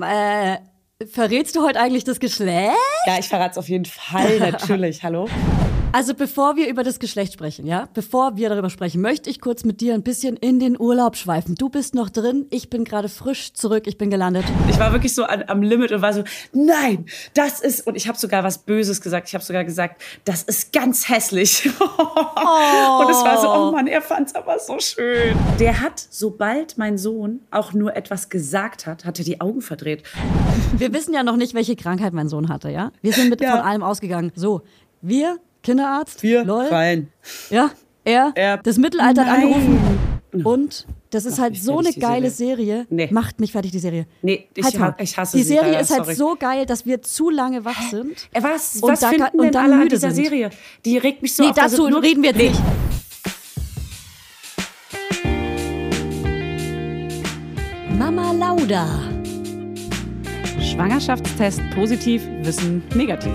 Äh, verrätst du heute eigentlich das Geschlecht? Ja, ich verrate es auf jeden Fall, natürlich. Hallo. Also bevor wir über das Geschlecht sprechen, ja, bevor wir darüber sprechen, möchte ich kurz mit dir ein bisschen in den Urlaub schweifen. Du bist noch drin, ich bin gerade frisch zurück, ich bin gelandet. Ich war wirklich so an, am Limit und war so, nein, das ist, und ich habe sogar was Böses gesagt. Ich habe sogar gesagt, das ist ganz hässlich. Oh. und es war so, oh Mann, er fand es aber so schön. Der hat, sobald mein Sohn auch nur etwas gesagt hat, hat er die Augen verdreht. Wir wissen ja noch nicht, welche Krankheit mein Sohn hatte, ja? Wir sind mit ja. von allem ausgegangen. So, wir Kinderarzt. Wir Lol. rein. Ja, er, er das Mittelalter hat angerufen. Und das ist halt so eine geile Serie. Serie. Nee. Macht mich fertig, die Serie. Nee, ich, halt ha ich hasse Die Serie sie, ist halt sorry. so geil, dass wir zu lange wach sind. Äh, was, und was da finden und denn alle an dieser sind. Serie? Die regt mich so nee, auf. dazu also reden wir jetzt nee. nicht. Mama Lauda. Schwangerschaftstest positiv, Wissen negativ.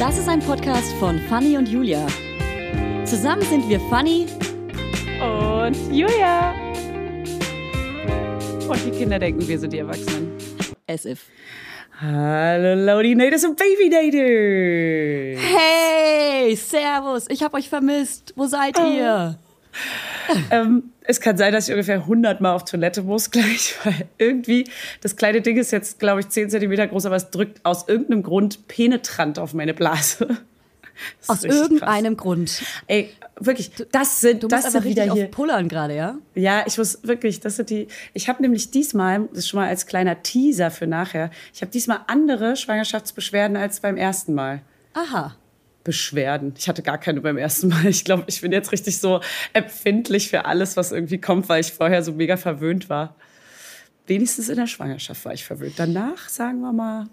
Das ist ein Podcast von Fanny und Julia. Zusammen sind wir Fanny und Julia. Und die Kinder denken, wir sind die Erwachsenen. As if. Hallo Laudinators und Baby Hey, Servus, ich hab euch vermisst. Wo seid oh. ihr? ähm, es kann sein, dass ich ungefähr 100 Mal auf Toilette muss gleich, weil irgendwie das kleine Ding ist jetzt, glaube ich, 10 cm groß, aber es drückt aus irgendeinem Grund penetrant auf meine Blase. Aus irgendeinem krass. Grund. Ey, wirklich, das sind, du das musst aber sind wieder hier. auf Pullern gerade, ja? Ja, ich muss wirklich, das sind die. Ich habe nämlich diesmal, das ist schon mal als kleiner Teaser für nachher, ich habe diesmal andere Schwangerschaftsbeschwerden als beim ersten Mal. Aha. Beschwerden. Ich hatte gar keine beim ersten Mal. Ich glaube, ich bin jetzt richtig so empfindlich für alles, was irgendwie kommt, weil ich vorher so mega verwöhnt war. Wenigstens in der Schwangerschaft war ich verwöhnt. Danach, sagen wir mal.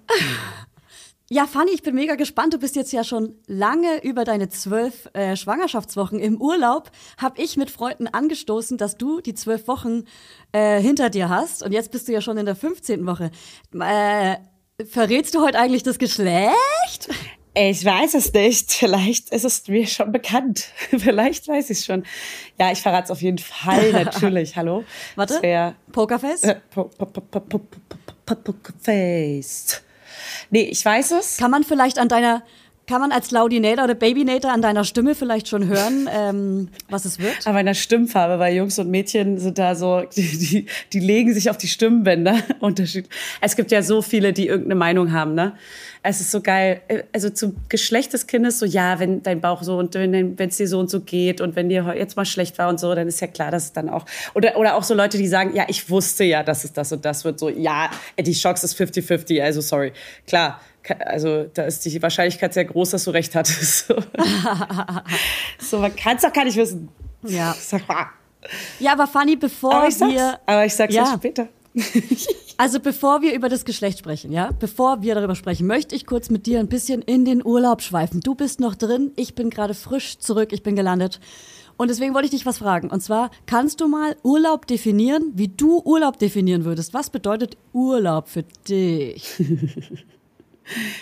Ja, Fanny, ich bin mega gespannt. Du bist jetzt ja schon lange über deine zwölf äh, Schwangerschaftswochen im Urlaub. Hab ich mit Freunden angestoßen, dass du die zwölf Wochen äh, hinter dir hast. Und jetzt bist du ja schon in der 15. Woche. Äh, verrätst du heute eigentlich das Geschlecht? Ich weiß es nicht. Vielleicht ist es mir schon bekannt. Vielleicht weiß ich es schon. Ja, ich verrate es auf jeden Fall natürlich. Hallo. Warte. Pokerface? Äh, Pokerface. Nee, ich weiß es. Kann man vielleicht an deiner kann man als Laudinator oder Babynator an deiner Stimme vielleicht schon hören, ähm, was es wird? An meiner Stimmfarbe, weil Jungs und Mädchen sind da so, die, die, die legen sich auf die Stimmbänder. Unterschied. Es gibt ja so viele, die irgendeine Meinung haben, ne? Es ist so geil. Also zum Geschlecht des Kindes so, ja, wenn dein Bauch so und wenn es dir so und so geht und wenn dir jetzt mal schlecht war und so, dann ist ja klar, dass es dann auch oder oder auch so Leute, die sagen, ja, ich wusste ja, dass es das und das wird. So, ja, die Chance ist 50-50. Also sorry, klar also da ist die Wahrscheinlichkeit sehr groß, dass du recht hattest. so, man kann es doch gar nicht wissen. Ja. Ja, aber Fanny, bevor aber ich wir. Aber ich sag's ja später. also bevor wir über das Geschlecht sprechen, ja, bevor wir darüber sprechen, möchte ich kurz mit dir ein bisschen in den Urlaub schweifen. Du bist noch drin, ich bin gerade frisch zurück, ich bin gelandet. Und deswegen wollte ich dich was fragen. Und zwar, kannst du mal Urlaub definieren, wie du Urlaub definieren würdest? Was bedeutet Urlaub für dich?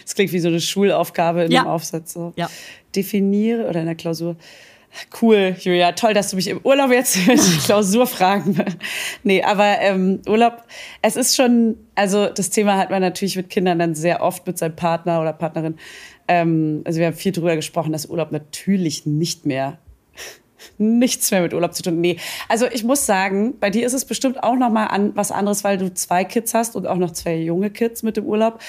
Das klingt wie so eine Schulaufgabe in ja. einem Aufsatz. So. Ja. Definiere oder in der Klausur. Cool, Julia. Toll, dass du mich im Urlaub jetzt mit Klausur fragen. nee, aber ähm, Urlaub, es ist schon, also das Thema hat man natürlich mit Kindern dann sehr oft mit seinem Partner oder Partnerin. Ähm, also wir haben viel darüber gesprochen, dass Urlaub natürlich nicht mehr nichts mehr mit Urlaub zu tun. Nee, also ich muss sagen, bei dir ist es bestimmt auch noch mal an, was anderes, weil du zwei Kids hast und auch noch zwei junge Kids mit dem Urlaub.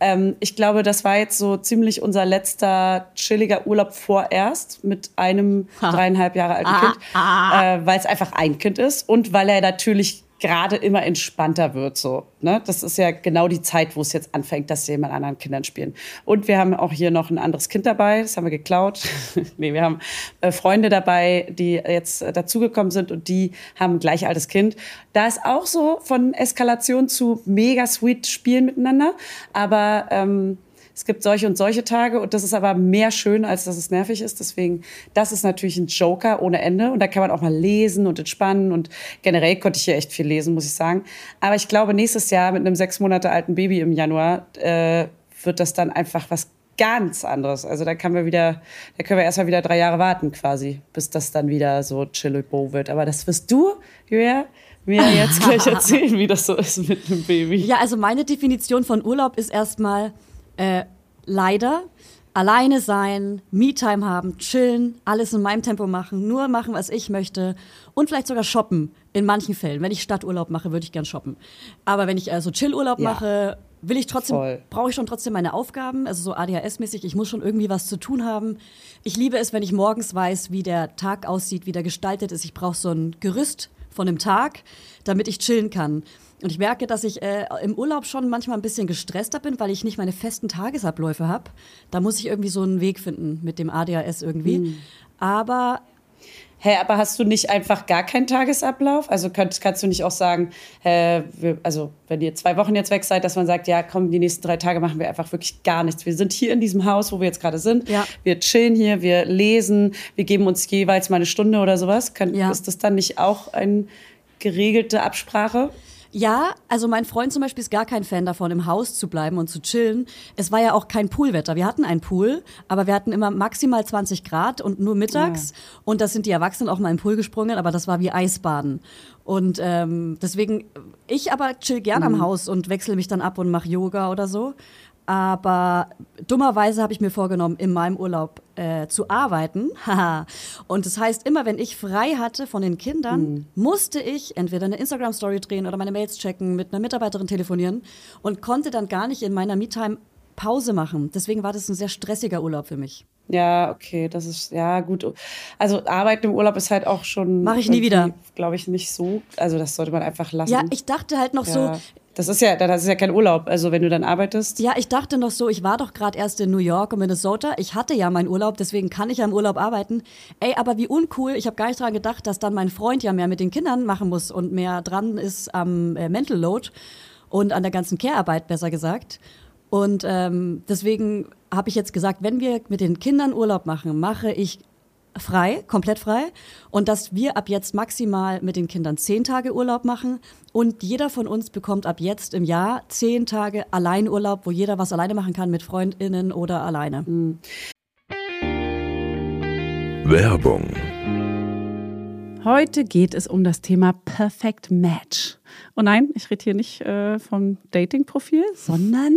Ähm, ich glaube, das war jetzt so ziemlich unser letzter chilliger Urlaub vorerst mit einem ha. dreieinhalb Jahre alten ah, Kind, ah. äh, weil es einfach ein Kind ist und weil er natürlich gerade immer entspannter wird. So, ne? Das ist ja genau die Zeit, wo es jetzt anfängt, dass sie mit anderen Kindern spielen. Und wir haben auch hier noch ein anderes Kind dabei, das haben wir geklaut. nee, wir haben äh, Freunde dabei, die jetzt äh, dazugekommen sind und die haben ein gleich altes Kind. Da ist auch so von Eskalation zu mega sweet Spielen miteinander. Aber ähm, es gibt solche und solche Tage und das ist aber mehr schön, als dass es nervig ist. Deswegen, das ist natürlich ein Joker ohne Ende und da kann man auch mal lesen und entspannen und generell konnte ich hier echt viel lesen, muss ich sagen. Aber ich glaube, nächstes Jahr mit einem sechs Monate alten Baby im Januar äh, wird das dann einfach was ganz anderes. Also da können wir wieder, da können wir erstmal wieder drei Jahre warten quasi, bis das dann wieder so chillig wird. Aber das wirst du, Julia, mir jetzt gleich erzählen, wie das so ist mit einem Baby. Ja, also meine Definition von Urlaub ist erstmal äh, leider alleine sein, Me-Time haben, chillen, alles in meinem Tempo machen, nur machen, was ich möchte und vielleicht sogar shoppen in manchen Fällen. Wenn ich Stadturlaub mache, würde ich gern shoppen. Aber wenn ich äh, so Chillurlaub ja. mache, will ich trotzdem, brauche ich schon trotzdem meine Aufgaben, also so ADHS-mäßig. Ich muss schon irgendwie was zu tun haben. Ich liebe es, wenn ich morgens weiß, wie der Tag aussieht, wie der gestaltet ist. Ich brauche so ein Gerüst von dem Tag, damit ich chillen kann. Und ich merke, dass ich äh, im Urlaub schon manchmal ein bisschen gestresster bin, weil ich nicht meine festen Tagesabläufe habe. Da muss ich irgendwie so einen Weg finden mit dem ADHS irgendwie. Mhm. Aber Hä, hey, aber hast du nicht einfach gar keinen Tagesablauf? Also kannst, kannst du nicht auch sagen, äh, wir, also wenn ihr zwei Wochen jetzt weg seid, dass man sagt, ja, komm, die nächsten drei Tage machen wir einfach wirklich gar nichts. Wir sind hier in diesem Haus, wo wir jetzt gerade sind. Ja. Wir chillen hier, wir lesen, wir geben uns jeweils mal eine Stunde oder sowas. Kann, ja. Ist das dann nicht auch eine geregelte Absprache? Ja, also mein Freund zum Beispiel ist gar kein Fan davon, im Haus zu bleiben und zu chillen. Es war ja auch kein Poolwetter. Wir hatten einen Pool, aber wir hatten immer maximal 20 Grad und nur mittags. Ja. Und das sind die Erwachsenen auch mal im Pool gesprungen, aber das war wie Eisbaden. Und ähm, deswegen, ich aber chill gern mhm. am Haus und wechsle mich dann ab und mache Yoga oder so. Aber dummerweise habe ich mir vorgenommen, in meinem Urlaub äh, zu arbeiten. und das heißt, immer wenn ich frei hatte von den Kindern, mhm. musste ich entweder eine Instagram-Story drehen oder meine Mails checken, mit einer Mitarbeiterin telefonieren und konnte dann gar nicht in meiner Me-Time Pause machen. Deswegen war das ein sehr stressiger Urlaub für mich. Ja, okay, das ist ja gut. Also Arbeiten im Urlaub ist halt auch schon. Mache ich nie wieder. Glaube ich nicht so. Also das sollte man einfach lassen. Ja, ich dachte halt noch ja. so. Das ist ja, das ist ja kein Urlaub. Also wenn du dann arbeitest. Ja, ich dachte noch so. Ich war doch gerade erst in New York und Minnesota. Ich hatte ja meinen Urlaub, deswegen kann ich ja im Urlaub arbeiten. Ey, aber wie uncool. Ich habe gar nicht daran gedacht, dass dann mein Freund ja mehr mit den Kindern machen muss und mehr dran ist am äh, Mental Load und an der ganzen Care-Arbeit besser gesagt. Und ähm, deswegen habe ich jetzt gesagt, wenn wir mit den Kindern Urlaub machen, mache ich frei, komplett frei. Und dass wir ab jetzt maximal mit den Kindern zehn Tage Urlaub machen. Und jeder von uns bekommt ab jetzt im Jahr zehn Tage Alleinurlaub, wo jeder was alleine machen kann mit FreundInnen oder alleine. Mhm. Werbung. Heute geht es um das Thema Perfect Match. Und nein, ich rede hier nicht äh, vom Dating-Profil, sondern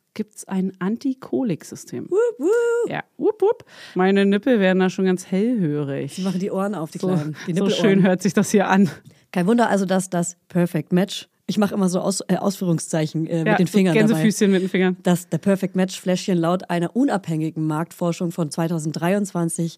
gibt es ein Antikolik-System. Ja, wup, wup. Meine Nippel werden da schon ganz hellhörig. Sie machen die Ohren auf, die so, Kleinen. Die so schön hört sich das hier an. Kein Wunder also, dass das Perfect Match ich mache immer so Aus, äh, Ausführungszeichen äh, ja, mit den Fingern. Gänsefüßchen dabei, mit den Fingern. Dass der Perfect Match Fläschchen laut einer unabhängigen Marktforschung von 2023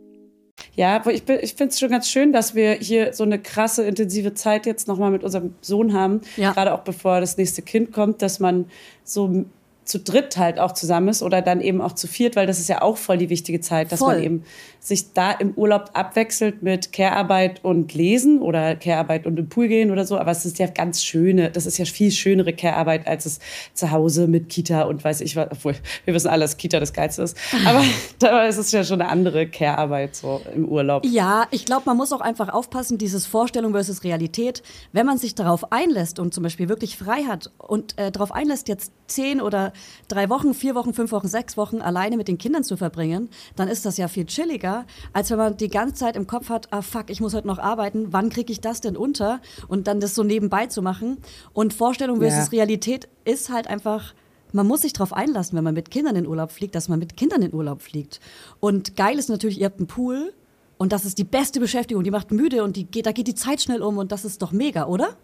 Ja, ich, ich finde es schon ganz schön, dass wir hier so eine krasse, intensive Zeit jetzt nochmal mit unserem Sohn haben. Ja. Gerade auch bevor das nächste Kind kommt, dass man so zu dritt halt auch zusammen ist oder dann eben auch zu viert, weil das ist ja auch voll die wichtige Zeit, dass Voll. man eben sich da im Urlaub abwechselt mit Care-Arbeit und Lesen oder Care-Arbeit und im Pool gehen oder so. Aber es ist ja ganz schöne, das ist ja viel schönere Care-Arbeit, als es zu Hause mit Kita und weiß ich was, obwohl wir wissen alle, dass Kita das Geilste ist. Aber da ist es ja schon eine andere Care-Arbeit so im Urlaub. Ja, ich glaube, man muss auch einfach aufpassen, dieses Vorstellung versus Realität. Wenn man sich darauf einlässt und zum Beispiel wirklich frei hat und äh, darauf einlässt, jetzt zehn oder drei Wochen, vier Wochen, fünf Wochen, sechs Wochen alleine mit den Kindern zu verbringen, dann ist das ja viel chilliger, als wenn man die ganze Zeit im Kopf hat, ah fuck, ich muss heute noch arbeiten, wann kriege ich das denn unter? Und dann das so nebenbei zu machen. Und Vorstellung versus Ja. Realität ist halt einfach man muss sich darauf einlassen, wenn man mit Kindern in Urlaub fliegt, dass man mit Kindern in Urlaub fliegt. Und geil ist natürlich, ihr habt einen Pool und das ist die beste Beschäftigung. Die macht müde und die geht, da geht die Zeit schnell um und das ist doch mega, oder?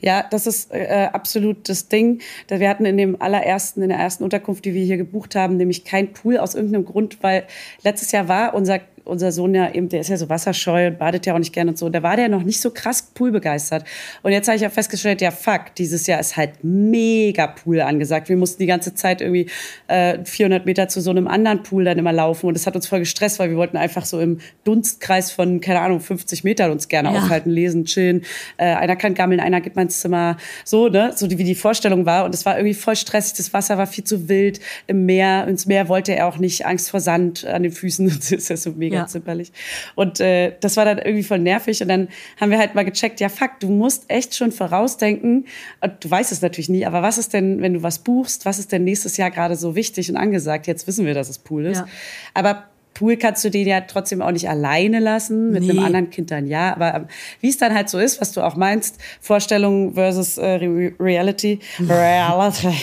Ja, das ist äh, absolut das Ding. Wir hatten in dem allerersten, in der ersten Unterkunft, die wir hier gebucht haben, nämlich kein Pool aus irgendeinem Grund, weil letztes Jahr war unser unser Sohn ja eben, der ist ja so wasserscheu und badet ja auch nicht gerne und so. Da war der noch nicht so krass poolbegeistert. Und jetzt habe ich ja festgestellt, ja fuck, dieses Jahr ist halt mega Pool angesagt. Wir mussten die ganze Zeit irgendwie äh, 400 Meter zu so einem anderen Pool dann immer laufen und das hat uns voll gestresst, weil wir wollten einfach so im Dunstkreis von, keine Ahnung, 50 Metern uns gerne Ja. aufhalten, lesen, chillen. Äh, einer kann gammeln, einer geht mal ins Zimmer. So, ne? So wie die Vorstellung war. Und es war irgendwie voll stressig. Das Wasser war viel zu wild im Meer. Ins Meer wollte er auch nicht. Angst vor Sand an den Füßen. Das ist ja so mega Ja. Zimperlich. Und äh, das war dann irgendwie voll nervig. Und dann haben wir halt mal gecheckt, ja fuck, du musst echt schon vorausdenken. Und du weißt es natürlich nie, aber was ist denn, wenn du was buchst, was ist denn nächstes Jahr gerade so wichtig und angesagt? Jetzt wissen wir, dass es Pool ist. Ja. Aber Pool kannst du den ja trotzdem auch nicht alleine lassen, mit Nee. einem anderen Kind dann ja. Aber ähm, wie es dann halt so ist, was du auch meinst, Vorstellung versus äh, Re Reality, Reality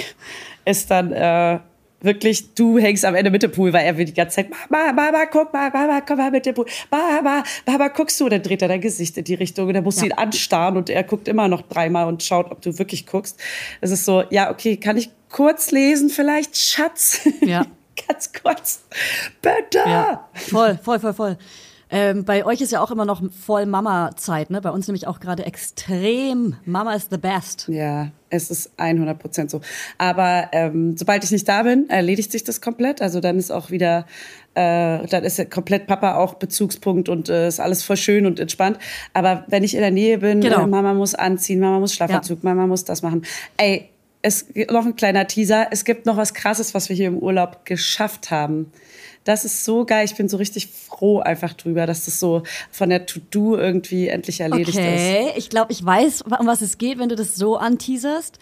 ist dann äh, wirklich, du hängst am Ende mit dem Pool, weil er will die ganze Zeit, Mama, Mama, guck mal, Mama, komm mal mit dem Pool, Mama, Mama, guckst du? Und dann dreht er dein Gesicht in die Richtung und dann musst du Ja. ihn anstarren und er guckt immer noch dreimal und schaut, ob du wirklich guckst. Es ist so, ja, okay, kann ich kurz lesen vielleicht, Schatz? Ja. Ganz kurz. Bitte! Ja, voll, voll, voll, voll. Ähm, bei euch ist ja auch immer noch voll Mama-Zeit, ne? Bei uns nämlich auch gerade extrem. Mama is the best. Ja, es ist 100 Prozent so. Aber ähm, sobald ich nicht da bin, erledigt sich das komplett. Also dann ist auch wieder, äh, dann ist ja komplett Papa auch Bezugspunkt und äh, ist alles voll schön und entspannt. Aber wenn ich in der Nähe bin, Genau. äh, Mama muss anziehen, Mama muss Schlafanzug, Mama muss das machen. Ey, es noch ein kleiner Teaser. Es gibt noch was Krasses, was wir hier im Urlaub geschafft haben. Das ist so geil. Ich bin so richtig froh einfach drüber, dass das so von der To-Do irgendwie endlich erledigt ist. Okay, ich glaube, ich weiß, um was es geht, wenn du das so anteaserst.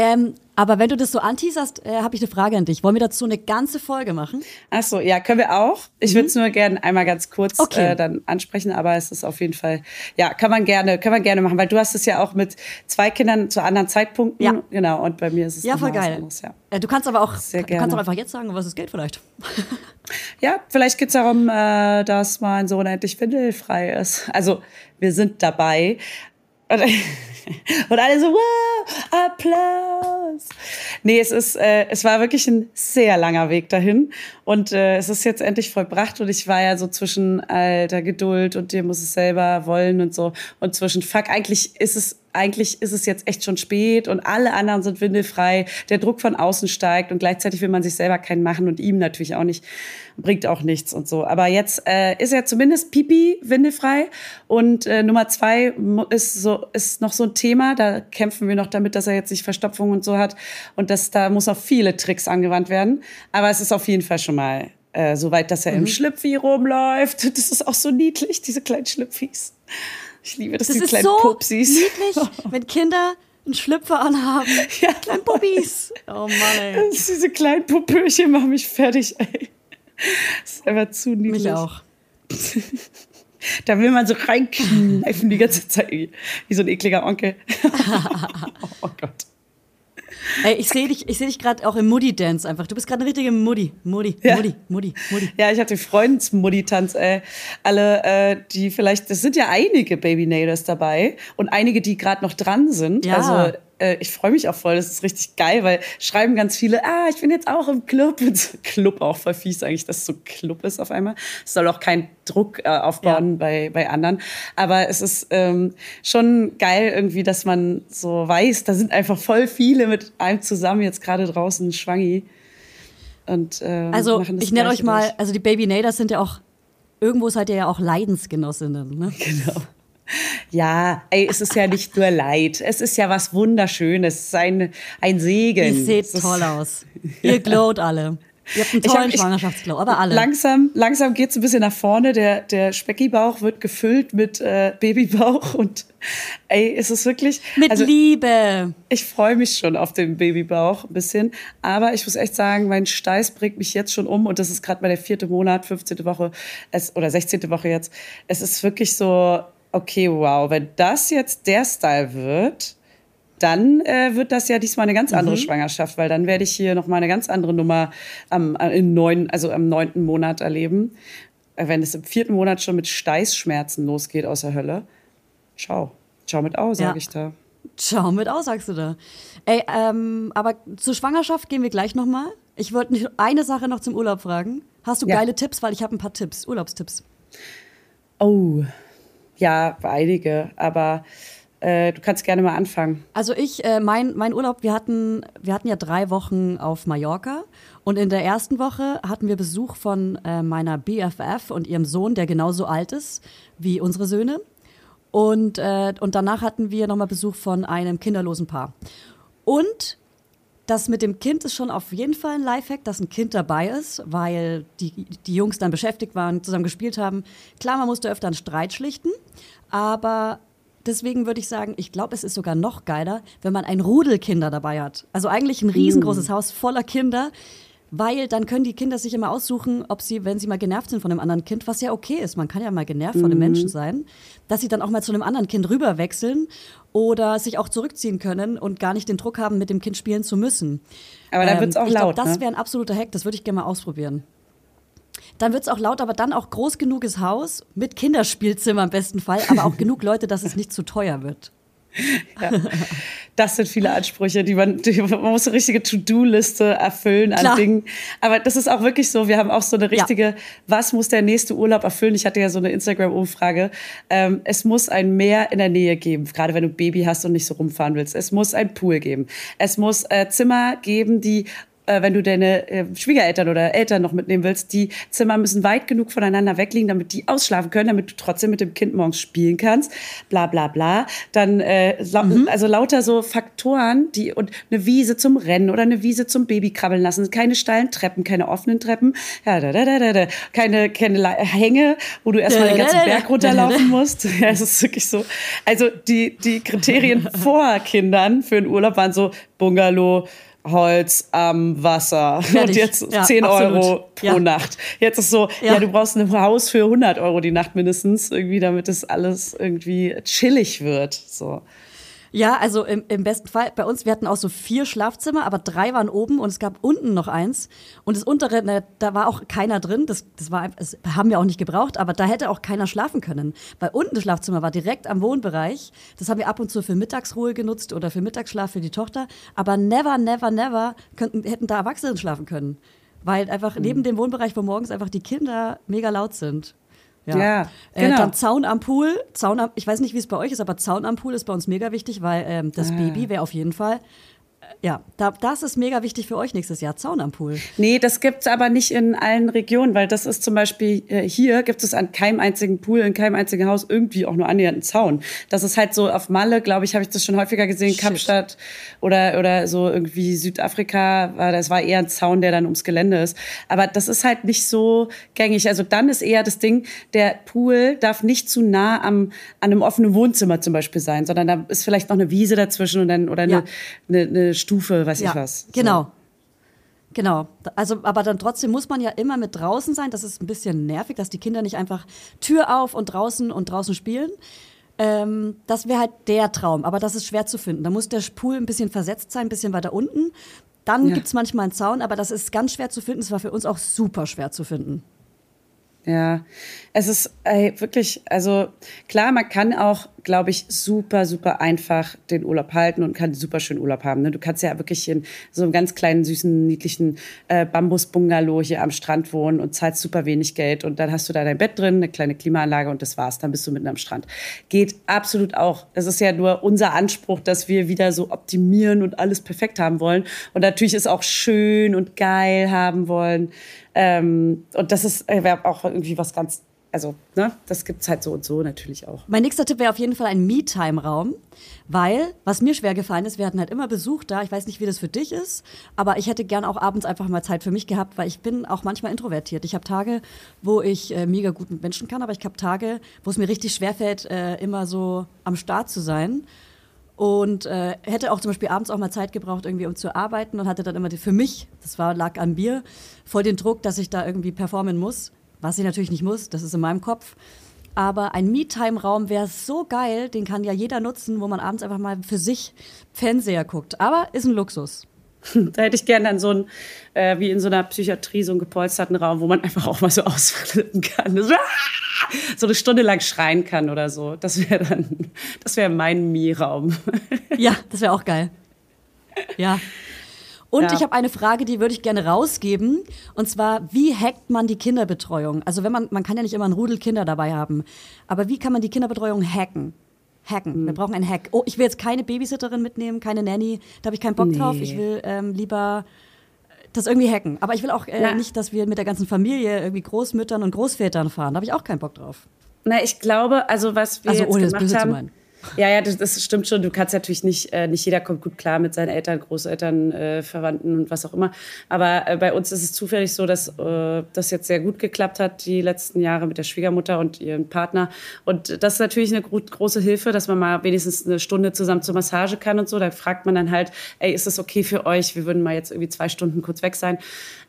Ähm, aber wenn du das so anteaserst, äh, habe ich eine Frage an dich. Wollen wir dazu eine ganze Folge machen? Ach so, ja, können wir auch. Ich würde es nur gerne einmal ganz kurz Mhm. Okay. äh, dann ansprechen, aber es ist auf jeden Fall, ja, kann man gerne, kann man gerne machen, weil du hast es ja auch mit zwei Kindern zu anderen Zeitpunkten. Ja. Genau, und bei mir ist es Ja, voll geil. anderes, ja. Äh, du kannst aber auch, Sehr du kannst gerne. auch einfach jetzt sagen, was es geht vielleicht. ja, vielleicht geht's darum, äh, dass mein Sohn endlich windelfrei ist. Also, wir sind dabei. Und, und alle so, wow, Applaus. Nee, es ist, äh, es war wirklich ein sehr langer Weg dahin. Und äh, es ist jetzt endlich vollbracht. Und ich war ja so zwischen alter Geduld und dir muss es selber wollen und so. Und zwischen, fuck, eigentlich ist es eigentlich ist es jetzt echt schon spät und alle anderen sind windelfrei. Der Druck von außen steigt und gleichzeitig will man sich selber keinen machen und ihm natürlich auch nicht. Bringt auch nichts und so. Aber jetzt äh, ist er zumindest Pipi windelfrei. Und äh, Nummer zwei ist so ist noch so ein Thema. Da kämpfen wir noch damit, dass er jetzt nicht Verstopfung und so hat. Und das, da muss noch viele Tricks angewandt werden. Aber es ist auf jeden Fall schon mal äh, so weit, dass er Mhm. im Schlüpfi rumläuft. Das ist auch so niedlich, diese kleinen Schlüpfis. Ich liebe das, Das die ist kleinen so Pupsis. niedlich, wenn Kinder einen Schlüpfer anhaben. Ja. Kleinen Puppies. Oh Mann, ey. Diese kleinen Pupöchen machen mich fertig, ey. Das ist einfach zu niedlich. Mich auch. Da will man so reinkneifen die ganze Zeit, wie so ein ekliger Onkel. oh Gott. Ey, ich sehe dich, ich seh dich gerade auch im Muddy-Dance einfach. Du bist gerade eine richtige Muddy. Muddy, Ja. Muddy, Muddy, Muddy. Ja, ich hatte Freundesmudditanz, ey. Alle, äh, die vielleicht, das sind ja einige Baby Nailers dabei und einige, die gerade noch dran sind. Ja. Also äh, ich freue mich auch voll. Das ist richtig geil, weil schreiben ganz viele, ah, ich bin jetzt auch im Club. Club auch voll fies eigentlich, dass es so Club ist auf einmal. Es soll auch keinen Druck äh, aufbauen ja. bei, bei anderen. Aber es ist ähm, schon geil irgendwie, dass man so weiß, da sind einfach voll viele mit einem zusammen jetzt gerade draußen schwangi. Und, äh, also ich nenne euch mal, also die Baby Naders sind ja auch, irgendwo seid ihr ja auch Leidensgenossinnen. Ne? Genau. Ja, ey, es ist ja nicht nur Leid. Es ist ja was Wunderschönes. Es ist ein, ein Segen. Ihr seht toll aus. Ihr glowt alle. Ihr habt einen tollen Schwangerschaftsglow, aber alle. Langsam, langsam geht es ein bisschen nach vorne. Der, der Speckibauch wird gefüllt mit äh, Babybauch und ey, ist es wirklich. Mit also, Liebe. Ich freue mich schon auf den Babybauch ein bisschen. Aber ich muss echt sagen, mein Steiß bringt mich jetzt schon um und das ist gerade bei der vierte Monat, 15. Woche es, oder 16. Woche jetzt. Es ist wirklich so, okay, wow, wenn das jetzt der Style wird, dann äh, wird das ja diesmal eine ganz andere mhm. Schwangerschaft, weil dann werde ich hier noch mal eine ganz andere Nummer am, äh, im neun, also am neunten Monat erleben. Äh, wenn es im vierten Monat schon mit Steißschmerzen losgeht aus der Hölle. Ciao. Ciao mit Au, sage ja. ich da. Ciao mit Au, sagst du da. Ey, ähm, aber zur Schwangerschaft gehen wir gleich noch mal. Ich wollte eine Sache noch zum Urlaub fragen. Hast du ja. geile Tipps? Weil ich habe ein paar Tipps, Urlaubstipps. Oh, ja, einige, aber äh, du kannst gerne mal anfangen. Also ich, äh, mein, mein Urlaub, wir hatten, wir hatten ja drei Wochen auf Mallorca und in der ersten Woche hatten wir Besuch von äh, meiner BFF und ihrem Sohn, der genauso alt ist wie unsere Söhne. Und, äh, und danach hatten wir nochmal Besuch von einem kinderlosen Paar. Und das mit dem Kind ist schon auf jeden Fall ein Lifehack, dass ein Kind dabei ist, weil die, die Jungs dann beschäftigt waren, zusammen gespielt haben. Klar, man musste öfter einen Streit schlichten, aber deswegen würde ich sagen, ich glaube, es ist sogar noch geiler, wenn man ein Rudel Kinder dabei hat. Also eigentlich ein riesengroßes mm. Haus voller Kinder, weil dann können die Kinder sich immer aussuchen, ob sie, wenn sie mal genervt sind von einem anderen Kind, was ja okay ist, man kann ja mal genervt mhm. von einem Menschen sein, dass sie dann auch mal zu einem anderen Kind rüberwechseln oder sich auch zurückziehen können und gar nicht den Druck haben, mit dem Kind spielen zu müssen. Aber dann wird es auch ähm, ich laut. Glaub, das ne? wäre ein absoluter Hack, das würde ich gerne mal ausprobieren. Dann wird es auch laut, aber dann auch groß genuges Haus mit Kinderspielzimmer im besten Fall, aber auch genug Leute, dass es nicht zu teuer wird. Ja. Das sind viele Ansprüche, die man, die, man muss eine richtige To-Do-Liste erfüllen an Klar. Dingen. Aber das ist auch wirklich so. Wir haben auch so eine richtige, ja. was muss der nächste Urlaub erfüllen? Ich hatte ja so eine Instagram-Umfrage. Ähm, es muss ein Meer in der Nähe geben, gerade wenn du Baby hast und nicht so rumfahren willst. Es muss ein Pool geben. Es muss äh, Zimmer geben, die äh, wenn du deine äh, Schwiegereltern oder Eltern noch mitnehmen willst, die Zimmer müssen weit genug voneinander wegliegen, damit die ausschlafen können, damit du trotzdem mit dem Kind morgens spielen kannst, bla bla bla. Dann äh, mhm. also lauter so Faktoren, die und eine Wiese zum Rennen oder eine Wiese zum Babykrabbeln lassen, keine steilen Treppen, keine offenen Treppen, ja, da, da, da, da, da. keine keine Hänge, wo du erstmal den ganzen Berg runterlaufen musst. Ja, es ist wirklich so. Also die die Kriterien vor Kindern für einen Urlaub waren so Bungalow Holz am Wasser. Fertig. Und jetzt ja, 10 absolut. Euro pro ja. Nacht. Jetzt ist so, ja. ja. du brauchst ein Haus für 100 Euro die Nacht mindestens, irgendwie, damit es alles irgendwie chillig wird. So. Ja, also im, im besten Fall, bei uns, wir hatten auch so vier Schlafzimmer, aber drei waren oben und es gab unten noch eins. Und das untere, ne, da war auch keiner drin. Das, das, war, das haben wir auch nicht gebraucht, aber da hätte auch keiner schlafen können. Weil unten das Schlafzimmer war direkt am Wohnbereich. Das haben wir ab und zu für Mittagsruhe genutzt oder für Mittagsschlaf für die Tochter. Aber never, never, never könnten, hätten da Erwachsene schlafen können. Weil einfach neben dem Wohnbereich, wo morgens einfach die Kinder mega laut sind. Ja, ja genau. Äh, dann Zaun am Pool. Zaun am, ich weiß nicht, wie es bei euch ist, aber Zaun am Pool ist bei uns mega wichtig, weil ähm, das ah. Baby wäre auf jeden Fall ja, da, das ist mega wichtig für euch nächstes Jahr, Zaun am Pool. Nee, das gibt es aber nicht in allen Regionen, weil das ist zum Beispiel äh, hier gibt es an keinem einzigen Pool, in keinem einzigen Haus irgendwie auch nur annähernd einen Zaun. Das ist halt so auf Malle, glaube ich, habe ich das schon häufiger gesehen, Shit. Kapstadt oder, oder so irgendwie Südafrika, war, das war eher ein Zaun, der dann ums Gelände ist. Aber das ist halt nicht so gängig. Also dann ist eher das Ding, der Pool darf nicht zu nah am, an einem offenen Wohnzimmer zum Beispiel sein, sondern da ist vielleicht noch eine Wiese dazwischen und dann, oder eine, ja. eine, eine Stufe, weiß ja, ich was. So. Genau. Genau. Also, aber dann trotzdem muss man ja immer mit draußen sein. Das ist ein bisschen nervig, dass die Kinder nicht einfach Tür auf und draußen und draußen spielen. Ähm, das wäre halt der Traum, aber das ist schwer zu finden. Da muss der Pool ein bisschen versetzt sein, ein bisschen weiter unten. Dann ja. gibt es manchmal einen Zaun, aber das ist ganz schwer zu finden. Es war für uns auch super schwer zu finden. Ja, es ist ey, wirklich, also klar, man kann auch glaube ich, super, super einfach den Urlaub halten und kann super schön Urlaub haben. Ne? Du kannst ja wirklich in so einem ganz kleinen, süßen, niedlichen äh, Bambus-Bungalow hier am Strand wohnen und zahlst super wenig Geld und dann hast du da dein Bett drin, eine kleine Klimaanlage und das war's. Dann bist du mitten am Strand. Geht absolut auch. Es ist ja nur unser Anspruch, dass wir wieder so optimieren und alles perfekt haben wollen. Und natürlich ist auch schön und geil haben wollen. Ähm, und das ist äh, auch irgendwie was ganz also, ne, das gibt es halt so und so natürlich auch. Mein nächster Tipp wäre auf jeden Fall ein Me-Time-Raum, weil, was mir schwer gefallen ist, wir hatten halt immer Besuch da. Ich weiß nicht, wie das für dich ist, aber ich hätte gern auch abends einfach mal Zeit für mich gehabt, weil ich bin auch manchmal introvertiert. Ich habe Tage, wo ich äh, mega gut mit Menschen kann, aber ich habe Tage, wo es mir richtig schwerfällt, äh, immer so am Start zu sein. Und äh, hätte auch zum Beispiel abends auch mal Zeit gebraucht, irgendwie um zu arbeiten und hatte dann immer die, für mich, das war, lag an mir, voll den Druck, dass ich da irgendwie performen muss. Was ich natürlich nicht muss, das ist in meinem Kopf. Aber ein Me-Time-Raum wäre so geil, den kann ja jeder nutzen, wo man abends einfach mal für sich Fernseher guckt. Aber ist ein Luxus. Da hätte ich gerne dann so ein, äh, wie in so einer Psychiatrie, so einen gepolsterten Raum, wo man einfach auch mal so ausflippen kann. So eine Stunde lang schreien kann oder so. Das wäre dann, das wäre mein Me-Raum. Ja, das wäre auch geil. Ja. Und ja. ich habe eine Frage, die würde ich gerne rausgeben. Und zwar, wie hackt man die Kinderbetreuung? Also wenn man, man kann ja nicht immer ein Rudel Kinder dabei haben. Aber wie kann man die Kinderbetreuung hacken? Hacken. Mhm. Wir brauchen einen Hack. Oh, ich will jetzt keine Babysitterin mitnehmen, keine Nanny. Da habe ich keinen Bock nee. drauf. Ich will ähm, lieber das irgendwie hacken. Aber ich will auch äh, nicht, dass wir mit der ganzen Familie irgendwie Großmüttern und Großvätern fahren. Da habe ich auch keinen Bock drauf. Na, ich glaube, also was wir also, jetzt ohne gemacht das Böse haben, zu meinen. Ja, ja, das, das, stimmt schon. Du kannst natürlich nicht, äh, nicht jeder kommt gut klar mit seinen Eltern, Großeltern, äh, Verwandten und was auch immer. Aber äh, bei uns ist es zufällig so, dass äh, das jetzt sehr gut geklappt hat, die letzten Jahre mit der Schwiegermutter und ihrem Partner. Und das ist natürlich eine große Hilfe, dass man mal wenigstens eine Stunde zusammen zur Massage kann und so. Da fragt man dann halt, ey, ist das okay für euch? Wir würden mal jetzt irgendwie zwei Stunden kurz weg sein.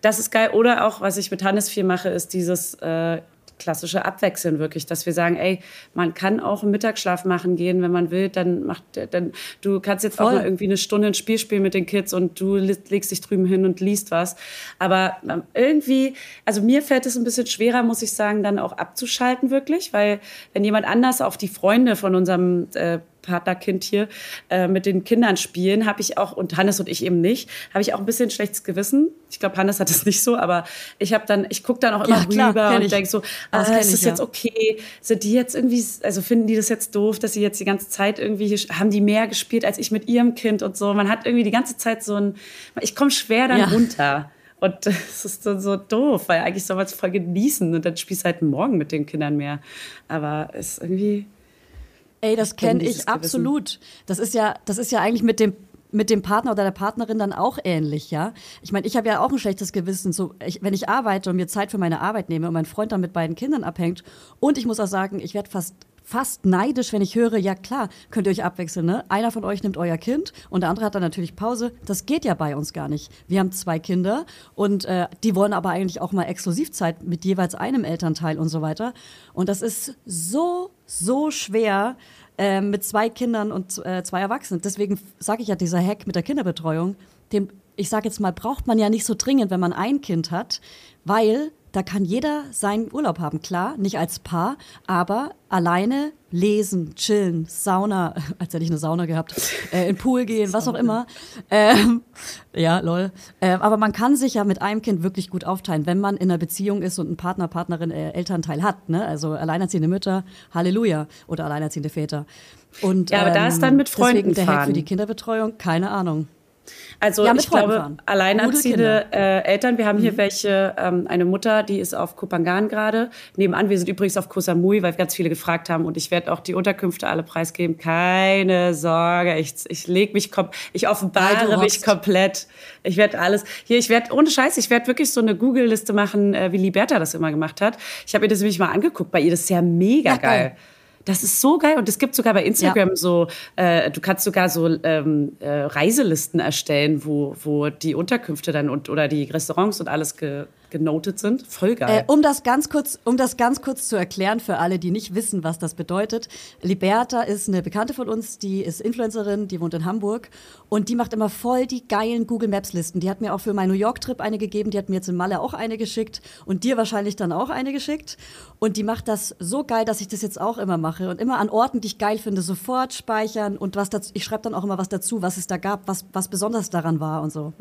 Das ist geil. Oder auch, was ich mit Hannes viel mache, ist dieses äh, klassische Abwechseln wirklich, dass wir sagen, ey, man kann auch einen Mittagsschlaf machen gehen, wenn man will, dann macht, dann, du kannst jetzt Voll. auch mal irgendwie eine Stunde ein Spiel spielen mit den Kids und du legst dich drüben hin und liest was. Aber ähm, irgendwie, also mir fällt es ein bisschen schwerer, muss ich sagen, dann auch abzuschalten wirklich, weil wenn jemand anders auf die Freunde von unserem äh, Partnerkind hier äh, mit den Kindern spielen, habe ich auch, und Hannes und ich eben nicht, habe ich auch ein bisschen schlechtes Gewissen. Ich glaube, Hannes hat es nicht so, aber ich habe dann, ich gucke dann auch immer ja, rüber und denke so, ah, ist das ja. jetzt okay? Sind die jetzt irgendwie, also finden die das jetzt doof, dass sie jetzt die ganze Zeit irgendwie, hier, haben die mehr gespielt als ich mit ihrem Kind und so. Man hat irgendwie die ganze Zeit so ein, ich komme schwer dann ja. runter. Und das ist dann so doof, weil eigentlich soll man es voll genießen und dann spielst du halt morgen mit den Kindern mehr. Aber es ist irgendwie, Ey, das kenne ich absolut. Das ist ja, das ist ja eigentlich mit dem mit dem Partner oder der Partnerin dann auch ähnlich, ja. Ich meine, ich habe ja auch ein schlechtes Gewissen, so ich, wenn ich arbeite und mir Zeit für meine Arbeit nehme und mein Freund dann mit beiden Kindern abhängt. Und ich muss auch sagen, ich werde fast fast neidisch, wenn ich höre, ja klar, könnt ihr euch abwechseln, ne? Einer von euch nimmt euer Kind und der andere hat dann natürlich Pause. Das geht ja bei uns gar nicht. Wir haben zwei Kinder und äh, die wollen aber eigentlich auch mal Exklusivzeit mit jeweils einem Elternteil und so weiter. Und das ist so, so schwer äh, mit zwei Kindern und äh, zwei Erwachsenen. Deswegen sage ich ja, dieser Hack mit der Kinderbetreuung, den, ich sage jetzt mal, braucht man ja nicht so dringend, wenn man ein Kind hat, weil da kann jeder seinen Urlaub haben, klar, nicht als Paar, aber alleine lesen, chillen, Sauna, als hätte ich eine Sauna gehabt, äh, in Pool gehen, was auch immer. Ähm, ja, lol. Äh, aber man kann sich ja mit einem Kind wirklich gut aufteilen, wenn man in einer Beziehung ist und einen Partner, Partnerin, äh, Elternteil hat. Ne? Also alleinerziehende Mütter, Halleluja, oder alleinerziehende Väter. Und, ja, aber ähm, da ist dann mit Freunden deswegen der Hack für die Kinderbetreuung, keine Ahnung. Also ja, ich glaube, fahren. alleinerziehende äh, Eltern, wir haben hier mhm. welche, ähm, eine Mutter, die ist auf Kopangan gerade. Nebenan, wir sind übrigens auf Koh Samui, weil ganz viele gefragt haben und ich werde auch die Unterkünfte alle preisgeben. Keine Sorge, ich, ich leg mich, ich offenbare mich komplett. Ich werde alles, hier, ich werde, ohne Scheiß, ich werde wirklich so eine Google-Liste machen, äh, wie Liberta das immer gemacht hat. Ich habe mir das nämlich mal angeguckt, bei ihr das ist ja mega ja, geil. geil. Das ist so geil und es gibt sogar bei Instagram ja. so, äh, du kannst sogar so ähm, äh, Reiselisten erstellen, wo, wo die Unterkünfte dann und oder die Restaurants und alles ge genotet sind. Voll geil. Äh, um das ganz kurz, um das ganz kurz zu erklären für alle, die nicht wissen, was das bedeutet. Liberta ist eine Bekannte von uns, die ist Influencerin, die wohnt in Hamburg und die macht immer voll die geilen Google Maps Listen. Die hat mir auch für meinen New York Trip eine gegeben, die hat mir jetzt in Malle auch eine geschickt und dir wahrscheinlich dann auch eine geschickt. Und die macht das so geil, dass ich das jetzt auch immer mache und immer an Orten, die ich geil finde, sofort speichern und was dazu, ich schreibe dann auch immer was dazu, was es da gab, was, was besonders daran war und so.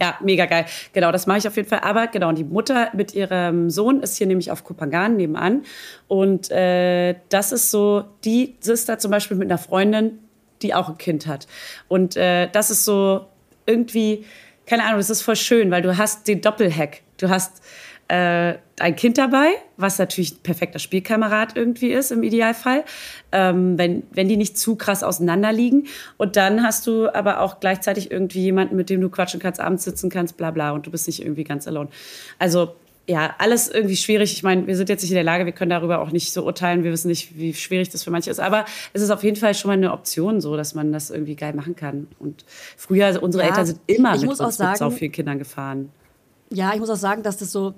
Ja, mega geil. Genau, das mache ich auf jeden Fall. Aber genau, die Mutter mit ihrem Sohn ist hier nämlich auf Kupangan nebenan. Und äh, das ist so, die da zum Beispiel mit einer Freundin, die auch ein Kind hat. Und äh, das ist so irgendwie, keine Ahnung, das ist voll schön, weil du hast den Doppelhack. Du hast äh, ein Kind dabei, was natürlich ein perfekter Spielkamerad irgendwie ist im Idealfall, ähm, wenn, wenn die nicht zu krass auseinander liegen. Und dann hast du aber auch gleichzeitig irgendwie jemanden, mit dem du quatschen kannst, abends sitzen kannst, bla bla, und du bist nicht irgendwie ganz alone. Also ja, alles irgendwie schwierig. Ich meine, wir sind jetzt nicht in der Lage, wir können darüber auch nicht so urteilen. Wir wissen nicht, wie schwierig das für manche ist. Aber es ist auf jeden Fall schon mal eine Option, so dass man das irgendwie geil machen kann. Und früher, also unsere Ja, Eltern sind immer ich mit muss auch uns mit so sagen- vielen Kindern gefahren. Ja, ich muss auch sagen, dass das so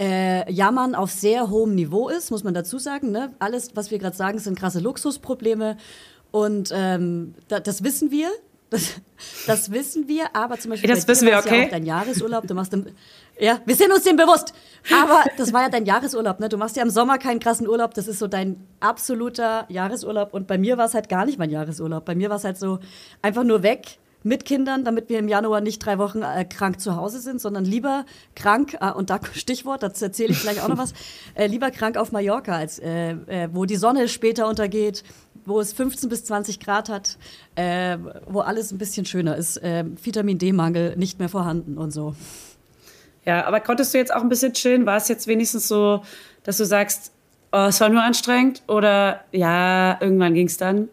äh, Jammern auf sehr hohem Niveau ist, muss man dazu sagen. Ne? Alles, was wir gerade sagen, sind krasse Luxusprobleme. Und ähm, da, das wissen wir. Das, das wissen wir, aber zum Beispiel das bei wissen wir, okay. ja auch dein Jahresurlaub. Du machst im, ja, wir sind uns dem bewusst. Aber das war ja dein Jahresurlaub. Ne? Du machst ja im Sommer keinen krassen Urlaub. Das ist so dein absoluter Jahresurlaub. Und bei mir war es halt gar nicht mein Jahresurlaub. Bei mir war es halt so einfach nur weg mit Kindern, damit wir im Januar nicht drei Wochen äh, krank zu Hause sind, sondern lieber krank, äh, und da Stichwort, dazu erzähle ich gleich auch noch was, äh, lieber krank auf Mallorca, als, äh, äh, wo die Sonne später untergeht, wo es 15 bis 20 Grad hat, äh, wo alles ein bisschen schöner ist, Vitamin D-Mangel nicht mehr vorhanden und so. Ja, aber konntest du jetzt auch ein bisschen chillen? War es jetzt wenigstens so, dass du sagst, oh, es war nur anstrengend? Oder ja, irgendwann ging es dann?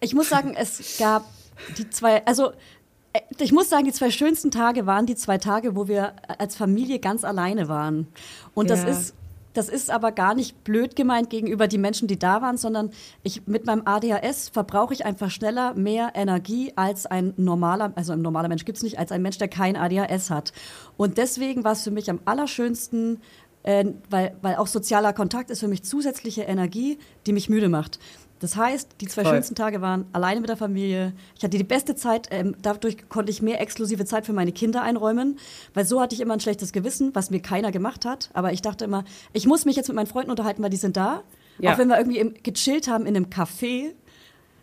Ich muss sagen, es gab die zwei, also ich muss sagen, die zwei schönsten Tage waren die zwei Tage, wo wir als Familie ganz alleine waren. Und das Ja. ist das ist aber gar nicht blöd gemeint gegenüber die Menschen, die da waren, sondern ich mit meinem ADHS verbrauche ich einfach schneller mehr Energie als ein normaler, also ein normaler Mensch gibt es nicht, als ein Mensch, der kein ADHS hat. Und deswegen war es für mich am allerschönsten, äh, weil, weil auch sozialer Kontakt ist für mich zusätzliche Energie, die mich müde macht. Das heißt, die zwei Voll. schönsten Tage waren alleine mit der Familie. Ich hatte die beste Zeit, ähm, dadurch konnte ich mehr exklusive Zeit für meine Kinder einräumen, weil so hatte ich immer ein schlechtes Gewissen, was mir keiner gemacht hat. Aber ich dachte immer, ich muss mich jetzt mit meinen Freunden unterhalten, weil die sind da. Ja. Auch wenn wir irgendwie gechillt haben in einem Café,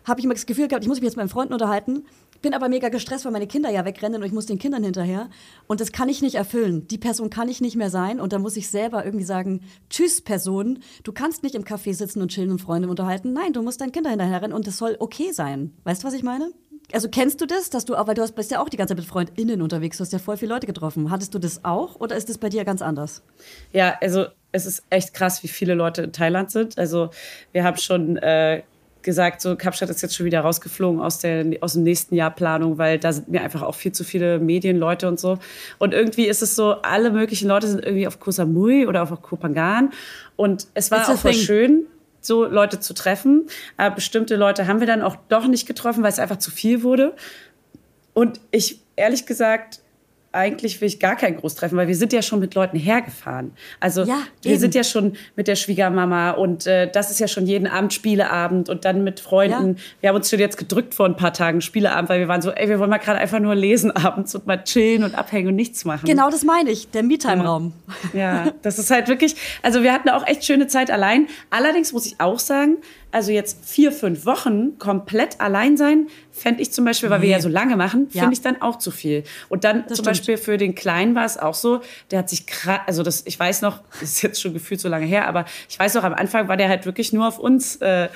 habe ich immer das Gefühl gehabt, ich muss mich jetzt mit meinen Freunden unterhalten. Bin aber mega gestresst, weil meine Kinder ja wegrennen und ich muss den Kindern hinterher. Und das kann ich nicht erfüllen. Die Person kann ich nicht mehr sein. Und da muss ich selber irgendwie sagen, tschüss Person, du kannst nicht im Café sitzen und chillen und Freunde unterhalten. Nein, du musst deinen Kindern hinterher rennen und das soll okay sein. Weißt du, was ich meine? Also kennst du das, dass du, aber du hast, bist ja auch die ganze Zeit mit FreundInnen unterwegs, du hast ja voll viele Leute getroffen. Hattest du das auch oder ist das bei dir ganz anders? Ja, also es ist echt krass, wie viele Leute in Thailand sind. Also wir haben schon äh, gesagt, so Kapstadt ist jetzt schon wieder rausgeflogen aus, der, aus dem nächsten Jahr Planung, weil da sind mir einfach auch viel zu viele Medienleute und so. Und irgendwie ist es so, alle möglichen Leute sind irgendwie auf Koh Samui oder auf Koh Phangan. Und es war It's auch voll schön, so Leute zu treffen. Aber bestimmte Leute haben wir dann auch doch nicht getroffen, weil es einfach zu viel wurde. Und ich, ehrlich gesagt, eigentlich will ich gar keinen Großtreffen, weil wir sind ja schon mit Leuten hergefahren. Also Ja, wir sind ja schon mit der Schwiegermama und äh, das ist ja schon jeden Abend Spieleabend und dann mit Freunden. Ja. Wir haben uns schon jetzt gedrückt vor ein paar Tagen Spieleabend, weil wir waren so, ey, wir wollen mal gerade einfach nur lesen abends und mal chillen und abhängen und nichts machen. Genau das meine ich, der Me-Time-Raum. Ja, das ist halt wirklich, also wir hatten auch echt schöne Zeit allein. Allerdings muss ich auch sagen, also jetzt vier, fünf Wochen komplett allein sein, fände ich zum Beispiel, weil wir Nee. ja so lange machen, Ja. finde ich dann auch zu viel. Und dann Das zum stimmt. Beispiel für den Kleinen war es auch so, der hat sich krass, also das, ich weiß noch, das ist jetzt schon gefühlt so lange her, aber ich weiß noch, am Anfang war der halt wirklich nur auf uns äh,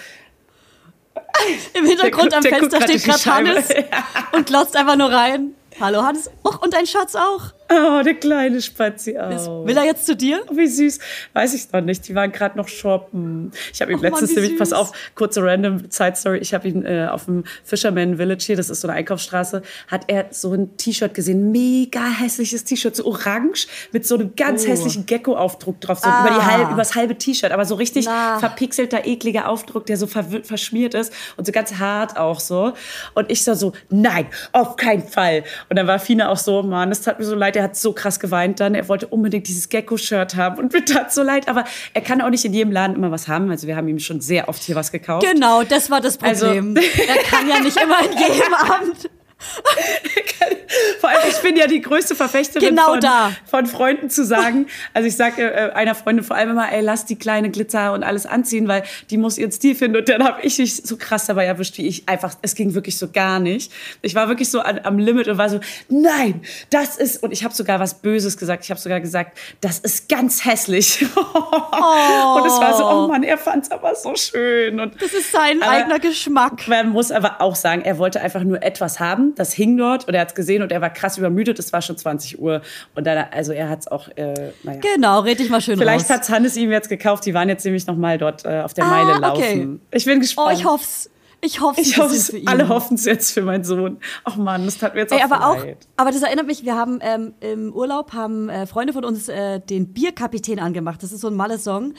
Im Hintergrund Der am der Fenster steht gerade Hannes Scheibe. und glotzt einfach nur rein. Hallo Hannes. Och, und dein Schatz auch. Oh, der kleine Spazi Ist- auch. Will er jetzt zu dir? Oh, wie süß. Weiß ich noch nicht. Die waren gerade noch shoppen. Ich habe ihm Mann, letztens nämlich, pass auf, kurze random Side Story. Ich habe ihn äh, auf dem Fisherman Village hier, das ist so eine Einkaufsstraße, hat er so ein T-Shirt gesehen. Mega hässliches T-Shirt, so orange mit so einem ganz Oh. hässlichen Gecko-Aufdruck drauf. So Ah. über, die halb, übers halbe T-Shirt, aber so richtig Na. verpixelter, ekliger Aufdruck, der so verschmiert ist und so ganz hart auch so. Und ich so, so nein, auf keinen Fall. Und dann war Fina auch so, Mann, das tat mir so leid. Leid, er hat so krass geweint dann. Er wollte unbedingt dieses Gecko-Shirt haben und mir tat so leid. Aber er kann auch nicht in jedem Laden immer was haben. Also wir haben ihm schon sehr oft hier was gekauft. Genau, das war das Also- Problem. er kann ja nicht immer in jedem Abend. Vor allem, ich bin ja die größte Verfechterin Genau von, von Freunden zu sagen. Also ich sage äh, einer Freundin vor allem immer, ey, lass die kleine Glitzer und alles anziehen, weil die muss ihren Stil finden. Und dann habe ich mich so krass dabei erwischt, wie ich einfach, es ging wirklich so gar nicht. Ich war wirklich so an, am Limit und war so, nein, das ist, und ich habe sogar was Böses gesagt. Ich habe sogar gesagt, das ist ganz hässlich. Und es war so, oh Mann, er fand es aber so schön. Und Das ist sein Aber- eigener Geschmack. man muss aber auch sagen, er wollte einfach nur etwas haben. Das hing dort und er hat es gesehen und er war krass übermüdet. Es war schon 20 Uhr. Und dann, also er hat es auch, äh, naja. Genau, red dich mal schön Vielleicht hat Hannes ihm jetzt gekauft. Die waren jetzt nämlich noch mal dort äh, auf der Ah, Meile okay. laufen. Ich bin Oh, gespannt. ich hoff's. Ich hoff's. Ich hoffe, für ihn. alle hoffen es jetzt für meinen Sohn. Ach Mann, das tat mir jetzt Ey, auch aber auch, leid. aber das erinnert mich, wir haben ähm, im Urlaub haben äh, Freunde von uns äh, den Bierkapitän angemacht. Das ist so ein Malle-Song.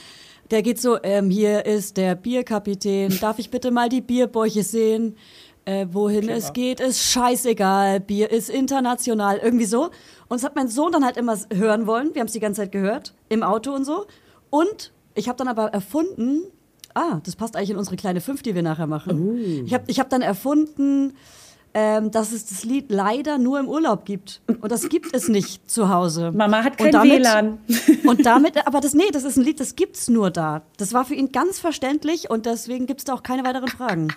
Der geht so, ähm, hier ist der Bierkapitän, darf ich bitte mal die Bierbäuche sehen? Äh, wohin es geht, ist scheißegal, Bier ist international, irgendwie so. Und das hat mein Sohn dann halt immer hören wollen, wir haben es die ganze Zeit gehört, im Auto und so. Und ich habe dann aber erfunden, ah, das passt eigentlich in unsere kleine Fünf, die wir nachher machen. Ich habe ich hab dann erfunden, ähm, dass es das Lied leider nur im Urlaub gibt. Und das gibt es nicht zu Hause. Mama hat Und kein damit- WLAN. Und damit, aber das, nee, das ist ein Lied, das gibt's nur da. Das war für ihn ganz verständlich und deswegen gibt's da auch keine weiteren Fragen.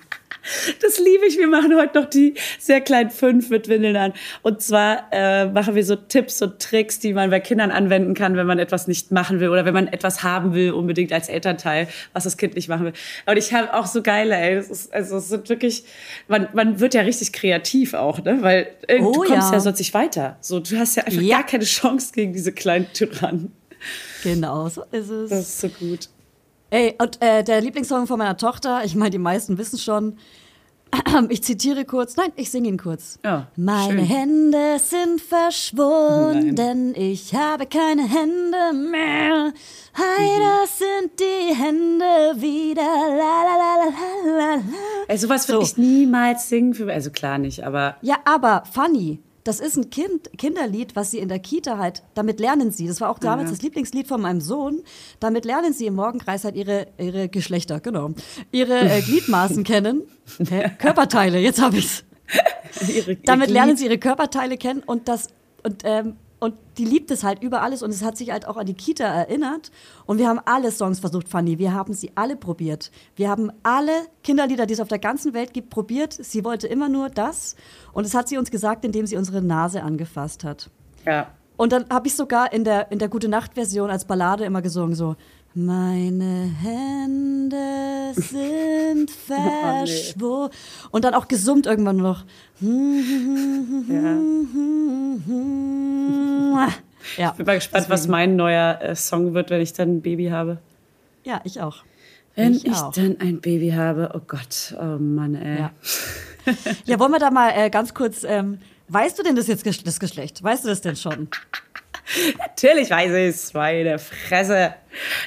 Das liebe ich. Wir machen heute noch die sehr kleinen fünf mit Windeln an. Und zwar äh, machen wir so Tipps und Tricks, die man bei Kindern anwenden kann, wenn man etwas nicht machen will oder wenn man etwas haben will, unbedingt als Elternteil, was das Kind nicht machen will. Und ich habe auch so geile, ey. Das ist, also es sind wirklich, man, man wird ja richtig kreativ auch, ne? Weil äh, Oh, du kommst ja. ja. sonst nicht weiter. So, du hast ja einfach Ja. gar keine Chance gegen diese kleinen Tyrannen. Genau, so ist es. Das ist so gut. Ey, und äh, der Lieblingssong von meiner Tochter, ich meine, die meisten wissen schon. Ich zitiere kurz, nein, ich singe ihn kurz. Ja, Meine schön. Hände sind verschwunden, ich habe keine Hände mehr. Hey, Mhm. das sind die Hände wieder. La, la, la, la, la, la. Ey, sowas würde So. ich niemals singen. Für, also klar nicht, aber Ja, aber funny. Das ist ein kind, Kinderlied, was sie in der Kita halt, damit lernen sie. Das war auch damals Ja. das Lieblingslied von meinem Sohn. Damit lernen sie im Morgenkreis halt ihre, ihre Geschlechter, genau. Ihre äh, Gliedmaßen kennen. Hä? Körperteile, jetzt habe ich's. ihre, Damit lernen sie ihre Körperteile kennen und das und ähm, und die liebt es halt über alles und es hat sich halt auch an die Kita erinnert und wir haben alle Songs versucht, Fanny. Wir haben sie alle probiert. Wir haben alle Kinderlieder, die es auf der ganzen Welt gibt, probiert. Sie wollte immer nur das und das hat sie uns gesagt, indem sie unsere Nase angefasst hat. Ja. Und dann habe ich sogar in der, in der Gute Nacht Version als Ballade immer gesungen so meine Hände sind verschwunden. Und dann auch gesummt irgendwann noch. Ja. Ich bin mal gespannt, was mein neuer äh, Song wird, wenn ich dann ein Baby habe. Ja, ich auch. Wenn Ich ich, auch. dann ein Baby habe, oh Gott, oh Mann, ey. Ja. Ja, wollen wir da mal äh, ganz kurz, ähm, weißt du denn das jetzt, das Geschlecht? Weißt du das denn schon? Natürlich weiß ich es, meine Fresse,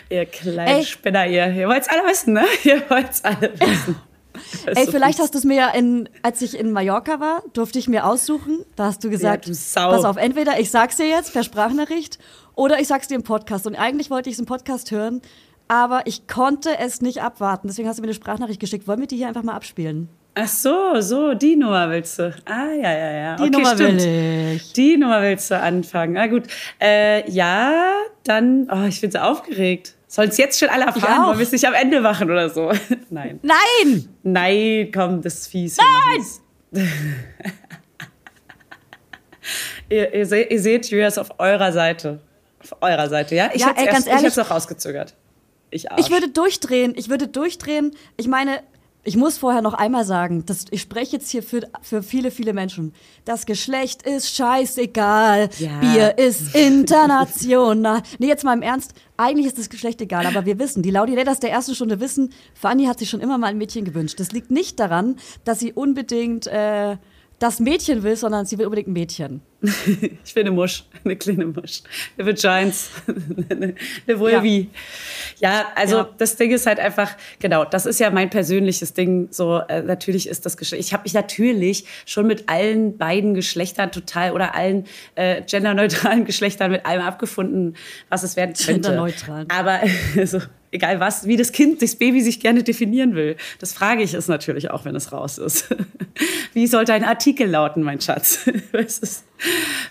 ihr kleinen Ey. Spinner, ihr. Ihr wollt es alle wissen, ne? Ihr wollt es alle wissen. Ey, so vielleicht fies. hast du es mir ja in, als ich in Mallorca war, durfte ich mir aussuchen. Da hast du gesagt, du Sau. pass auf, entweder ich sag's dir jetzt per Sprachnachricht oder ich sag's dir im Podcast. Und eigentlich wollte ich es im Podcast hören, aber ich konnte es nicht abwarten. Deswegen hast du mir eine Sprachnachricht geschickt. Wollen wir die hier einfach mal abspielen? Ach so, so, die Nummer willst du. Ah, ja, ja, ja. Die okay, Nummer stimmt. will ich. Die Nummer willst du anfangen. Na gut. Äh, ja, dann, oh, ich bin so aufgeregt. Sollen es jetzt schon alle erfahren? Wollen wir es nicht am Ende machen oder so? Nein. Nein! Nein, komm, das ist fies. Nein! ihr, ihr, se ihr seht, Julia ist auf eurer Seite. Auf eurer Seite, ja? Ich Ja, hätte es auch rausgezögert. Ich. Ich würde durchdrehen. Ich würde durchdrehen. Ich meine, ich muss vorher noch einmal sagen, dass ich spreche jetzt hier für, für viele, viele Menschen. Das Geschlecht ist scheißegal. Ja. Bier ist international. nee, jetzt mal im Ernst. Eigentlich ist das Geschlecht egal, aber wir wissen, die Laudinators der ersten Stunde wissen, Fanny hat sich schon immer mal ein Mädchen gewünscht. Das liegt nicht daran, dass sie unbedingt äh, das Mädchen will, sondern sie will unbedingt ein Mädchen. ich will eine Musch, eine kleine Musch. Eine Vagines, eine, eine Vulvi. Ja, ja also ja. das Ding ist halt einfach, genau, das ist ja mein persönliches Ding. So, äh, natürlich ist das Geschlecht. Ich habe mich natürlich schon mit allen beiden Geschlechtern total oder allen äh, genderneutralen Geschlechtern mit allem abgefunden, was es werden könnte. Genderneutral. Aber so, egal was, wie das Kind, das Baby sich gerne definieren will. Das frage ich es natürlich auch, wenn es raus ist. Wie soll dein Artikel lauten, mein Schatz?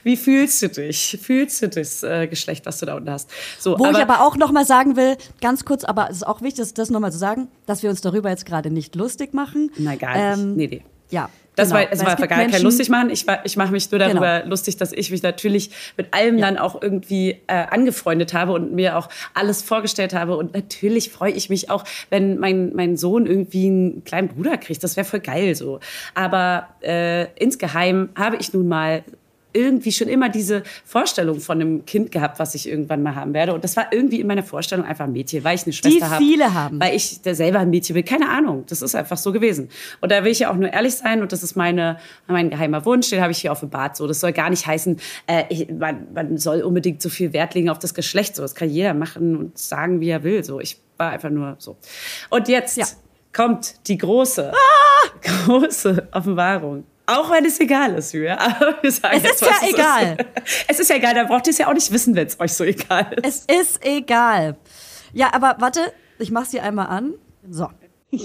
Wie fühlst du dich? Fühlst du das äh, Geschlecht, was du da unten hast? So, Wo aber, ich aber auch noch mal sagen will, ganz kurz, aber es ist auch wichtig, das noch mal zu sagen, dass wir uns darüber jetzt gerade nicht lustig machen. Nein, gar nicht. Ähm, nee, nee. Ja, das genau. war, es war gar kein lustig machen. Ich, ich mache mich nur darüber genau. lustig, dass ich mich natürlich mit allem ja. dann auch irgendwie äh, angefreundet habe und mir auch alles vorgestellt habe. Und natürlich freue ich mich auch, wenn mein, mein Sohn irgendwie einen kleinen Bruder kriegt. Das wäre voll geil so. Aber äh, insgeheim habe ich nun mal irgendwie schon immer diese Vorstellung von einem Kind gehabt, was ich irgendwann mal haben werde. Und das war irgendwie in meiner Vorstellung einfach ein Mädchen, weil ich eine Schwester habe. Die viele haben. Weil ich selber ein Mädchen bin. Keine Ahnung. Das ist einfach so gewesen. Und da will ich ja auch nur ehrlich sein. Und das ist meine, mein geheimer Wunsch. Den habe ich hier offenbart. So, das soll gar nicht heißen, äh, ich, man, man soll unbedingt so viel Wert legen auf das Geschlecht. So, das kann jeder machen und sagen, wie er will. So, ich war einfach nur so. Und jetzt ja. kommt die große, ah! große Offenbarung. Auch wenn es egal ist, Julia. Aber wir sagen es ist ja es egal. Ist. Es ist ja egal, da braucht ihr es ja auch nicht wissen, wenn es euch so egal ist. Es ist egal. Ja, aber warte, ich mach's dir einmal an. So.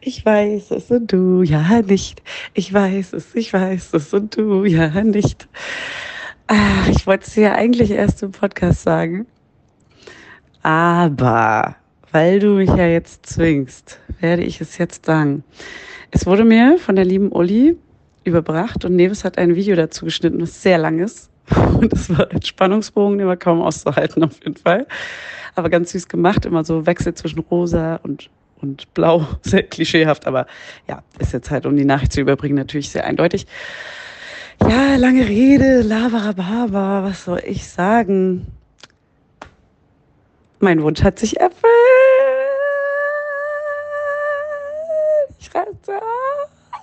Ich weiß es und du ja nicht. Ich weiß es, ich weiß es und du ja nicht. Ach, ich wollte es dir eigentlich erst im Podcast sagen. Aber weil du mich ja jetzt zwingst, werde ich es jetzt sagen. Es wurde mir von der lieben Uli überbracht und Neves hat ein Video dazu geschnitten, das sehr lang ist. Und das war ein Spannungsbogen, den war kaum auszuhalten auf jeden Fall. Aber ganz süß gemacht, immer so Wechsel zwischen rosa und, und blau. Sehr klischeehaft, aber ja, ist jetzt halt, um die Nachricht zu überbringen, natürlich sehr eindeutig. Ja, lange Rede, Labarababa, was soll ich sagen? Mein Wunsch hat sich erfüllt. Ich raste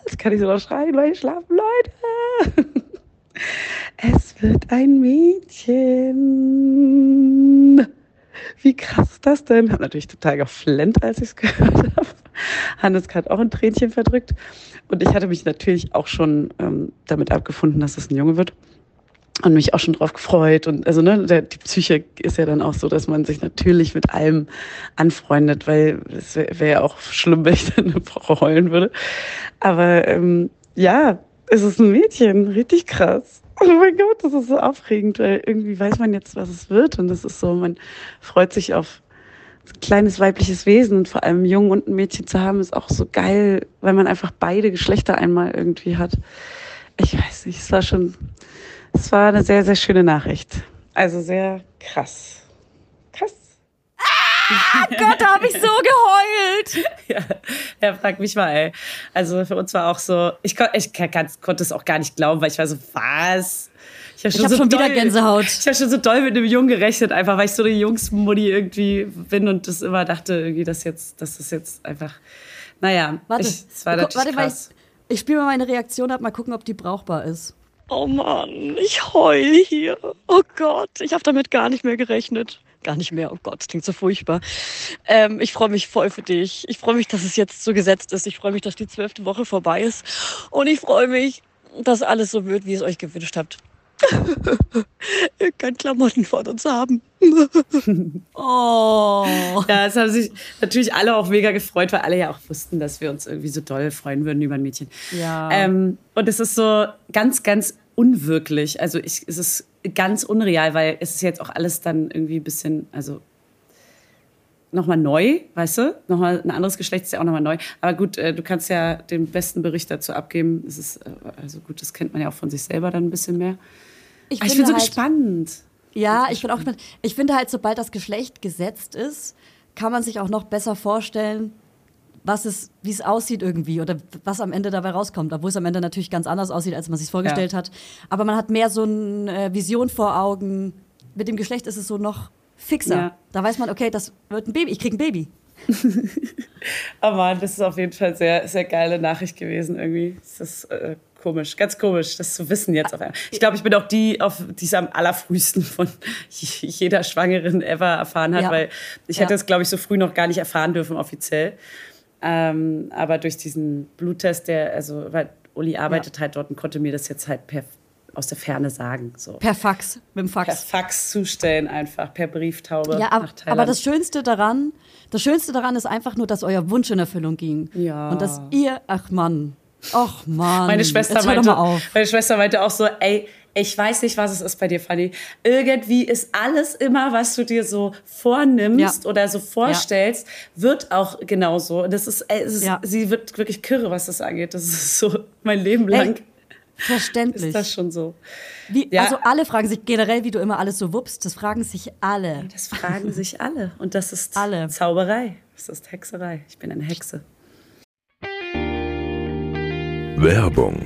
Jetzt kann ich sogar schreien, weil ich schlafen, Leute. Es wird ein Mädchen. Wie krass ist das denn? Hab natürlich total geflennt, als ich es gehört habe. Hannes hat auch ein Tränchen verdrückt. Und ich hatte mich natürlich auch schon ähm, damit abgefunden, dass es ein Junge wird und mich auch schon drauf gefreut. Und also ne, der, die Psyche ist ja dann auch so, dass man sich natürlich mit allem anfreundet, weil es wäre wär ja auch schlimm, wenn ich dann eine Frau heulen würde. Aber ähm, ja, es ist ein Mädchen, richtig krass. Oh mein Gott, das ist so aufregend, weil irgendwie weiß man jetzt, was es wird. Und das ist so, man freut sich auf ein kleines weibliches Wesen und vor allem Jungen und ein Mädchen zu haben, ist auch so geil, weil man einfach beide Geschlechter einmal irgendwie hat. Ich weiß nicht, es war schon, es war eine sehr, sehr schöne Nachricht. Also sehr krass. Krass. Ah, Gott, da habe ich so geheult. ja, er fragt mich mal, ey. Also für uns war auch so, ich, ich konnte es auch gar nicht glauben, weil ich war so, was? Ich habe schon, hab so schon wieder Gänsehaut. Ich habe schon so doll mit einem Jungen gerechnet, einfach weil ich so eine Jungsmuddy irgendwie bin und das immer dachte, irgendwie, dass jetzt, dass das jetzt einfach, naja, warte, ich, war natürlich warte, krass. Ich, ich spiele mal meine Reaktion ab, mal gucken, ob die brauchbar ist. Oh Mann, ich heul hier. Oh Gott, ich habe damit gar nicht mehr gerechnet. Gar nicht mehr, oh Gott, das klingt so furchtbar. Ähm, ich freue mich voll für dich. Ich freue mich, dass es jetzt so gesetzt ist. Ich freue mich, dass die zwölfte Woche vorbei ist. Und ich freue mich, dass alles so wird, wie es euch gewünscht habt. Ihr könnt Klamotten von uns haben. oh. Ja, es haben sich natürlich alle auch mega gefreut, weil alle ja auch wussten, dass wir uns irgendwie so doll freuen würden über ein Mädchen. Ja. Ähm, und es ist so ganz, ganz unwirklich. Also ich, es ist ganz unreal, weil es ist jetzt auch alles dann irgendwie ein bisschen, also nochmal neu, weißt du? Nochmal ein anderes Geschlecht ist ja auch nochmal neu. Aber gut, äh, du kannst ja den besten Bericht dazu abgeben. Es ist, äh, also gut, das kennt man ja auch von sich selber dann ein bisschen mehr. Ich, ich bin so halt, gespannt. Ja, ich bin auch gespannt. Ich finde halt, sobald das Geschlecht gesetzt ist, kann man sich auch noch besser vorstellen, was es, wie es aussieht irgendwie oder was am Ende dabei rauskommt. Obwohl es am Ende natürlich ganz anders aussieht, als man sich vorgestellt ja. hat. Aber man hat mehr so eine äh, Vision vor Augen. Mit dem Geschlecht ist es so noch fixer. Ja. Da weiß man, okay, das wird ein Baby, ich krieg ein Baby. oh Mann, das ist auf jeden Fall sehr, sehr geile Nachricht gewesen irgendwie. Das ist äh, komisch, ganz komisch, das zu wissen jetzt auf einmal. Ich glaube, ich bin auch die, auf die es am allerfrühesten von jeder Schwangeren ever erfahren hat, Ja. weil ich hätte es, glaube ich, so früh noch gar nicht erfahren dürfen offiziell. Ähm, aber durch diesen Bluttest, der, also, weil Uli arbeitet halt dort und konnte mir das jetzt halt per, aus der Ferne sagen. So. Per Fax, mit dem Per Fax. Fax zustellen einfach, per Brieftaube Ja, ab, aber das Schönste daran, das Schönste daran ist einfach nur, dass euer Wunsch in Erfüllung ging. Ja. Und dass ihr, ach Mann, ach Mann. Meine Schwester, meinte, meine Schwester meinte auch so, ey, ich weiß nicht, was es ist bei dir, Fanny. Irgendwie ist alles immer, was du dir so vornimmst Ja. oder so vorstellst, wird auch genauso. Das ist, ey, es ist Ja. sie wird wirklich kirre, was das angeht. Das ist so mein Leben Ey, lang Verständlich. ist das schon so. Wie, Ja. Also alle fragen sich generell, wie du immer alles so wuppst, das fragen sich alle. Das fragen sich alle. Und das ist Alle. Zauberei. Das ist Hexerei. Ich bin eine Hexe. Werbung,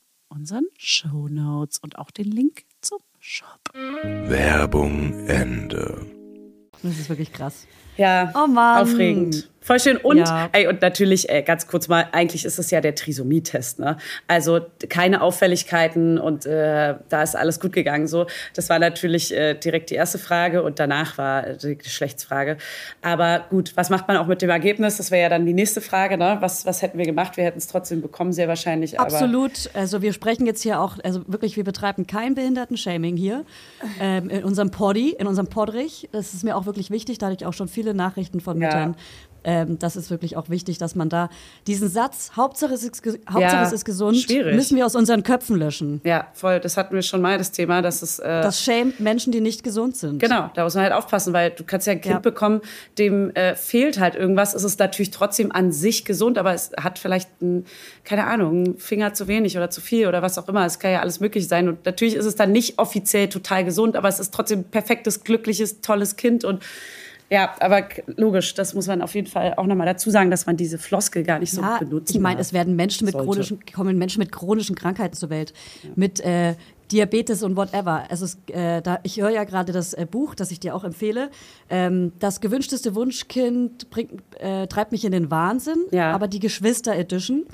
unseren Show Notes und auch den Link zum Shop. Werbung Ende. Das ist wirklich krass. Ja, Oh Mann. aufregend. Voll schön. Und, Ja. ey, und natürlich, ey, ganz kurz mal, eigentlich ist es ja der Trisomie-Test. Ne? Also keine Auffälligkeiten und äh, da ist alles gut gegangen. So, Das war natürlich äh, direkt die erste Frage und danach war äh, die Geschlechtsfrage. Aber gut, was macht man auch mit dem Ergebnis? Das wäre ja dann die nächste Frage. Ne? Was, was hätten wir gemacht? Wir hätten es trotzdem bekommen, sehr wahrscheinlich. Absolut. Also wir sprechen jetzt hier auch, also wirklich, wir betreiben kein Behinderten-Shaming hier ähm, in unserem Poddy, in unserem Podrich. Das ist mir auch wirklich wichtig. Da hatte ich auch schon viele Nachrichten von Ja. Müttern. Ähm, das ist wirklich auch wichtig, dass man da diesen Satz, Hauptsache es ist, Hauptsache Ja, es ist gesund, schwierig. müssen wir aus unseren Köpfen löschen. Ja, voll. Das hatten wir schon mal, das Thema, dass es. Äh, Das schämt Menschen, die nicht gesund sind. Genau, da muss man halt aufpassen, weil du kannst ja ein Kind Ja. bekommen, dem äh, fehlt halt irgendwas. Es ist natürlich trotzdem an sich gesund, aber es hat vielleicht, ein, keine Ahnung, einen Finger zu wenig oder zu viel oder was auch immer. Es kann ja alles möglich sein. Und natürlich ist es dann nicht offiziell total gesund, aber es ist trotzdem ein perfektes, glückliches, tolles Kind. Und ja, aber logisch, das muss man auf jeden Fall auch nochmal dazu sagen, dass man diese Floskel gar nicht so Ja, benutzt. ich meine, es werden Menschen mit sollte. chronischen, kommen Menschen mit chronischen Krankheiten zur Welt, mit äh, Diabetes und whatever. Also es, äh, da, ich höre ja gerade das äh, Buch, das ich dir auch empfehle. Ähm, das gewünschteste Wunschkind bringt, äh, treibt mich in den Wahnsinn, Ja. aber die Geschwister Edition.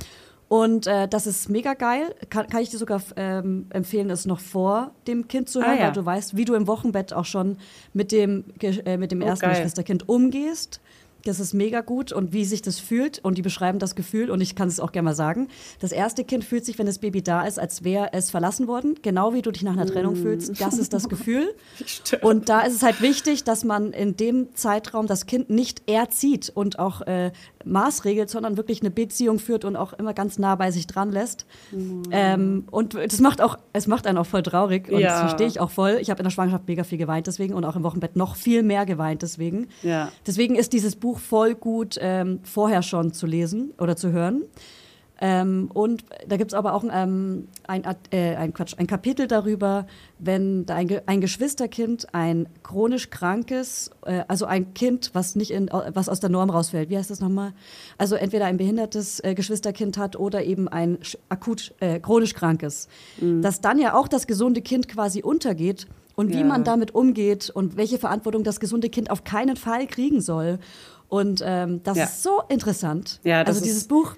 Und äh, das ist mega geil. Kann, kann ich dir sogar ähm, empfehlen, es noch vor dem Kind zu Ah, hören, ja. weil du weißt, wie du im Wochenbett auch schon mit dem, äh, mit dem Oh, ersten geil. Geschwisterkind umgehst. Das ist mega gut und wie sich das fühlt und die beschreiben das Gefühl und ich kann es auch gerne mal sagen. Das erste Kind fühlt sich, wenn das Baby da ist, als wäre es verlassen worden, genau wie du dich nach einer Trennung fühlst. Das ist das Gefühl. Und da ist es halt wichtig, dass man in dem Zeitraum das Kind nicht erzieht und auch äh, maßregelt, sondern wirklich eine Beziehung führt und auch immer ganz nah bei sich dran lässt. Ähm, und das macht auch, es macht einen auch voll traurig und Ja. das verstehe ich auch voll. Ich habe in der Schwangerschaft mega viel geweint deswegen und auch im Wochenbett noch viel mehr geweint deswegen. Ja. Deswegen ist dieses Buch voll gut ähm, vorher schon zu lesen oder zu hören. Ähm, und da gibt es aber auch ähm, ein, äh, ein, Quatsch, ein Kapitel darüber, wenn da ein, ein Geschwisterkind ein chronisch krankes, äh, also ein Kind, was nicht in, was aus der Norm rausfällt. Wie heißt das nochmal? Also entweder ein behindertes äh, Geschwisterkind hat oder eben ein akut äh, chronisch krankes. Dass dann ja auch das gesunde Kind quasi untergeht und wie Ja. man damit umgeht und welche Verantwortung das gesunde Kind auf keinen Fall kriegen soll. Und ähm, das Ja. ist so interessant. Ja, das also dieses Buch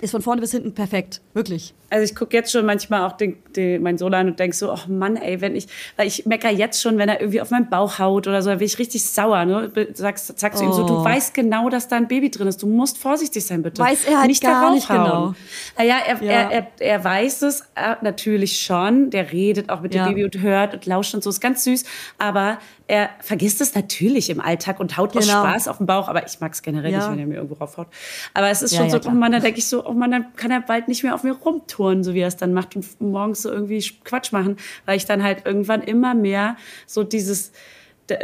ist von vorne bis hinten perfekt, wirklich. Also ich gucke jetzt schon manchmal auch den, den, meinen Sohn an und denke so, oh Mann, ey, wenn ich, weil ich mecker jetzt schon, wenn er irgendwie auf meinen Bauch haut oder so, dann bin ich richtig sauer. Ne? Sagst, sagst du ihm so, du Oh. weißt genau, dass da ein Baby drin ist. Du musst vorsichtig sein, bitte. Weiß er halt nicht gar darauf nicht genau. Naja, er, Ja. er, er, er weiß es äh, natürlich schon. Der redet auch mit Ja. dem Baby und hört und lauscht und so. Ist ganz süß. Aber er vergisst es natürlich im Alltag und haut aus Genau. Spaß auf den Bauch. Aber ich mag es generell Ja. nicht, wenn er mir irgendwo raufhaut. Aber es ist Ja, schon ja, so, klar. oh Mann, dann denke ich so, oh Mann, dann kann er bald nicht mehr auf mir rumtouren, so wie er es dann macht und morgens so irgendwie Quatsch machen, weil ich dann halt irgendwann immer mehr so dieses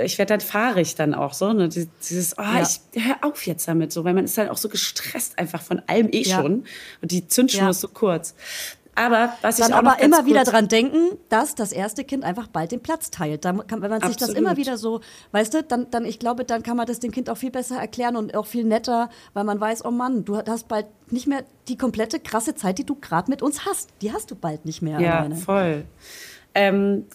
ich werde dann fahrig dann auch so, ne? Dieses- Dieses, oh, Ja. ich hör auf jetzt damit so, weil man ist dann auch so gestresst einfach von allem eh Ja. schon und die Zündschnur Ja. ist so kurz. Aber was Dann ich auch aber immer wieder dran denken, dass das erste Kind einfach bald den Platz teilt. Da kann, wenn man sich das Absolut. immer wieder so, weißt du, dann, dann, ich glaube, dann kann man das dem Kind auch viel besser erklären und auch viel netter, weil man weiß, oh Mann, du hast bald nicht mehr die komplette krasse Zeit, die du gerade mit uns hast. Die hast du bald nicht mehr. Ja, alleine. voll. Ähm,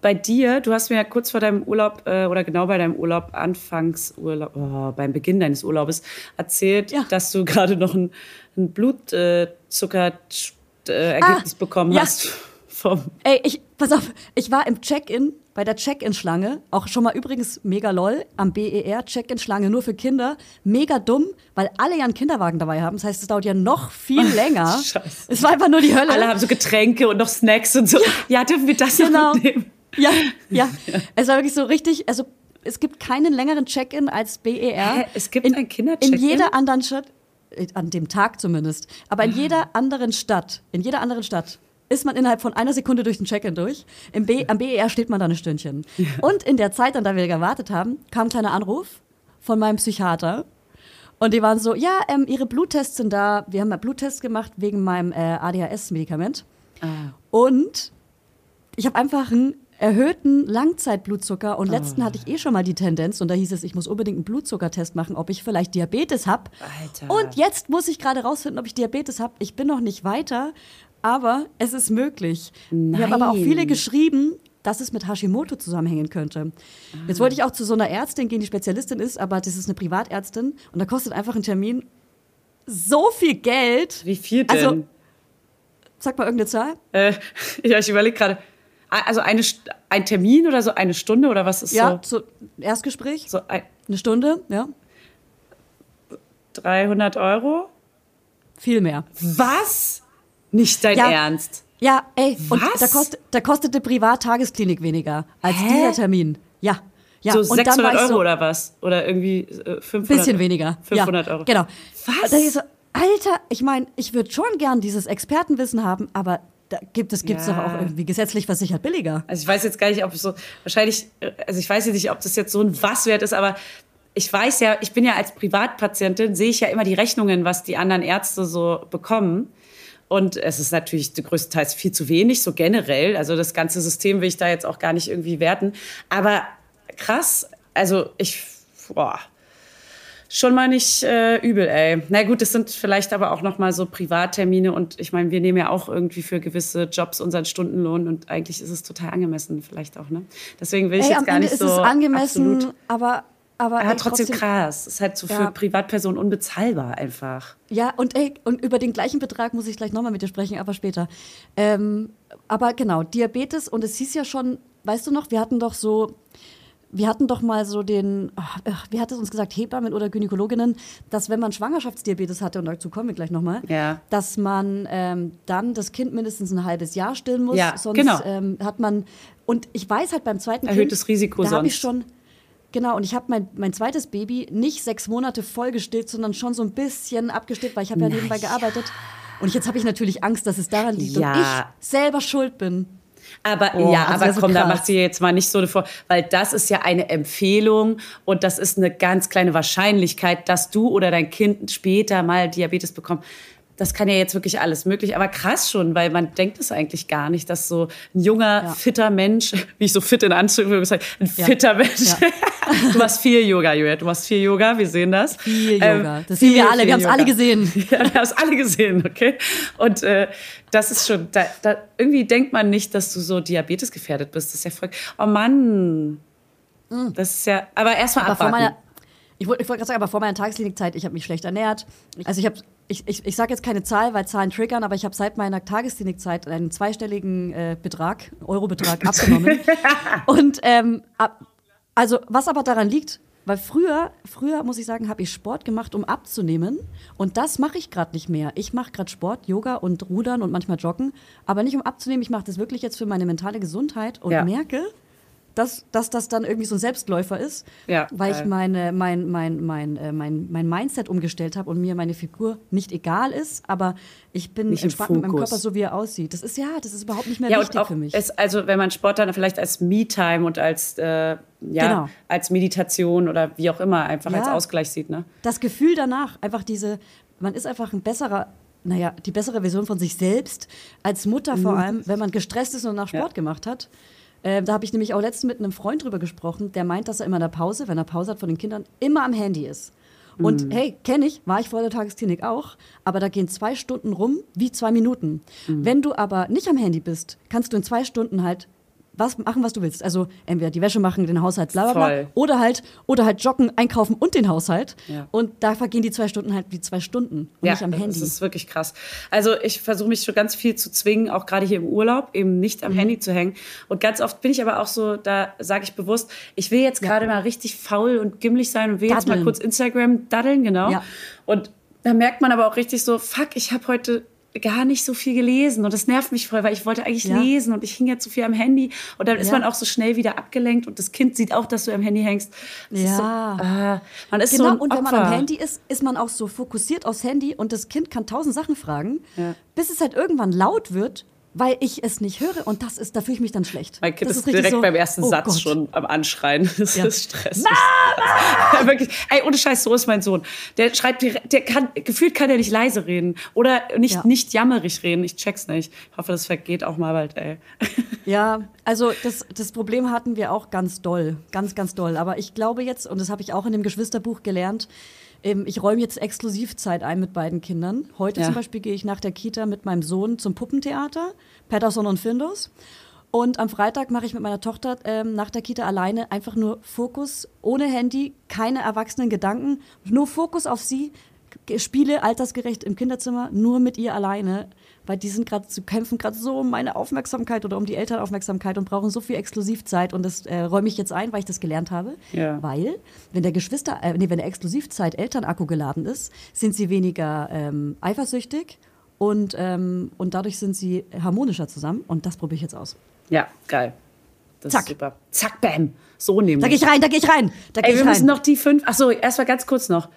bei dir, du hast mir ja kurz vor deinem Urlaub äh, oder genau bei deinem Urlaub, Anfangsurlaub, oh, beim Beginn deines Urlaubes, erzählt, Ja. dass du gerade noch ein, ein Blutzuckerergebnis äh, Ergebnis Ah, bekommen ja. hast. Vom, Ey, ich, pass auf, ich war im Check-in, bei der Check-in-Schlange, auch schon mal übrigens mega lol, am BER, Check-in-Schlange nur für Kinder, mega dumm, weil alle ja einen Kinderwagen dabei haben. Das heißt, es dauert ja noch viel länger. Scheiße. Es war einfach nur die Hölle. alle haben so Getränke und noch Snacks und so. Ja, dürfen wir das Genau. noch mitnehmen? Ja, ja. Es war wirklich so richtig, also es gibt keinen längeren Check-in als BER. Hä? Es gibt in, ein Kinder-Check-in? In jeder anderen Stadt, äh, an dem Tag zumindest, aber in jeder anderen Stadt, in jeder anderen Stadt ist man innerhalb von einer Sekunde durch den Check-in durch. Im B, am BER steht man da ein Stündchen. Und in der Zeit, an der wir gewartet haben, kam ein kleiner Anruf von meinem Psychiater. Und die waren so, ja, ähm, ihre Bluttests sind da. Wir haben ja Bluttests gemacht wegen meinem äh, ADHS-Medikament. Und ich habe einfach einen erhöhten Langzeitblutzucker und letzten hatte ich eh schon mal die Tendenz und da hieß es, ich muss unbedingt einen Blutzuckertest machen, ob ich vielleicht Diabetes habe. Und jetzt muss ich gerade rausfinden, ob ich Diabetes habe. Ich bin noch nicht weiter, aber es ist möglich. Wir haben aber auch Nein. viele geschrieben, dass es mit Hashimoto zusammenhängen könnte. Jetzt wollte ich auch zu so einer Ärztin gehen, die Spezialistin ist, aber das ist eine Privatärztin und da kostet einfach ein Termin so viel Geld. Wie viel denn? Also, sag mal irgendeine Zahl. äh, ja, ich überlege gerade. Also eine, ein Termin oder so eine Stunde oder was ist Ja, so Erstgespräch, so? So ein, eine Stunde, ja, 300 Euro? viel mehr. Was? Nicht dein Ja. Ernst? Ja, ey, und Was? da, kost, da kostete Privattagesklinik weniger als Hä? dieser Termin. Ja. ja. so und dann 600 war ich Euro so, oder was? Oder irgendwie äh, 500? Bisschen weniger. 500 ja, Euro. Genau. Was? Und so, Alter, ich meine, ich würde schon gern dieses Expertenwissen haben, aber da gibt es gibt's Ja. doch auch irgendwie gesetzlich versichert billiger. Also ich weiß jetzt gar nicht, ob es so, wahrscheinlich, also ich weiß jetzt nicht, ob das jetzt so ein Was-Wert ist, aber ich weiß ja, ich bin ja als Privatpatientin, sehe ich ja immer die Rechnungen, was die anderen Ärzte so bekommen. Und es ist natürlich größtenteils viel zu wenig, so generell. Also das ganze System will ich da jetzt auch gar nicht irgendwie werten. Aber krass, also ich, boah, schon mal nicht äh, übel, ey. Na gut, das sind vielleicht aber auch noch mal so Privattermine und ich meine, wir nehmen ja auch irgendwie für gewisse Jobs unseren Stundenlohn und eigentlich ist es total angemessen vielleicht auch, ne? Deswegen will ich Ey, jetzt am gar Ende nicht ist so es angemessen, absolut. aber aber Ja, ey, trotzdem krass. Ist halt so für Ja. Privatpersonen unbezahlbar einfach. Ja, und ey, und über den gleichen Betrag muss ich gleich nochmal mit dir sprechen, aber später. Ähm, aber genau, Diabetes, und es hieß ja schon, weißt du noch, wir hatten doch so, wir hatten doch mal so den, ach, wie hat es uns gesagt, Hebammen oder Gynäkologinnen, dass wenn man Schwangerschaftsdiabetes hatte, und dazu kommen wir gleich nochmal, Ja. dass man ähm, dann das Kind mindestens ein halbes Jahr stillen muss. Ja, sonst genau. ähm, hat man, und ich weiß halt beim zweiten Erhöhtes Kind, Risiko da habe ich schon, genau, und ich habe mein, mein zweites Baby nicht sechs Monate voll gestillt, sondern schon so ein bisschen abgestillt, weil ich habe ja nebenbei gearbeitet. Und jetzt habe ich natürlich Angst, dass es daran liegt und Ja. ich selber schuld bin. Aber Oh, ja, also aber komm, da krass. macht sie jetzt mal nicht so eine vor, weil das ist ja eine Empfehlung und das ist eine ganz kleine Wahrscheinlichkeit, dass du oder dein Kind später mal Diabetes bekommt. Das kann ja jetzt wirklich alles möglich, aber krass schon, weil man denkt es eigentlich gar nicht, dass so ein junger, Ja. fitter Mensch, wie ich so fit in Anführungszeichen, ein Ja. fitter Mensch. Ja. Du machst viel Yoga, Julia, du machst viel Yoga, wir sehen das. Viel Ähm, Yoga. Das sehen wir alle, wir haben es alle gesehen. Ja, wir haben es alle gesehen, okay? Und äh, das ist schon, da, da, irgendwie denkt man nicht, dass du so Diabetes gefährdet bist. Das ist ja voll, oh Mann. Das ist ja, aber erstmal Mm. Aber vor abwarten. meiner, ich wollte ich wollte gerade sagen, aber vor meiner Tagesklinikzeit, ich habe mich schlecht ernährt. Also ich habe, ich, ich, ich sage jetzt keine Zahl, weil Zahlen triggern, aber ich habe seit meiner Tagesklinikzeit einen zweistelligen äh, Betrag, Eurobetrag abgenommen. Und ähm, ab, also was aber daran liegt, weil früher, früher muss ich sagen, habe ich Sport gemacht, um abzunehmen. Und das mache ich gerade nicht mehr. Ich mache gerade Sport, Yoga und Rudern und manchmal Joggen, aber nicht um abzunehmen. Ich mache das wirklich jetzt für meine mentale Gesundheit und Ja. merke, dass, dass das dann irgendwie so ein Selbstläufer ist, Ja, weil geil. ich meine, mein, mein, mein, äh, mein, mein Mindset umgestellt habe und mir meine Figur nicht egal ist, aber ich bin Nicht im entspannt mit meinem. Körper, so wie er aussieht. Das ist ja, das ist überhaupt nicht mehr ja, wichtig auch für mich. Es, also wenn man Sport dann vielleicht als Me-Time und als, äh, ja, Genau. als Meditation oder wie auch immer einfach Ja. als Ausgleich sieht, ne? das Gefühl danach, einfach diese, man ist einfach ein besserer, naja, die bessere Version von sich selbst, als Mutter vor allem, wenn man gestresst ist und nach Sport Ja. gemacht hat. Äh, da habe ich nämlich auch letztens mit einem Freund drüber gesprochen, der meint, dass er immer in der Pause, wenn er Pause hat von den Kindern, immer am Handy ist. Und hey, kenne ich, war ich vor der Tagesklinik auch, aber da gehen zwei Stunden rum wie zwei Minuten. Wenn du aber nicht am Handy bist, kannst du in zwei Stunden halt was machen, was du willst. Also entweder die Wäsche machen, den Haushalt, bla bla bla. Oder halt, oder halt joggen, einkaufen und den Haushalt. Ja. Und da vergehen die zwei Stunden halt wie zwei Stunden und nicht am Handy. Das ist wirklich krass. Also ich versuche mich schon ganz viel zu zwingen, auch gerade hier im Urlaub, eben nicht Mhm. am Handy zu hängen. Und ganz oft bin ich aber auch so, da sage ich bewusst, ich will jetzt gerade mal richtig faul und gimmelig sein und will jetzt mal Daddeln. kurz Instagram daddeln, genau. Ja. Und da merkt man aber auch richtig so, fuck, ich habe heute gar nicht so viel gelesen und das nervt mich voll, weil ich wollte eigentlich Ja. lesen und ich hing jetzt so viel am Handy und dann ist Ja. man auch so schnell wieder abgelenkt und das Kind sieht auch, dass du am Handy hängst. Das ist so, Ja. ah, man ist Genau, so und wenn man am Handy ist, ist man auch so fokussiert aufs Handy und das Kind kann tausend Sachen fragen, Ja. bis es halt irgendwann laut wird, weil ich es nicht höre und das ist, da fühle ich mich dann schlecht. Mein Kind das ist, richtig direkt so, beim ersten oh Satz Gott. schon am Anschreien. Das Ja. ist Stress. Ja, wirklich. Ey, ohne Scheiß, so ist mein Sohn. Der schreibt, direkt- der kann, gefühlt kann er nicht leise reden oder nicht, Ja. nicht jammerig reden. Ich check's nicht. Ich hoffe, das vergeht auch mal bald, ey. Ja, also das, das Problem hatten wir auch ganz doll, ganz, ganz doll. Aber ich glaube jetzt, und das habe ich auch in dem Geschwisterbuch gelernt, ich räume jetzt Exklusivzeit ein mit beiden Kindern. Heute Ja. zum Beispiel gehe ich nach der Kita mit meinem Sohn zum Puppentheater, Patterson und Findus. Und am Freitag mache ich mit meiner Tochter ähm, nach der Kita alleine einfach nur Fokus, ohne Handy, keine erwachsenen Gedanken, nur Fokus auf sie, Spiele altersgerecht im Kinderzimmer, nur mit ihr alleine, weil die sind gerade, sie kämpfen gerade so um meine Aufmerksamkeit oder um die Elternaufmerksamkeit und brauchen so viel Exklusivzeit und das äh, räume ich jetzt ein, weil ich das gelernt habe. Ja. Weil, wenn der Geschwister, äh, nee, wenn der Exklusivzeit Elternakku geladen ist, sind sie weniger ähm, eifersüchtig und, ähm, und dadurch sind sie harmonischer zusammen und das probiere ich jetzt aus. Ja, geil. Das Zack. ist super. Zack, bam. So nämlich. Da gehe ich rein, da gehe ich rein, da gehe Ey, ich wir rein. müssen noch die fünf. Ach so, erstmal ganz kurz noch.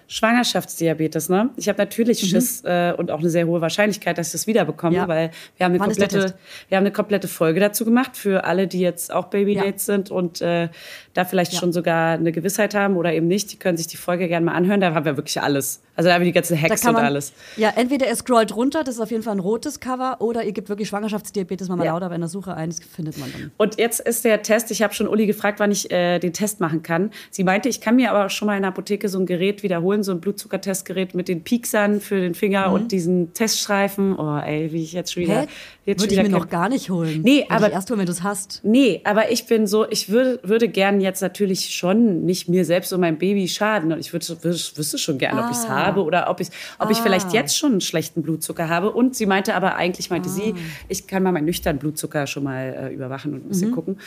Schwangerschaftsdiabetes, ne? Ich habe natürlich Mhm. Schiss äh, und auch eine sehr hohe Wahrscheinlichkeit, dass ich das wiederbekomme, Ja. weil wir haben, eine Wann komplette, wir haben eine komplette Folge dazu gemacht für alle, die jetzt auch Baby-Dates sind und äh, da vielleicht Ja. schon sogar eine Gewissheit haben oder eben nicht. Die können sich die Folge gerne mal anhören. Da haben wir wirklich alles. Also da haben wir die ganzen Hacks kann und man, alles. ja, entweder ihr scrollt runter, das ist auf jeden Fall ein rotes Cover, oder ihr gebt wirklich Schwangerschaftsdiabetes mal Ja. lauter bei in der Suche ein, das findet man dann. Und jetzt ist der Test, ich habe schon Uli gefragt, wann ich äh, den Test machen kann. Sie meinte, ich kann mir aber schon mal in der Apotheke so ein Gerät wiederholen, so ein Blutzuckertestgerät mit den Pieksern für den Finger und diesen Teststreifen. Oh, ey, wie ich jetzt schon wieder. Mhm. Hä? Jetzt Würde ich mir noch gar nicht holen. Nee, aber- ich erst holen, wenn du es hast. Nee, aber ich bin so, ich würde, würde gern jetzt natürlich schon nicht mir selbst und meinem Baby schaden. Und ich würde, würde, wüsste schon gern, ob ich es Ah. habe oder ob ich, ob ich Ah. vielleicht jetzt schon einen schlechten Blutzucker habe. Und sie meinte aber, eigentlich meinte Ah. sie, ich kann mal meinen nüchternen Blutzucker schon mal äh, überwachen und ein Mhm. bisschen gucken.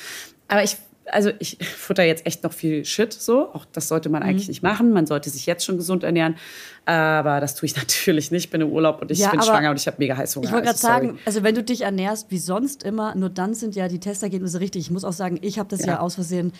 Aber ich also ich futter jetzt echt noch viel Shit so. Auch das sollte man Mhm. eigentlich nicht machen. Man sollte sich jetzt schon gesund ernähren. Aber das tue ich natürlich nicht. Ich bin im Urlaub und ich Ja, bin schwanger und ich habe mega Heißhunger. Ich wollte gerade also, sagen, also wenn du dich ernährst wie sonst immer, nur dann sind ja die Testergebnisse richtig. Ich muss auch sagen, ich habe das ja, Ja. aus Versehen,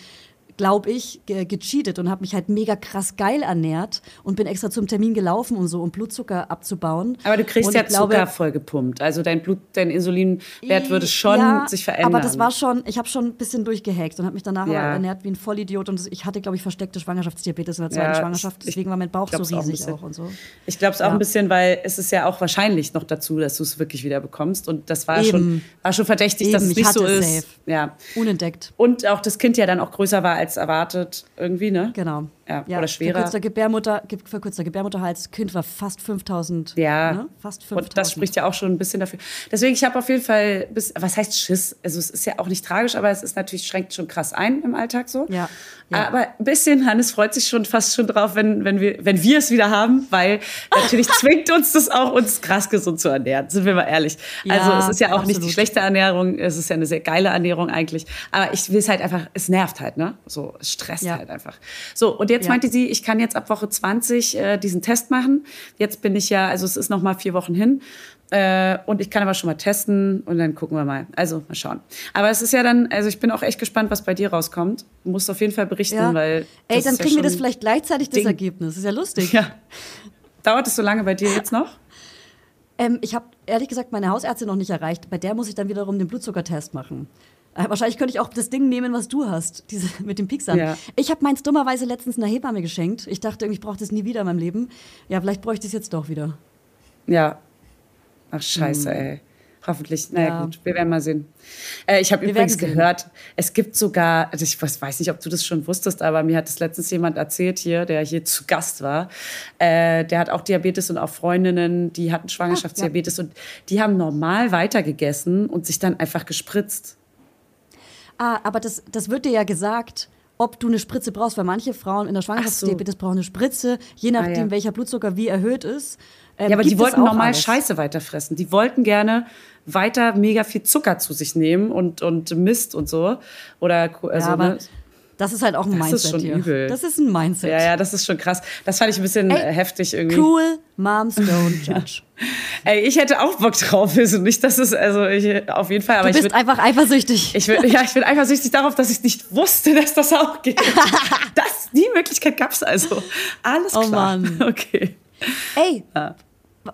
glaube ich, ge gecheatet und habe mich halt mega krass geil ernährt und bin extra zum Termin gelaufen, um so um Blutzucker abzubauen. Aber du kriegst und ja glaube, Zucker voll gepumpt. Also dein Blut, dein Insulinwert würde schon ja, sich verändern. Aber das war schon, ich habe schon ein bisschen durchgehackt und habe mich danach Ja. aber ernährt wie ein Vollidiot und ich hatte, glaube ich, versteckte Schwangerschaftsdiabetes in der zweiten Ja, Schwangerschaft. Deswegen war mein Bauch so auch riesig bisschen. auch, und so. Ich glaube es auch ein bisschen, weil es ist ja auch wahrscheinlich noch dazu, dass du es wirklich wieder bekommst. Und das war, Eben. schon, war schon verdächtig, dass Eben, es ich nicht so hatte es ist. safe. Ja. Unentdeckt. Und auch das Kind ja dann auch größer war als erwartet, irgendwie, ne? Genau. Ja, oder schwerer. Verkürzter Gebärmutter, ge- verkürzter Gebärmutterhals, Kind war fast 5000. Ja, Ne? Fast 5000. und das spricht ja auch schon ein bisschen dafür. Deswegen, ich habe auf jeden Fall, bis, was heißt Schiss? Also es ist ja auch nicht tragisch, aber es ist natürlich, schränkt schon krass ein im Alltag so. Ja, ja. Aber ein bisschen, Hannes freut sich schon fast schon drauf, wenn, wenn, wir, wenn wir es wieder haben, weil natürlich zwingt uns das auch, uns krass gesund zu ernähren, sind wir mal ehrlich. Ja, also es ist ja auch nicht die absolut. schlechte Ernährung, es ist ja eine sehr geile Ernährung eigentlich. Aber ich will es halt einfach, es nervt halt, ne? So, es stresst Ja. halt einfach. So, und jetzt meinte sie, ich kann jetzt ab Woche 20 äh, diesen Test machen. Jetzt bin ich ja, also es ist noch mal vier Wochen hin. Äh, und ich kann aber schon mal testen und dann gucken wir mal. Also mal schauen. Aber es ist ja dann, also ich bin auch echt gespannt, was bei dir rauskommt. Du musst auf jeden Fall berichten, Ja. weil. Ey, das dann ist ja kriegen wir das vielleicht gleichzeitig, das Ding. Ergebnis. Das ist ja lustig. Ja. Dauert es so lange bei dir jetzt noch? Ähm, ich habe ehrlich gesagt meine Hausärztin noch nicht erreicht. Bei der muss ich dann wiederum den Blutzuckertest machen. Äh, wahrscheinlich könnte ich auch das Ding nehmen, was du hast, diese mit dem Pieksern. Ja. Ich habe meins dummerweise letztens einer Hebamme geschenkt. Ich dachte, irgendwie, ich brauche das nie wieder in meinem Leben. Ja, vielleicht bräuchte ich es jetzt doch wieder. Ja. Ach, scheiße, ey. Hoffentlich. Naja. Ja. gut, wir werden mal sehen. Äh, ich habe übrigens gehört, es gibt sogar, also ich weiß, weiß nicht, ob du das schon wusstest, aber mir hat das letztens jemand erzählt hier, der hier zu Gast war. Äh, der hat auch Diabetes und auch Freundinnen, die hatten Schwangerschaftsdiabetes und die haben normal weitergegessen und sich dann einfach gespritzt. Ah, aber das, das wird dir ja gesagt, ob du eine Spritze brauchst, weil manche Frauen in der Schwangerschaftsdiabetes brauchen eine Spritze, je nachdem, Ah, ja. welcher Blutzucker wie erhöht ist. Ähm, Ja, aber die wollten normal alles. Scheiße weiterfressen. Die wollten gerne weiter mega viel Zucker zu sich nehmen und, und Mist und so. Oder, also, ja, aber ne? das ist halt auch ein Das ist Mindset schon hier. übel. Das ist ein Mindset. Ja, ja, das ist schon krass. Das fand ich ein bisschen Ey, äh, heftig irgendwie. Cool, Moms don't judge. Ey, ich hätte auch Bock drauf. Also nicht, dass es, also ich, auf jeden Fall, aber Du ich bist würde. einfach eifersüchtig. Ich will, ja, ich bin eifersüchtig darauf, dass ich nicht wusste, dass das auch geht. das, die Möglichkeit gab es also. Alles Oh klar. Mann. Okay. Ey, Ja.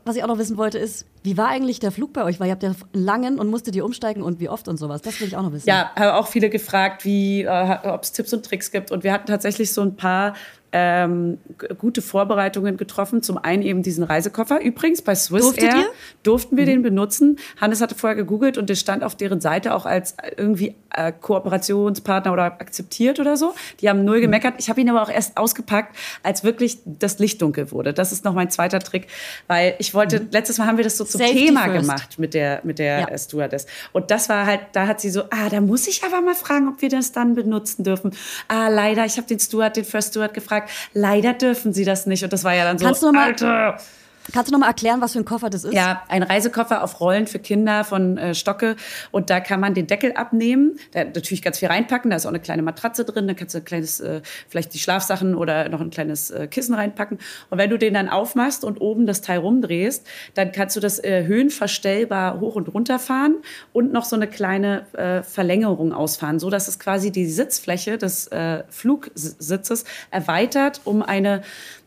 was ich auch noch wissen wollte ist, wie war eigentlich der Flug bei euch? Weil ihr habt ja einen langen und musstet ihr umsteigen und wie oft und sowas. Das will ich auch noch wissen. Ja, haben auch viele gefragt, wie, äh, ob es Tipps und Tricks gibt. Und wir hatten tatsächlich so ein paar ähm, gute Vorbereitungen getroffen. Zum einen eben diesen Reisekoffer. Übrigens bei Swiss Durftet Air ihr? durften wir den benutzen. Hannes hatte vorher gegoogelt und der stand auf deren Seite auch als irgendwie äh, Kooperationspartner oder akzeptiert oder so. Die haben null gemeckert. Ich habe ihn aber auch erst ausgepackt, als wirklich das Licht dunkel wurde. Das ist noch mein zweiter Trick, weil ich wollte, letztes Mal haben wir das so zum Safety Thema first. gemacht mit der, mit der Ja. Stewardess. Und das war halt, da hat sie so, ah, da muss ich aber mal fragen, ob wir das dann benutzen dürfen. Ah, leider, ich habe den Steward, den First Steward gefragt, leider dürfen sie das nicht. Und das war ja dann so, Kannst du mal- Alter. Kannst du noch mal erklären, was für ein Koffer das ist? Ja, ein Reisekoffer auf Rollen für Kinder von äh, Stocke. Und da kann man den Deckel abnehmen. Da natürlich ganz viel reinpacken. Da ist auch eine kleine Matratze drin. Da kannst du ein kleines, äh, vielleicht die Schlafsachen oder noch ein kleines äh, Kissen reinpacken. Und wenn du den dann aufmachst und oben das Teil rumdrehst, dann kannst du das äh, höhenverstellbar hoch und runter fahren und noch so eine kleine äh, Verlängerung ausfahren, so dass es quasi die Sitzfläche des äh, Flugsitzes erweitert um eine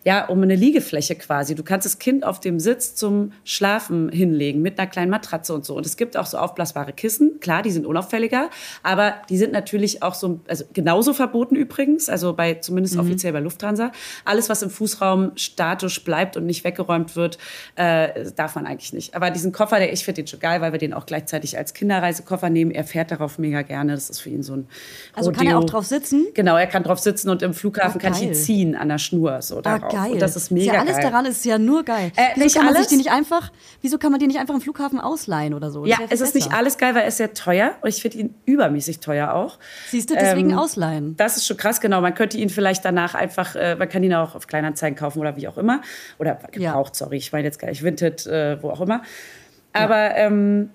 ja, um eine Liegefläche quasi. Du kannst das Kind auf dem Sitz zum Schlafen hinlegen mit einer kleinen Matratze und so. Und es gibt auch so aufblasbare Kissen. Klar, die sind unauffälliger, aber die sind natürlich auch so, also genauso verboten übrigens, also bei, zumindest offiziell bei Lufthansa. Alles, was im Fußraum statisch bleibt und nicht weggeräumt wird, äh, darf man eigentlich nicht. Aber diesen Koffer, der, ich finde den schon geil, weil wir den auch gleichzeitig als Kinderreisekoffer nehmen. Er fährt darauf mega gerne. Das ist für ihn so ein Also kann er Rodeo. auch drauf sitzen? Genau, er kann drauf sitzen und im Flughafen Ah, kann ich ihn ziehen an der Schnur. So Ah, geil. Und das ist mega ja, alles geil. daran ist ja nur geil. Äh, wieso nicht kann man alles? sich die nicht einfach, wieso kann man die nicht einfach im Flughafen ausleihen oder so? Das Ja, es ist nicht besser. alles geil, weil er ist sehr teuer. Und ich finde ihn übermäßig teuer auch. Siehst du, deswegen Ähm, ausleihen. Das ist schon krass, genau. Man könnte ihn vielleicht danach einfach, äh, man kann ihn auch auf Kleinanzeigen kaufen oder wie auch immer. Oder gebraucht, sorry, ich meine jetzt gar nicht Vinted, äh, wo auch immer. Aber ähm,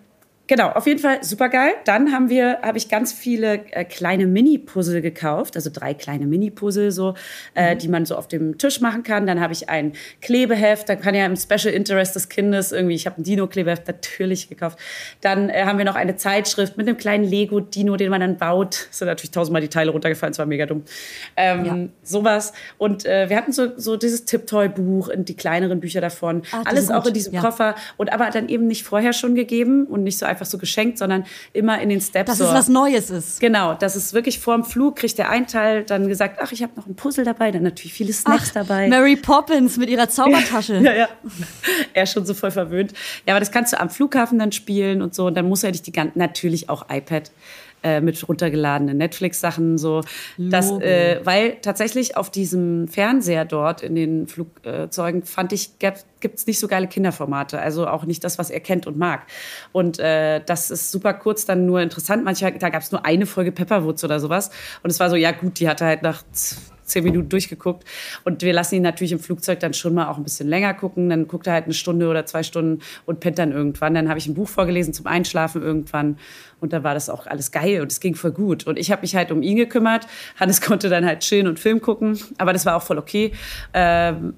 genau, auf jeden Fall super geil. Dann haben wir, habe ich ganz viele äh, kleine Mini-Puzzle gekauft, also drei kleine Mini-Puzzle so, äh, Mhm. die man so auf dem Tisch machen kann. Dann habe ich ein Klebeheft, dann kann ja im Special Interest des Kindes irgendwie, ich habe ein Dino-Klebeheft natürlich gekauft. Dann äh, haben wir noch eine Zeitschrift mit einem kleinen Lego-Dino, den man dann baut. Es sind natürlich tausendmal die Teile runtergefallen, es war mega dumm. Ähm, Ja. Sowas. Und äh, wir hatten so, so dieses Tipptoy-Buch und die kleineren Bücher davon. Das Alles auch in diesem Ja. Koffer. Und aber dann eben nicht vorher schon gegeben und nicht so einfach so geschenkt, sondern immer in den Steps. Dass so. es was Neues ist. Genau, das ist wirklich vorm Flug, kriegt der ein Teil dann gesagt, ach, ich habe noch ein Puzzle dabei, dann natürlich viele Snacks dabei. Mary Poppins mit ihrer Zaubertasche. Ja, ja. Er ist schon so voll verwöhnt. Ja, aber das kannst du am Flughafen dann spielen und so. Und dann muss er dich die ganzen, natürlich auch iPad äh, mit runtergeladenen Netflix-Sachen so. Das, äh, weil tatsächlich auf diesem Fernseher dort in den Flugzeugen fand ich, gibt es nicht so geile Kinderformate. Also auch nicht das, was er kennt und mag. Und äh, das ist super kurz dann nur interessant. Manchmal, da gab es nur eine Folge Pepperwoods oder sowas. Und es war so, ja gut, die hatte halt nach zehn Minuten durchgeguckt. Und wir lassen ihn natürlich im Flugzeug dann schon mal auch ein bisschen länger gucken. Dann guckt er halt eine Stunde oder zwei Stunden und pennt dann irgendwann. Dann habe ich ein Buch vorgelesen zum Einschlafen irgendwann. Und da war das auch alles geil und es ging voll gut. Und ich habe mich halt um ihn gekümmert. Hannes konnte dann halt chillen und Film gucken. Aber das war auch voll okay. Ähm,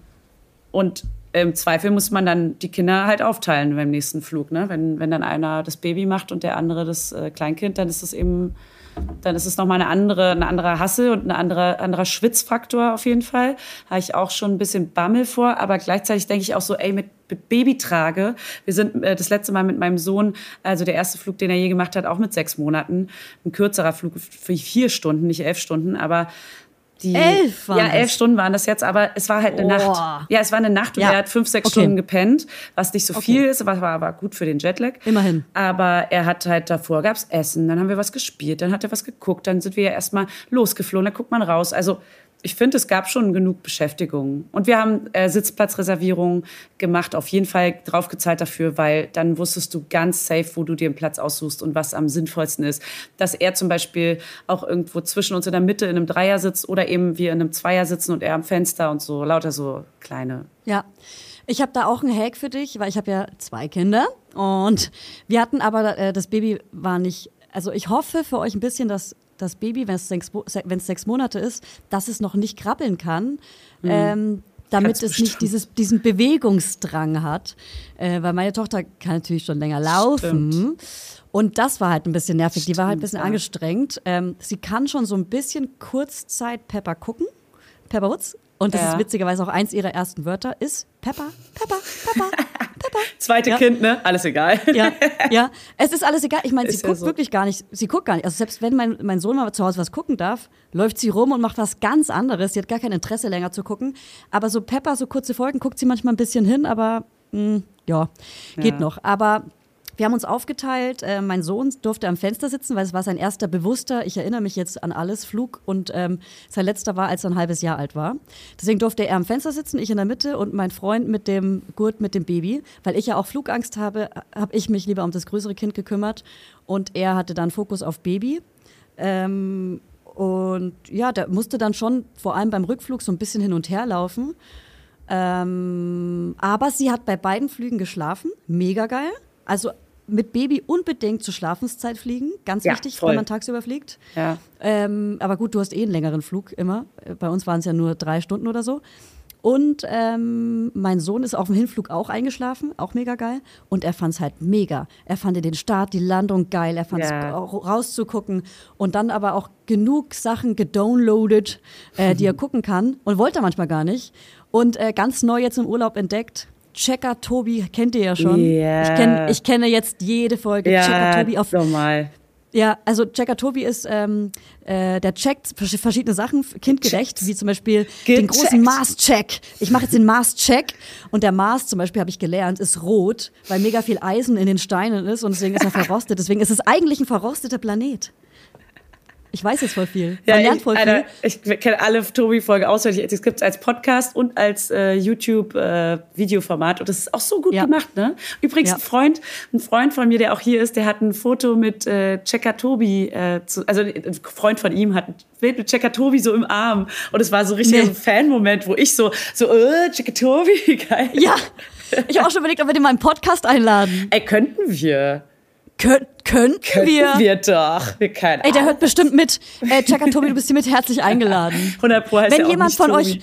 und im Zweifel muss man dann die Kinder halt aufteilen beim nächsten Flug. Ne? Wenn, wenn dann einer das Baby macht und der andere das äh, Kleinkind, dann ist das eben, dann ist es nochmal eine andere, eine andere Hassel und ein anderer, anderer Schwitzfaktor auf jeden Fall. Habe ich auch schon ein bisschen Bammel vor, aber gleichzeitig denke ich auch so, ey, mit, Babytrage. Wir sind äh, das letzte Mal mit meinem Sohn, also der erste Flug, den er je gemacht hat, auch mit sechs Monaten. Ein kürzerer Flug für vier Stunden, nicht elf Stunden, aber die, Elf waren ja, elf das? Stunden waren das jetzt, aber es war halt eine Oh. Nacht. Ja, es war eine Nacht und Ja. er hat fünf, sechs Okay. Stunden gepennt, was nicht so viel ist, aber war aber gut für den Jetlag. Immerhin. Aber er hat halt davor gab's Essen, dann haben wir was gespielt, dann hat er was geguckt, dann sind wir ja erstmal losgeflogen, dann guckt man raus. Also ich finde, es gab schon genug Beschäftigung. Und wir haben äh, Sitzplatzreservierungen gemacht, auf jeden Fall draufgezahlt dafür, weil dann wusstest du ganz safe, wo du dir einen Platz aussuchst und was am sinnvollsten ist. Dass er zum Beispiel auch irgendwo zwischen uns in der Mitte in einem Dreier sitzt oder eben wir in einem Zweier sitzen und er am Fenster und so, lauter so kleine. Ja. Ich habe da auch einen Hack für dich, weil ich habe ja zwei Kinder und wir hatten aber äh, das Baby war nicht. Also ich hoffe für euch ein bisschen, dass das Baby, wenn es sechs, sechs Monate ist, dass es noch nicht krabbeln kann. Ähm, damit Kann's es nicht bestimmt. dieses, diesen Bewegungsdrang hat. Äh, weil meine Tochter kann natürlich schon länger laufen. Und das war halt ein bisschen nervig. Die war halt ein bisschen Stimmt, ja. angestrengt. Ähm, sie kann schon so ein bisschen Kurzzeit Pepper gucken. Pepper Woods. Und das Ja. ist witzigerweise auch eins ihrer ersten Wörter, ist Pepper, Pepper, Pepper, Pepper. Zweite Ja. Kind, ne? Alles egal. Ja, ja. Es ist alles egal. Ich meine, sie Ist ja guckt so. wirklich gar nicht. Sie guckt gar nicht. Also selbst wenn mein, mein Sohn mal zu Hause was gucken darf, läuft sie rum und macht was ganz anderes. Sie hat gar kein Interesse länger zu gucken. Aber so Pepper, so kurze Folgen, guckt sie manchmal ein bisschen hin, aber mh, ja, geht Ja. noch. Aber wir haben uns aufgeteilt. Äh, mein Sohn durfte am Fenster sitzen, weil es war sein erster bewusster, ich erinnere mich jetzt an alles, Flug. Und ähm, sein letzter war, als er ein halbes Jahr alt war. Deswegen durfte er am Fenster sitzen, ich in der Mitte und mein Freund mit dem Gurt mit dem Baby. Weil ich ja auch Flugangst habe, habe ich mich lieber um das größere Kind gekümmert. Und er hatte dann Fokus auf Baby. Ähm, und ja, der musste dann schon vor allem beim Rückflug so ein bisschen hin und her laufen. Ähm, aber sie hat bei beiden Flügen geschlafen. Mega geil. Also mit Baby unbedingt zur Schlafenszeit fliegen. Ganz Ja, wichtig, voll. wenn man tagsüber fliegt. Ja. Ähm, aber gut, du hast eh einen längeren Flug immer. Äh, Bei uns waren es ja nur drei Stunden oder so. Und ähm, mein Sohn ist auf dem Hinflug auch eingeschlafen, auch mega geil. Und er fand es halt mega. Er fand den Start, die Landung geil. Er fand es auch rauszugucken. Und dann aber auch genug Sachen gedownloadet, äh, die er gucken kann. Und wollte er manchmal gar nicht. Und äh, ganz neu jetzt im Urlaub entdeckt. Checker Tobi kennt ihr ja schon. Ja. Ich, kenn, ich kenne jetzt jede Folge Checker Tobi auf normal. ja, also Checker Tobi ist, ähm, äh, der checkt vers- verschiedene Sachen kindgerecht, wie zum Beispiel den Gecheckt. großen Mars-Check. Ich mache jetzt den Mars-Check und der Mars zum Beispiel, habe ich gelernt, ist rot, weil mega viel Eisen in den Steinen ist und deswegen ist er verrostet. Deswegen ist es eigentlich ein verrosteter Planet. Ich weiß jetzt voll viel. Man lernt ich, voll Alter, viel. ich kenne alle Tobi-Folgen auswendig. Es gibt es als Podcast und als äh, YouTube-Videoformat. und das ist auch so gut Ja. gemacht, ne? Übrigens, Ja. ein Freund, ein Freund von mir, der auch hier ist, der hat ein Foto mit äh, Checker Tobi, äh, zu, also ein Freund von ihm hat ein Bild mit Checker Tobi so im Arm. Und es war so richtig Nee. so ein Fan-Moment, wo ich so, so, äh, Checker Tobi, geil. Ja, ich habe auch schon überlegt, ob wir den mal im Podcast einladen. Ey, könnten wir. Kön könnten wir. Wir doch. Wir können. Ey, der hört bestimmt mit. Äh, Chaka Tobi, du bist hiermit herzlich eingeladen. 100 Pro heißt wenn ja jemand von Tobi. euch,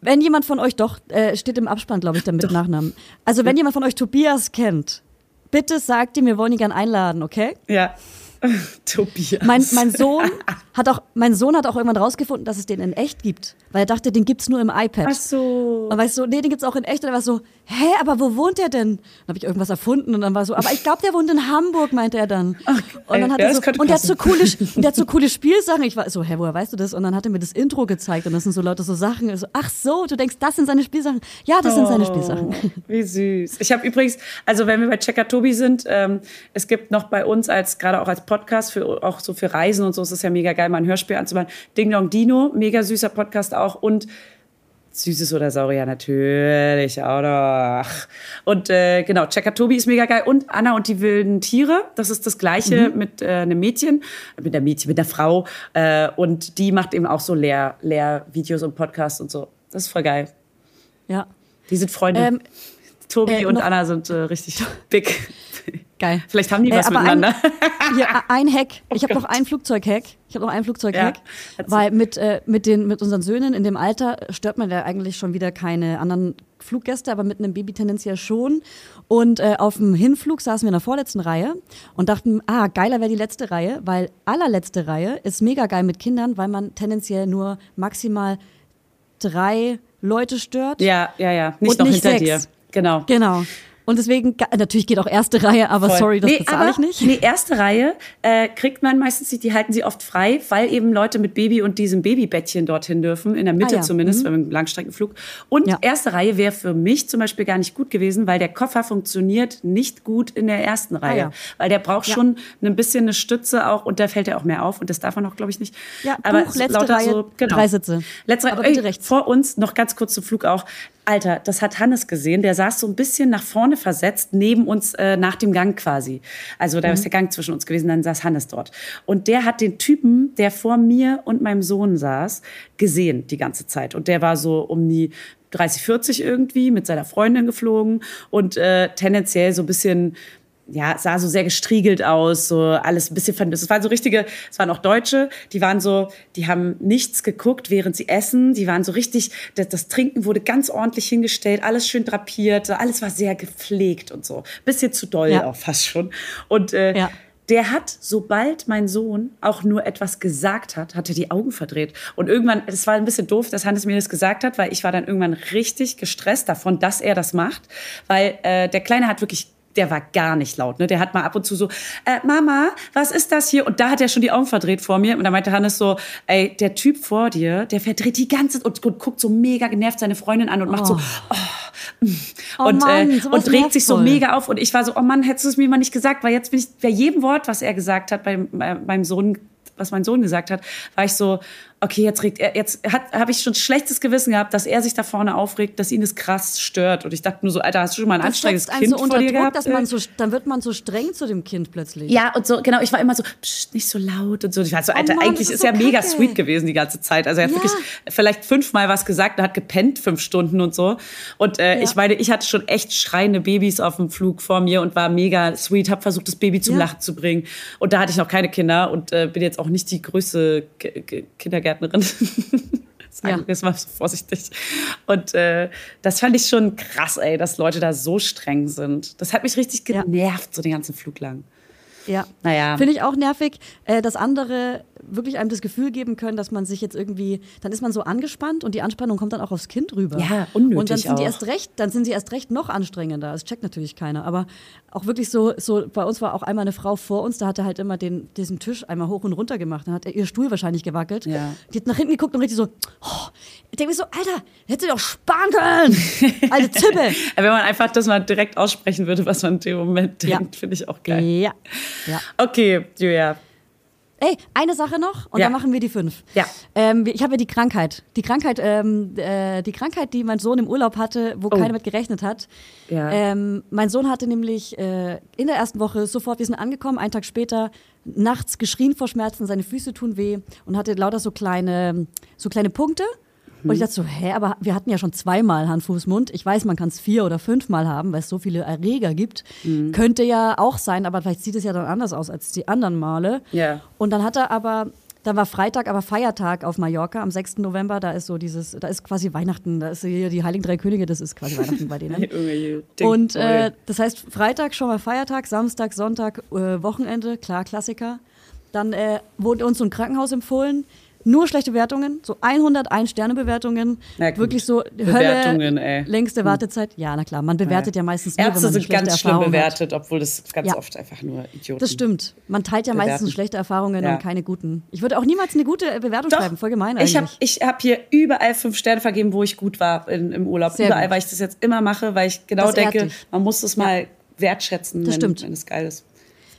wenn jemand von euch doch, äh, steht im Abspann, glaube ich, dann mit Nachnamen. Also wenn jemand von euch Tobias kennt, bitte sagt ihm, wir wollen ihn gern einladen, okay? Ja. Tobias. Mein, mein Sohn hat auch, mein Sohn hat auch irgendwann rausgefunden, dass es den in echt gibt, weil er dachte, den gibt's nur im iPad. Ach so. Und weißt du, nee, den gibt's auch in echt. Und er war so, hä, aber wo wohnt der denn? Dann habe ich irgendwas erfunden und dann war so, aber ich glaube, der wohnt in Hamburg, meinte er dann. und dann hat ja, er so, und der hat so coole, und der hat so coole Spielsachen. Ich war so, hä, woher weißt du das? Und dann hat er mir das Intro gezeigt und das sind so Leute so Sachen. Ich So, ach so, du denkst, das sind seine Spielsachen? Ja, das sind seine Spielsachen. Oh, Wie süß. Ich habe übrigens, also wenn wir bei Checker Tobi sind, ähm, es gibt noch bei uns als gerade auch als Podcast für auch so für Reisen und so, es ist ja mega geil, mal ein Hörspiel anzumachen. Ding Dong Dino, mega süßer Podcast auch und Süßes oder Saurier natürlich auch noch. Und äh, genau, Checker Tobi ist mega geil. Und Anna und die wilden Tiere, das ist das gleiche mit äh, einem Mädchen, mit der Mädchen, mit der Frau. Äh, und die macht eben auch so Lehr Lehrvideos und Podcasts und so. Das ist voll geil. Ja, Die sind Freunde. Ähm, Tobi äh, und Anna sind äh, richtig big. Geil. Vielleicht haben die Äh, was aber miteinander. Ein, hier, ein Hack. Ich habe Gott. noch einen Flugzeughack. Ich habe noch einen Flugzeughack. Ja, weil mit, äh, mit, den, mit unseren Söhnen in dem Alter stört man ja eigentlich schon wieder keine anderen Fluggäste, aber mit einem Baby tendenziell schon. Und äh, auf dem Hinflug saßen wir in der vorletzten Reihe und dachten, ah, geiler wäre die letzte Reihe, weil allerletzte Reihe ist mega geil mit Kindern, weil man tendenziell nur maximal drei Leute stört. ja, ja, ja. Nicht Und noch nicht hinter sechs. dir. Genau. Genau. Und deswegen, natürlich geht auch erste Reihe, aber Voll. sorry, das nee, bezahle ich nicht. Nee, erste Reihe äh, kriegt man meistens nicht, die halten sie oft frei, weil eben Leute mit Baby und diesem Babybettchen dorthin dürfen, in der Mitte Ah, ja. zumindest, beim Langstreckenflug. Und Ja. erste Reihe wäre für mich zum Beispiel gar nicht gut gewesen, weil der Koffer funktioniert nicht gut in der ersten Reihe. ja. Weil der braucht schon ein bisschen eine Stütze auch und da fällt er auch mehr auf und das darf man auch, glaube ich, nicht. Ja, aber Buch, letzte lauter Reihe, so, genau. drei Sitze. Letzte Reihe, Aber bitte rechts. vor uns, noch ganz kurz zum Flug auch. Alter, das hat Hannes gesehen. Der saß so ein bisschen nach vorne versetzt, neben uns äh, nach dem Gang quasi. Also da Mhm. ist der Gang zwischen uns gewesen, dann saß Hannes dort. Und der hat den Typen, der vor mir und meinem Sohn saß, gesehen die ganze Zeit. Und der war so um die 30, 40 irgendwie mit seiner Freundin geflogen und äh, tendenziell so ein bisschen ja, sah so sehr gestriegelt aus, so alles ein bisschen vermisst. Es waren so richtige, es waren auch Deutsche, die waren so, die haben nichts geguckt, während sie essen. Die waren so richtig, das, das Trinken wurde ganz ordentlich hingestellt, alles schön drapiert, alles war sehr gepflegt und so. Bisschen zu doll Ja. auch fast schon. Und äh, Ja. der hat, sobald mein Sohn auch nur etwas gesagt hat, hat er die Augen verdreht. Und irgendwann, es war ein bisschen doof, dass Hannes mir das gesagt hat, weil ich war dann irgendwann richtig gestresst davon, dass er das macht. Weil äh, der Kleine hat wirklich der war gar nicht laut. Ne? Der hat mal ab und zu so, äh, Mama, was ist das hier? Und da hat er schon die Augen verdreht vor mir. Und da meinte Hannes so, ey, der Typ vor dir, der verdreht die ganze Zeit und, und guckt so mega genervt seine Freundin an und macht so, oh, mm. Oh und, Mann, äh, und regt sich so mega auf. Und ich war so, oh Mann, hättest du es mir mal nicht gesagt, weil jetzt bin ich, bei jedem Wort, was er gesagt hat, beim, äh, beim Sohn, was mein Sohn gesagt hat, war ich so, okay, jetzt regt er, jetzt habe ich schon schlechtes Gewissen gehabt, dass er sich da vorne aufregt, dass ihn das krass stört. Und ich dachte nur so, Alter, hast du schon mal ein Das anstrengendes Kind so vor dir Druck, gehabt? dass man so, dann wird man so streng zu dem Kind plötzlich. Ja, und so, genau, ich war immer so, Psst, nicht so laut und so. Ich war so, Alter, Oh Mann, eigentlich ist, ist er so mega kacke. sweet gewesen die ganze Zeit. Also er hat Ja. wirklich vielleicht fünfmal was gesagt und hat gepennt fünf Stunden und so. Und äh, Ja. ich meine, ich hatte schon echt schreiende Babys auf dem Flug vor mir und war mega sweet, habe versucht, das Baby zum Ja. Lachen zu bringen. Und da hatte ich noch keine Kinder und äh, bin jetzt auch nicht die größte K K Kindergärtnerin. Sagen Ja. wir es mal so vorsichtig. Und äh, das fand ich schon krass, ey, dass Leute da so streng sind. Das hat mich richtig Ja. genervt, so den ganzen Flug lang. Ja. Naja. Finde ich auch nervig, äh, dass andere wirklich einem das Gefühl geben können, dass man sich jetzt irgendwie, dann ist man so angespannt und die Anspannung kommt dann auch aufs Kind rüber. Ja, unnötig Und dann sind die auch. erst recht, dann sind sie erst recht noch anstrengender. Das checkt natürlich keiner. Aber auch wirklich so, so, bei uns war auch einmal eine Frau vor uns, da hat er halt immer den, diesen Tisch einmal hoch und runter gemacht. Dann hat er ihr Stuhl wahrscheinlich gewackelt. Ja. Die hat nach hinten geguckt und richtig so, oh, ich denke mir so, Alter, hätte doch sparen können. Alte Zippe. Wenn man einfach das mal direkt aussprechen würde, was man in dem Moment Ja. denkt, finde ich auch geil. Ja. ja. Okay, Julia. Ey, eine Sache noch und Ja. dann machen wir die fünf. Ja. Ähm, ich habe ja die Krankheit. Die Krankheit, ähm, äh, die Krankheit, die mein Sohn im Urlaub hatte, wo keiner mit gerechnet hat. Oh. Ja. Ähm, mein Sohn hatte nämlich äh, in der ersten Woche sofort, wir sind angekommen, einen Tag später, nachts geschrien vor Schmerzen, seine Füße tun weh und hatte lauter so kleine, so kleine Punkte. Und ich dachte so, hä, aber wir hatten ja schon zweimal Hand, Fuß, Mund. Ich weiß, man kann es vier oder fünfmal haben, weil es so viele Erreger gibt. Mhm. Könnte ja auch sein, aber vielleicht sieht es ja dann anders aus als die anderen Male. Ja. Und dann hat er aber, da war Freitag, aber Feiertag auf Mallorca am 6. November. Da ist so dieses, da ist quasi Weihnachten. Da ist hier die Heiligen Drei Könige, das ist quasi Weihnachten bei denen. Und äh, das heißt, Freitag schon mal Feiertag, Samstag, Sonntag, äh, Wochenende, klar, Klassiker. Dann äh, wurde uns so ein Krankenhaus empfohlen. Nur schlechte Wertungen, so 101 Sterne-Bewertungen. Na gut. Wirklich so Bewertungen, Hölle, ey. längste Wartezeit. Ja, na klar, man bewertet ja, meistens nur, wenn Ärzte man eine sind ganz schlimm bewertet, obwohl das ganz Ja. oft einfach nur Idioten Das stimmt. Man teilt ja meistens Bewerten. schlechte Erfahrungen Ja. und keine guten. Ich würde auch niemals eine gute Bewertung Doch, schreiben. Voll gemein eigentlich. ich habe ich hab hier überall fünf Sterne vergeben, wo ich gut war in, im Urlaub. Sehr überall, gut. weil ich das jetzt immer mache, weil ich genau Das denke, man muss es mal wertschätzen, Das wenn, stimmt. wenn es geil ist.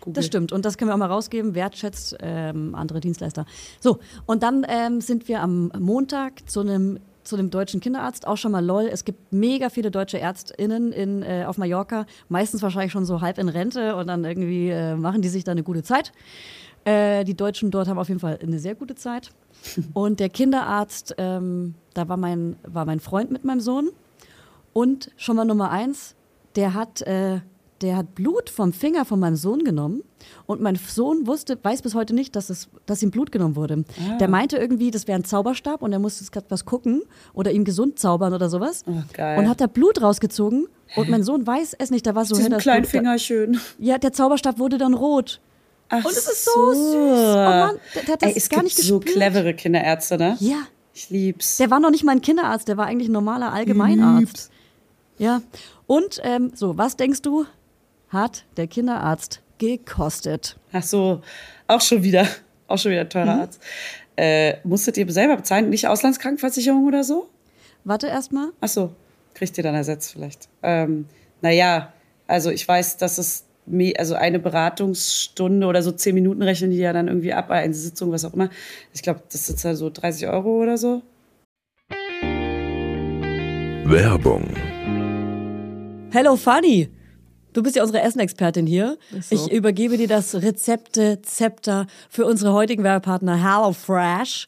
Google. Das stimmt. Und das können wir auch mal rausgeben. Wertschätzt ähm, andere Dienstleister. So, und dann ähm, sind wir am Montag zu einem zu dem deutschen Kinderarzt, auch schon mal lol. Es gibt mega viele deutsche ÄrztInnen in, äh, auf Mallorca, meistens wahrscheinlich schon so halb in Rente und dann irgendwie äh, machen die sich da eine gute Zeit. Äh, die Deutschen dort haben auf jeden Fall eine sehr gute Zeit. Und der Kinderarzt, ähm, da war mein, war mein Freund mit meinem Sohn. Und schon mal Nummer eins, der hat, äh, der hat Blut vom Finger von meinem Sohn genommen. Und mein Sohn wusste, weiß bis heute nicht, dass, es, dass ihm Blut genommen wurde. Ah. Der meinte irgendwie, das wäre ein Zauberstab und er musste gerade was gucken oder ihm gesund zaubern oder sowas. Oh, geil. Und hat da Blut rausgezogen. Und mein Sohn weiß es nicht. Da war so hin, kleinen Finger schön. Ja, der Zauberstab wurde dann rot. Ach Und es ist so süß. Oh Mann, der, der hat das Ey, es gar gibt nicht so gespürt. clevere Kinderärzte, ne? Ja. Ich lieb's. Der war noch nicht mal ein Kinderarzt, der war eigentlich ein normaler Allgemeinarzt. Ja. Und ähm, so, was denkst du, hat der Kinderarzt gekostet? Ach so, auch schon wieder, auch schon wieder ein Mhm. teurer Arzt. Äh, musstet ihr selber bezahlen, nicht Auslandskrankenversicherung oder so? Warte erstmal. Ach so, kriegt ihr dann ersetzt vielleicht. Ähm, naja, also ich weiß, dass es also eine Beratungsstunde oder so zehn Minuten rechnen die ja dann irgendwie ab, eine Sitzung, was auch immer. Ich glaube, das sind ja so 30 Euro oder so. Werbung, Hello Fanny. Du bist ja unsere Essenexpertin hier. So. Ich übergebe dir das Rezepte-Zepter für unsere heutigen Werbepartner HelloFresh.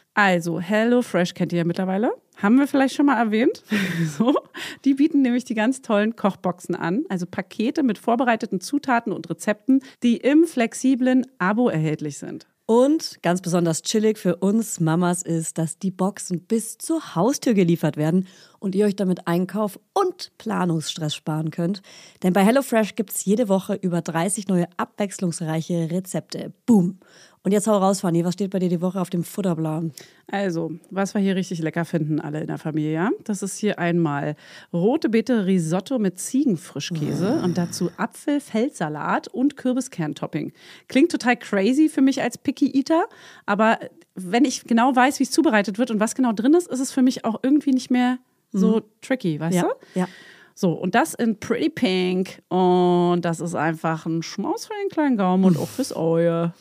Also, HelloFresh kennt ihr ja mittlerweile. Haben wir vielleicht schon mal erwähnt. so. Die bieten nämlich die ganz tollen Kochboxen an, also Pakete mit vorbereiteten Zutaten und Rezepten, die im flexiblen Abo erhältlich sind. Und ganz besonders chillig für uns Mamas ist, dass die Boxen bis zur Haustür geliefert werden und ihr euch damit Einkauf und Planungsstress sparen könnt. Denn bei HelloFresh gibt es jede Woche über 30 neue abwechslungsreiche Rezepte. Boom. Und jetzt hau raus, Fanny, was steht bei dir die Woche auf dem Futterplan? Also, was wir hier richtig lecker finden, alle in der Familie, ja? Das ist hier einmal rote Beete Risotto mit Ziegenfrischkäse und dazu Apfel-Feldsalat und Kürbiskerntopping. Klingt total crazy für mich als Picky Eater, aber wenn ich genau weiß, wie es zubereitet wird und was genau drin ist, ist es für mich auch irgendwie nicht mehr so tricky, weißt Ja, du? ja. So, und das in Pretty Pink. Und das ist einfach ein Schmaus für den kleinen Gaumen und auch fürs Auge.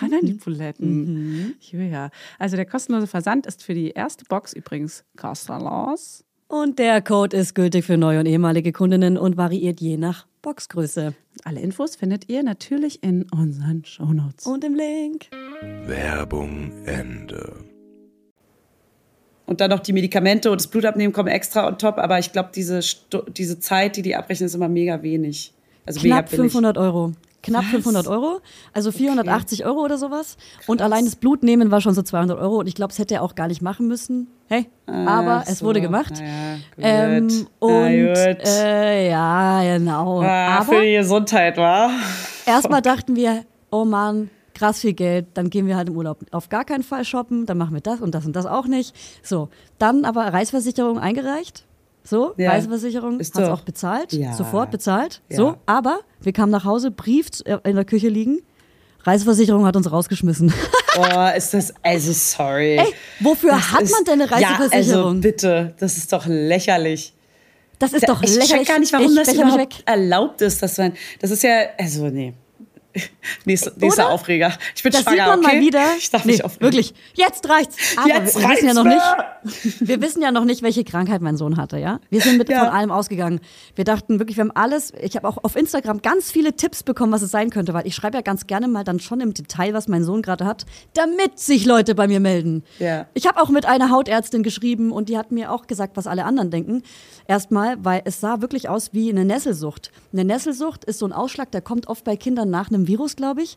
Ran an die Buletten. Ja. Also der kostenlose Versand ist für die erste Box übrigens kostenlos. Und der Code ist gültig für neue und ehemalige Kundinnen und variiert je nach Boxgröße. Alle Infos findet ihr natürlich in unseren Shownotes. Und im Link. Werbung Ende. Und dann noch die Medikamente und das Blutabnehmen kommen extra on top. Aber ich glaube, diese, diese Zeit, die die abrechnen, ist immer mega wenig. Also Knapp mega billig. 500 Euro. Knapp 500 Euro, also 480 Euro oder sowas. Und allein das Blutnehmen war schon so 200 Euro. Und ich glaube, es hätte er auch gar nicht machen müssen. Hey, aber Ach es so, wurde gemacht. gut. Ähm, und äh, ja, genau. Ah, aber für die Gesundheit, war. erstmal dachten wir, oh Mann, krass viel Geld, dann gehen wir halt im Urlaub auf gar keinen Fall shoppen, dann machen wir das und das und das auch nicht. So, dann aber Reiseversicherung eingereicht. So, Ja. Reiseversicherung hat es doch- auch bezahlt, Ja. sofort bezahlt. Ja. So, aber wir kamen nach Hause, Brief in der Küche liegen. Reiseversicherung hat uns rausgeschmissen. Oh, ist das, also sorry. Ey, wofür Das hat ist- man denn eine Ja, also Reiseversicherung? bitte, das ist doch lächerlich. das ist doch ich lächerlich. check gar nicht, warum ich das überhaupt erlaubt ist, dass man, das ist ja, also nee. Nächster, nächster Oder? Aufreger. Ich bin Das schwanger, sieht man okay? mal wieder. Ich darf nee, mich aufregen. wirklich. Jetzt reicht's. Aber Jetzt wir, wir wissen ja reicht's noch nicht. Wir wissen ja noch nicht, welche Krankheit mein Sohn hatte, ja? Wir sind mit Ja. von allem ausgegangen. Wir dachten wirklich, wir haben alles. Ich habe auch auf Instagram ganz viele Tipps bekommen, was es sein könnte, weil ich schreibe ja ganz gerne mal dann schon im Detail, was mein Sohn gerade hat, damit sich Leute bei mir melden. Ja. Ich habe auch mit einer Hautärztin geschrieben und die hat mir auch gesagt, was alle anderen denken. Erstmal, weil es sah wirklich aus wie eine Nesselsucht. Eine Nesselsucht ist so ein Ausschlag, der kommt oft bei Kindern nach einem Virus, glaube ich.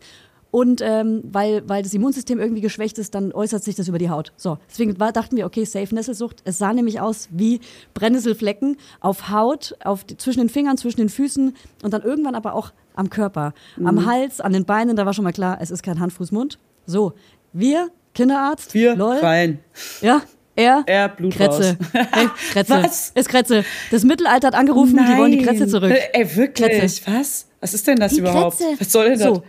Und ähm, weil, weil das Immunsystem irgendwie geschwächt ist, dann äußert sich das über die Haut. So, deswegen war, dachten wir, okay, safe Nesselsucht. Es sah nämlich aus wie Brennnesselflecken auf Haut, auf zwischen den Fingern, zwischen den Füßen und dann irgendwann aber auch am Körper, Mhm. am Hals, an den Beinen. Da war schon mal klar, es ist kein Hand, Fuß, Mund. So, wir, Kinderarzt, Wir lol, rein. ja, er, Er, Blut Kretze. raus. Hey, Kretze. Was? Ist Kretze. Das Mittelalter hat angerufen, die wollen die Kretze zurück. Äh, Ey, wirklich? Kretze. Was? Was ist denn das Die überhaupt? Kretze. Was soll denn das? So.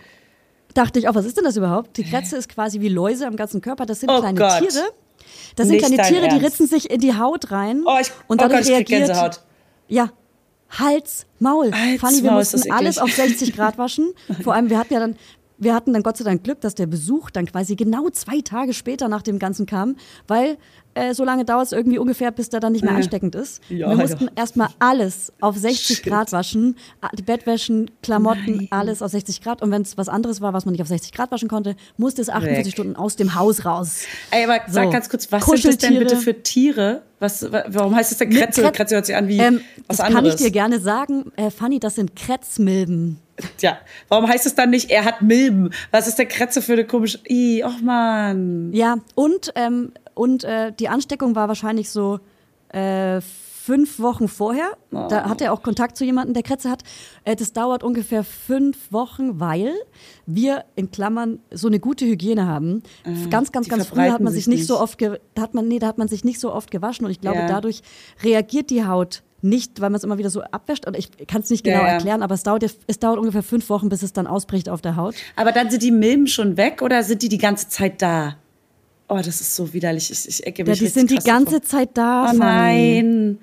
Dachte ich auch, was ist denn das überhaupt? Die Kretze ist quasi wie Läuse am ganzen Körper. Das sind Oh kleine Gott. Tiere. Das sind Nicht kleine Tiere, die Ernst. ritzen sich in die Haut rein. Oh, ich, und oh dadurch Gott, ich reagiert. Gänsehaut. Ja. Hals, Maul. Hals, Fanny, wir Maul, mussten alles auf 60 Grad waschen. Vor allem, wir hatten ja dann, wir hatten dann Gott sei Dank Glück, dass der Besuch dann quasi genau zwei Tage später nach dem Ganzen kam, weil äh, so lange dauert es irgendwie ungefähr, bis der dann nicht mehr ansteckend ist. Ja, wir mussten ja. erstmal alles auf 60 Shit. Grad waschen, die Bettwäschen, Klamotten, alles auf 60 Grad. Und wenn es was anderes war, was man nicht auf 60 Grad waschen konnte, musste es 48 Weg. Stunden aus dem Haus raus. Ey, aber sag So. ganz kurz, was sind das denn bitte für Tiere? Was, wa- warum heißt es denn Kretze? Kret- Kretze hört sich an wie Ähm, was das anderes. kann ich dir gerne sagen. Äh, Fanny, das sind Kretzmilben. Ja, warum heißt es dann nicht, er hat Milben? Was ist der Kretze für eine komische... Ih, och man. Ja, und, ähm, und äh, die Ansteckung war wahrscheinlich so äh, fünf Wochen vorher. Da hat er auch Kontakt zu jemandem, der Kretze hat. Äh, das dauert ungefähr fünf Wochen, weil wir in Klammern so eine gute Hygiene haben. ganz, ganz, die ganz früh hat man sich sich nicht so nicht. oft, hat man, nee, da hat man sich nicht so oft gewaschen und ich glaube, Ja. dadurch reagiert die Haut nicht, weil man es immer wieder so abwäscht. Oder ich kann es nicht genau Ja, ja. erklären, aber es dauert, es dauert ungefähr fünf Wochen, bis es dann ausbricht auf der Haut. Aber dann sind die Milben schon weg oder sind die die ganze Zeit da? Oh, das ist so widerlich. Ich, ich ecke Ja, mich die richtig sind die ganze davor. Zeit da. Oh nein.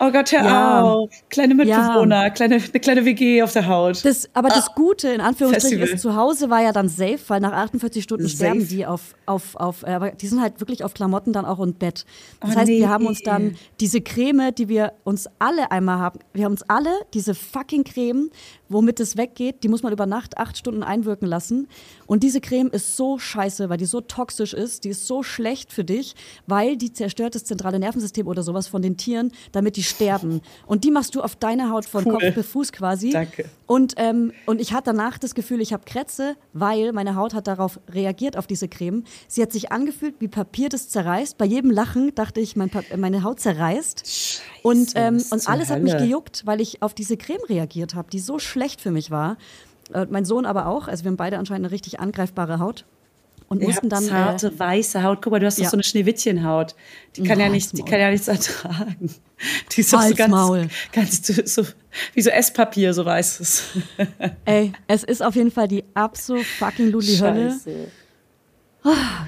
Oh Gott, hör Ja. auf. Kleine Mitbewohner, kleine, eine kleine WG auf der Haut. Das, aber das Gute, in Anführungsstrichen, Festival. ist, zu Hause war ja dann safe, weil nach 48 Stunden Safe. sterben die auf, auf, auf, äh, aber die sind halt wirklich auf Klamotten dann auch und Bett. Das Oh, heißt, nee. wir haben uns dann diese Creme, die wir uns alle einmal haben, wir haben uns alle diese fucking Creme, womit es weggeht, die muss man über Nacht acht Stunden einwirken lassen. Und diese Creme ist so scheiße, weil die so toxisch ist, die ist so schlecht für dich, weil die zerstört das zentrale Nervensystem oder sowas von den Tieren, damit die sterben. Und die machst du auf deine Haut von Cool. Kopf bis Fuß quasi. Danke. Und, ähm, und ich hatte danach das Gefühl, ich habe Krätze, weil meine Haut hat darauf reagiert, auf diese Creme. Sie hat sich angefühlt wie Papier, das zerreißt. Bei jedem Lachen dachte ich, mein meine Haut zerreißt. und ähm, und zur alles hat mich Hölle? gejuckt, weil ich auf diese Creme reagiert habe, die so schlecht für mich war. Äh, mein Sohn aber auch. Also wir haben beide anscheinend eine richtig angreifbare Haut. Und Ihr mussten dann. zarte, Äh, weiße Haut. Guck mal, du hast doch Ja. so eine Schneewittchenhaut. Die kann ja, Ja, nicht, die kann ja nichts ertragen. Die ist doch so ganz, Maul. ganz so, wie so Esspapier, so weiß es. ey, es ist auf jeden Fall die absolut fucking Luli Hölle. Scheiße.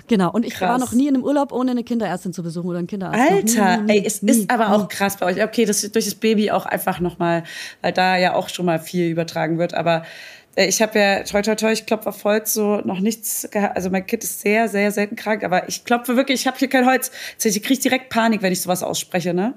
Genau. Und ich war Krass. noch nie in einem Urlaub, ohne eine Kinderärztin zu besuchen oder einen Kinderarzt. Noch nie, Alter, nie, nie, ey, es ist aber auch krass bei euch. Okay, das durch das Baby auch einfach nochmal, weil da ja auch schon mal viel übertragen wird. Aber äh, ich habe ja, toi, toi, toi, ich klopfe auf Holz, so noch nichts gehabt. Also mein Kind ist sehr, sehr selten krank, aber ich klopfe wirklich, ich habe hier kein Holz. Ich kriege direkt Panik, wenn ich sowas ausspreche, ne?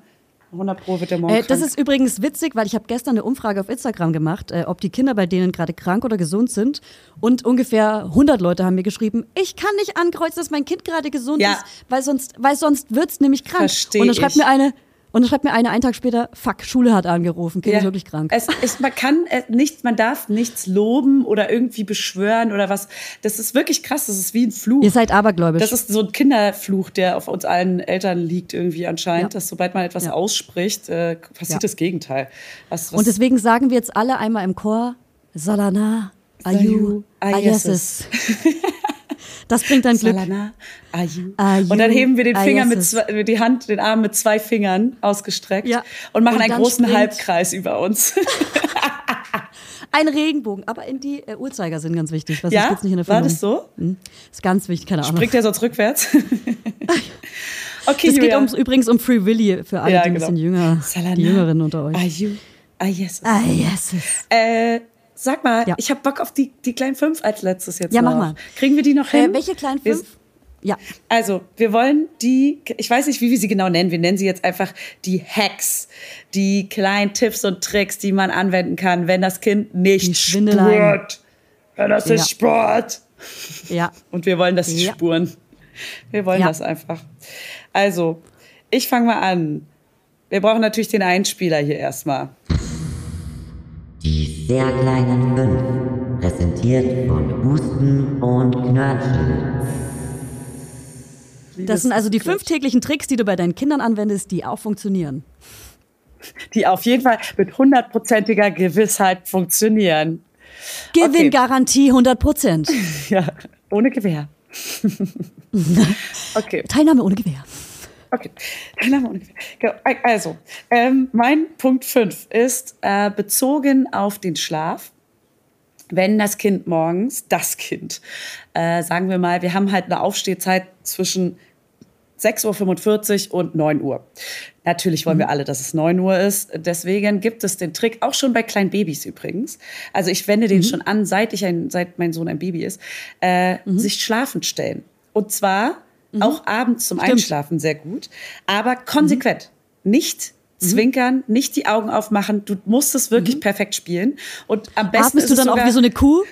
100 Pro wird der morgen Äh, das ist übrigens witzig, weil ich habe gestern eine Umfrage auf Instagram gemacht, äh, ob die Kinder bei denen gerade krank oder gesund sind. Und ungefähr 100 Leute haben mir geschrieben, ich kann nicht ankreuzen, dass mein Kind gerade gesund Ja. ist, weil sonst, weil sonst wird's nämlich krank. Versteh und dann schreibt ich. mir eine, und dann schreibt mir eine einen Tag später, fuck, Schule hat angerufen, Kind ist wirklich krank. Es ist, man kann äh, nichts, man darf nichts loben oder irgendwie beschwören oder was. Das ist wirklich krass. Das ist wie ein Fluch. Ihr seid abergläubisch. Das ist so ein Kinderfluch, der auf uns allen Eltern liegt irgendwie anscheinend, Ja. dass sobald man etwas Ja. ausspricht, äh, passiert Ja. das Gegenteil. Was, was und deswegen sagen wir jetzt alle einmal im Chor, Salana, Ayu, Ayeses. Das bringt dann Glück. Salana, Ayu. Ayu, Und dann heben wir den Finger mit zwei, die Hand, den Arm mit zwei Fingern ausgestreckt Ja. und machen Und einen großen springt- Halbkreis über uns. Ein Regenbogen, aber in die äh, Uhrzeiger sind ganz wichtig. Was ja? gibt's nicht in der War das so? Hm? Ist ganz wichtig, keine Ahnung. Springt der sonst rückwärts? okay, Es geht Julia. um, übrigens um Free Willy für alle, Ja, die ein genau. bisschen jünger, Salana, die Jüngeren unter euch. Ayu, Ayeses. Ah, yes. Äh, sag mal, Ja. ich habe Bock auf die, die kleinen fünf als letztes jetzt Ja, noch. mach mal. Kriegen wir die noch hin? Äh, welche kleinen Wir- fünf? Ja. Also, wir wollen die, ich weiß nicht, wie wir sie genau nennen. Wir nennen sie jetzt einfach die Hacks. Die kleinen Tipps und Tricks, die man anwenden kann, wenn das Kind nicht spurt. Wenn das Ja. nicht spurt. Ja. Und wir wollen das nicht Ja. spuren. Wir wollen Ja. das einfach. Also, ich fange mal an. Wir brauchen natürlich den Einspieler hier erstmal. Die sehr kleinen fünf, präsentiert von Husten und Knörnchen. Das sind also die fünf täglichen Tricks, die du bei deinen Kindern anwendest, die auch funktionieren. Die auf jeden Fall mit hundertprozentiger Gewissheit funktionieren. Gewinngarantie 100 Prozent. Ja, ohne Gewehr. okay. Teilnahme ohne Gewehr. Okay. Genau, Also, ähm, mein Punkt 5 ist äh, bezogen auf den Schlaf. Wenn das Kind morgens, das Kind, äh, sagen wir mal, wir haben halt eine Aufstehzeit zwischen 6.45 Uhr und 9 Uhr. Natürlich wollen wir alle, dass es 9 Uhr ist. Deswegen gibt es den Trick, auch schon bei kleinen Babys übrigens. Also ich wende den schon an, seit, ich ein, seit mein Sohn ein Baby ist, äh, sich schlafend stellen. Und zwar auch abends zum Einschlafen sehr gut, aber konsequent. Nicht zwinkern, nicht die Augen aufmachen. Du musst es wirklich perfekt spielen. Und am besten Atmest du dann auch wie so eine Kuh?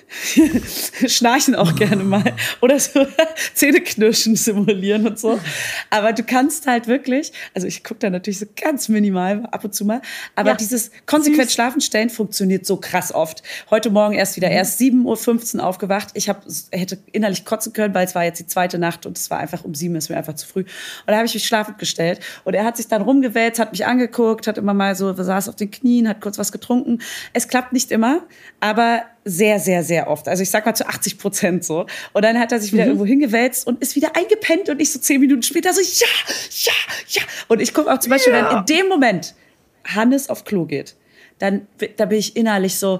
schnarchen auch gerne mal oder so Zähneknirschen simulieren und so. Aber du kannst halt wirklich, also ich gucke da natürlich so ganz minimal ab und zu mal, aber Ja, dieses konsequent schlafen stellen funktioniert so krass oft. Heute Morgen erst wieder erst 7.15 Uhr aufgewacht. Ich hab, hätte innerlich kotzen können, weil es war jetzt die zweite Nacht und es war einfach um sieben, ist mir einfach zu früh. Und da habe ich mich schlafend gestellt und er hat sich dann rumgewälzt, hat mich angeguckt, hat immer mal so, saß auf den Knien, hat kurz was getrunken. Es klappt nicht immer, aber sehr, sehr, sehr oft. Also ich sag mal zu 80 Prozent so. Und dann hat er sich wieder irgendwo hingewälzt und ist wieder eingepennt und ich so zehn Minuten später so, ja, ja, ja. Und ich gucke auch zum Beispiel, wenn in dem Moment Hannes auf Klo geht, dann da bin ich innerlich so,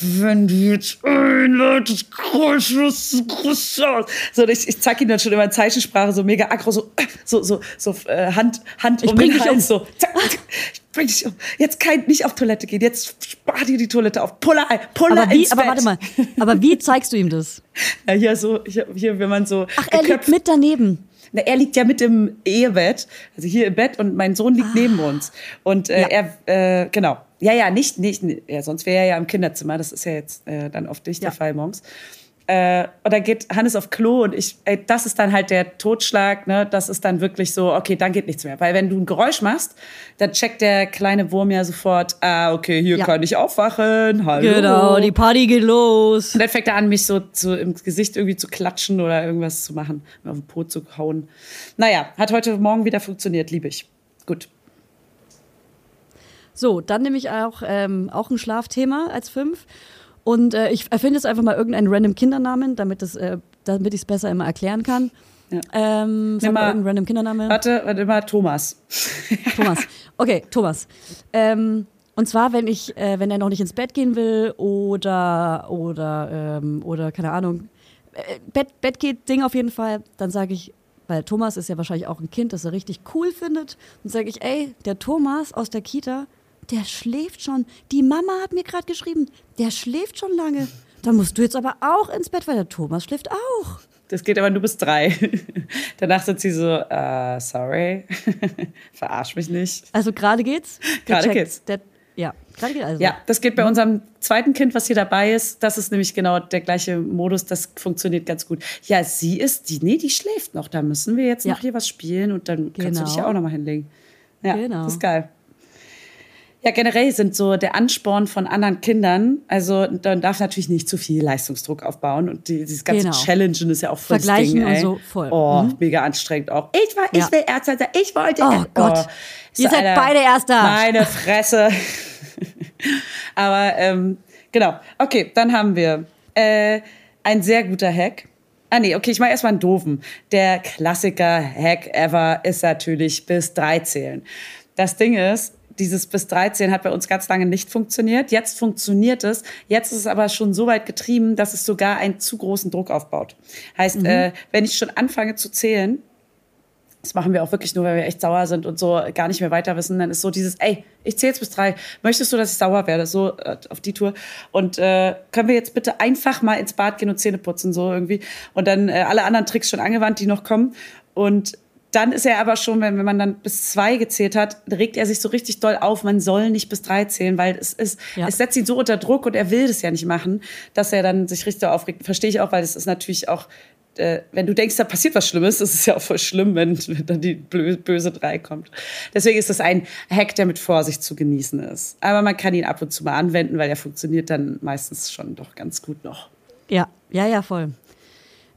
wenn die jetzt einleitet, groß, groß aus. So, ich, ich zeig ihm dann schon immer in Zeichensprache so mega aggro, so, so, so, so äh, Hand, Hand Ich um bring den dich Hals, um. so, zack, zack, ich bring dich um. Jetzt kein, nicht auf Toilette gehen, jetzt spar dir die Toilette auf, puller ein, puller Aber wie, aber Bett. warte mal. Aber wie zeigst du ihm das? Ja, hier so, hier, hier, wenn man so Ach, er liegt mit daneben. na, er liegt ja mit im Ehebett, also hier im Bett und mein Sohn liegt neben uns. Und äh, Ah. Ja. er, äh, genau. Ja, ja, nicht, nicht, ja, sonst wäre er ja im Kinderzimmer. Das ist ja jetzt äh, dann oft nicht Ja. der Fall morgens. Äh, und dann geht Hannes auf Klo und ich, ey, das ist dann halt der Totschlag, ne? Das ist dann wirklich so, okay, dann geht nichts mehr. Weil wenn du ein Geräusch machst, dann checkt der kleine Wurm ja sofort, ah, okay, hier Ja. kann ich aufwachen, hallo. Genau, die Party geht los. Und dann fängt er an, mich so, so im Gesicht irgendwie zu klatschen oder irgendwas zu machen, mir auf den Po zu hauen. Naja, hat heute Morgen wieder funktioniert, liebe ich. Gut. So, dann nehme ich auch, ähm, auch ein Schlafthema als fünf. Und äh, ich erfinde jetzt einfach mal irgendeinen random Kindernamen, damit äh, damit ich es besser immer erklären kann. Ja. Ähm, sag mal- irgendeinen random Kindername. Warte, warte mal, Thomas. Thomas. Okay, Thomas. Ähm, und zwar, wenn ich, äh, wenn er noch nicht ins Bett gehen will oder oder ähm, oder keine Ahnung, äh, Bett, Bett geht Ding auf jeden Fall, dann sage ich, weil Thomas ist ja wahrscheinlich auch ein Kind, das er richtig cool findet, dann sage ich, ey, der Thomas aus der Kita, der schläft schon. Die Mama hat mir gerade geschrieben, der schläft schon lange. Dann musst du jetzt aber auch ins Bett, weil der Thomas schläft auch. Das geht aber nur bis drei. Danach sind sie so, äh, sorry, verarsch mich nicht. Also gerade geht's? Gerade geht's. Der, ja, gerade geht also. Ja, das geht bei unserem zweiten Kind, was hier dabei ist. Das ist nämlich genau der gleiche Modus. Das funktioniert ganz gut. Ja, sie ist, die, nee, die schläft noch. Da müssen wir jetzt Ja. noch hier was spielen und dann kannst du dich ja Genau. auch noch mal hinlegen. Ja, Genau. das ist geil. Ja, generell sind so der Ansporn von anderen Kindern, also dann darf natürlich nicht zu viel Leistungsdruck aufbauen und die, dieses ganze Genau. Challengen ist ja auch voll Vergleichen Ding, und so, voll. Oh, Mhm. mega anstrengend auch. Ich war, Ja. ich will Ärzte sein, ich wollte. Oh Gott. Ihr seid beide Erster. Meine Fresse. Aber ähm, genau. Okay, dann haben wir äh, ein sehr guter Hack. Ah nee, okay, ich mache erstmal einen doofen. Der Klassiker-Hack ever ist natürlich bis drei zählen. Das Ding ist, dieses bis 13 hat bei uns ganz lange nicht funktioniert. Jetzt funktioniert es. Jetzt ist es aber schon so weit getrieben, dass es sogar einen zu großen Druck aufbaut. Heißt, äh, wenn ich schon anfange zu zählen, das machen wir auch wirklich nur, weil wir echt sauer sind und so gar nicht mehr weiter wissen. Dann ist so dieses, ey, ich zähle jetzt bis drei. Möchtest du, dass ich sauer werde? So äh, auf die Tour. Und äh, können wir jetzt bitte einfach mal ins Bad gehen und Zähne putzen, so irgendwie. Und dann äh, alle anderen Tricks schon angewandt, die noch kommen. Und dann ist er aber schon, wenn, wenn man dann bis zwei gezählt hat, regt er sich so richtig doll auf. Man soll nicht bis drei zählen, weil es ist, Ja. es setzt ihn so unter Druck und er will das ja nicht machen, dass er dann sich richtig aufregt. Verstehe ich auch, weil es ist natürlich auch äh, wenn du denkst, da passiert was Schlimmes, ist es ja auch voll schlimm, wenn, wenn dann die böse drei kommt. Deswegen ist das ein Hack, der mit Vorsicht zu genießen ist. Aber man kann ihn ab und zu mal anwenden, weil er funktioniert dann meistens schon doch ganz gut noch. Ja, ja, ja, voll.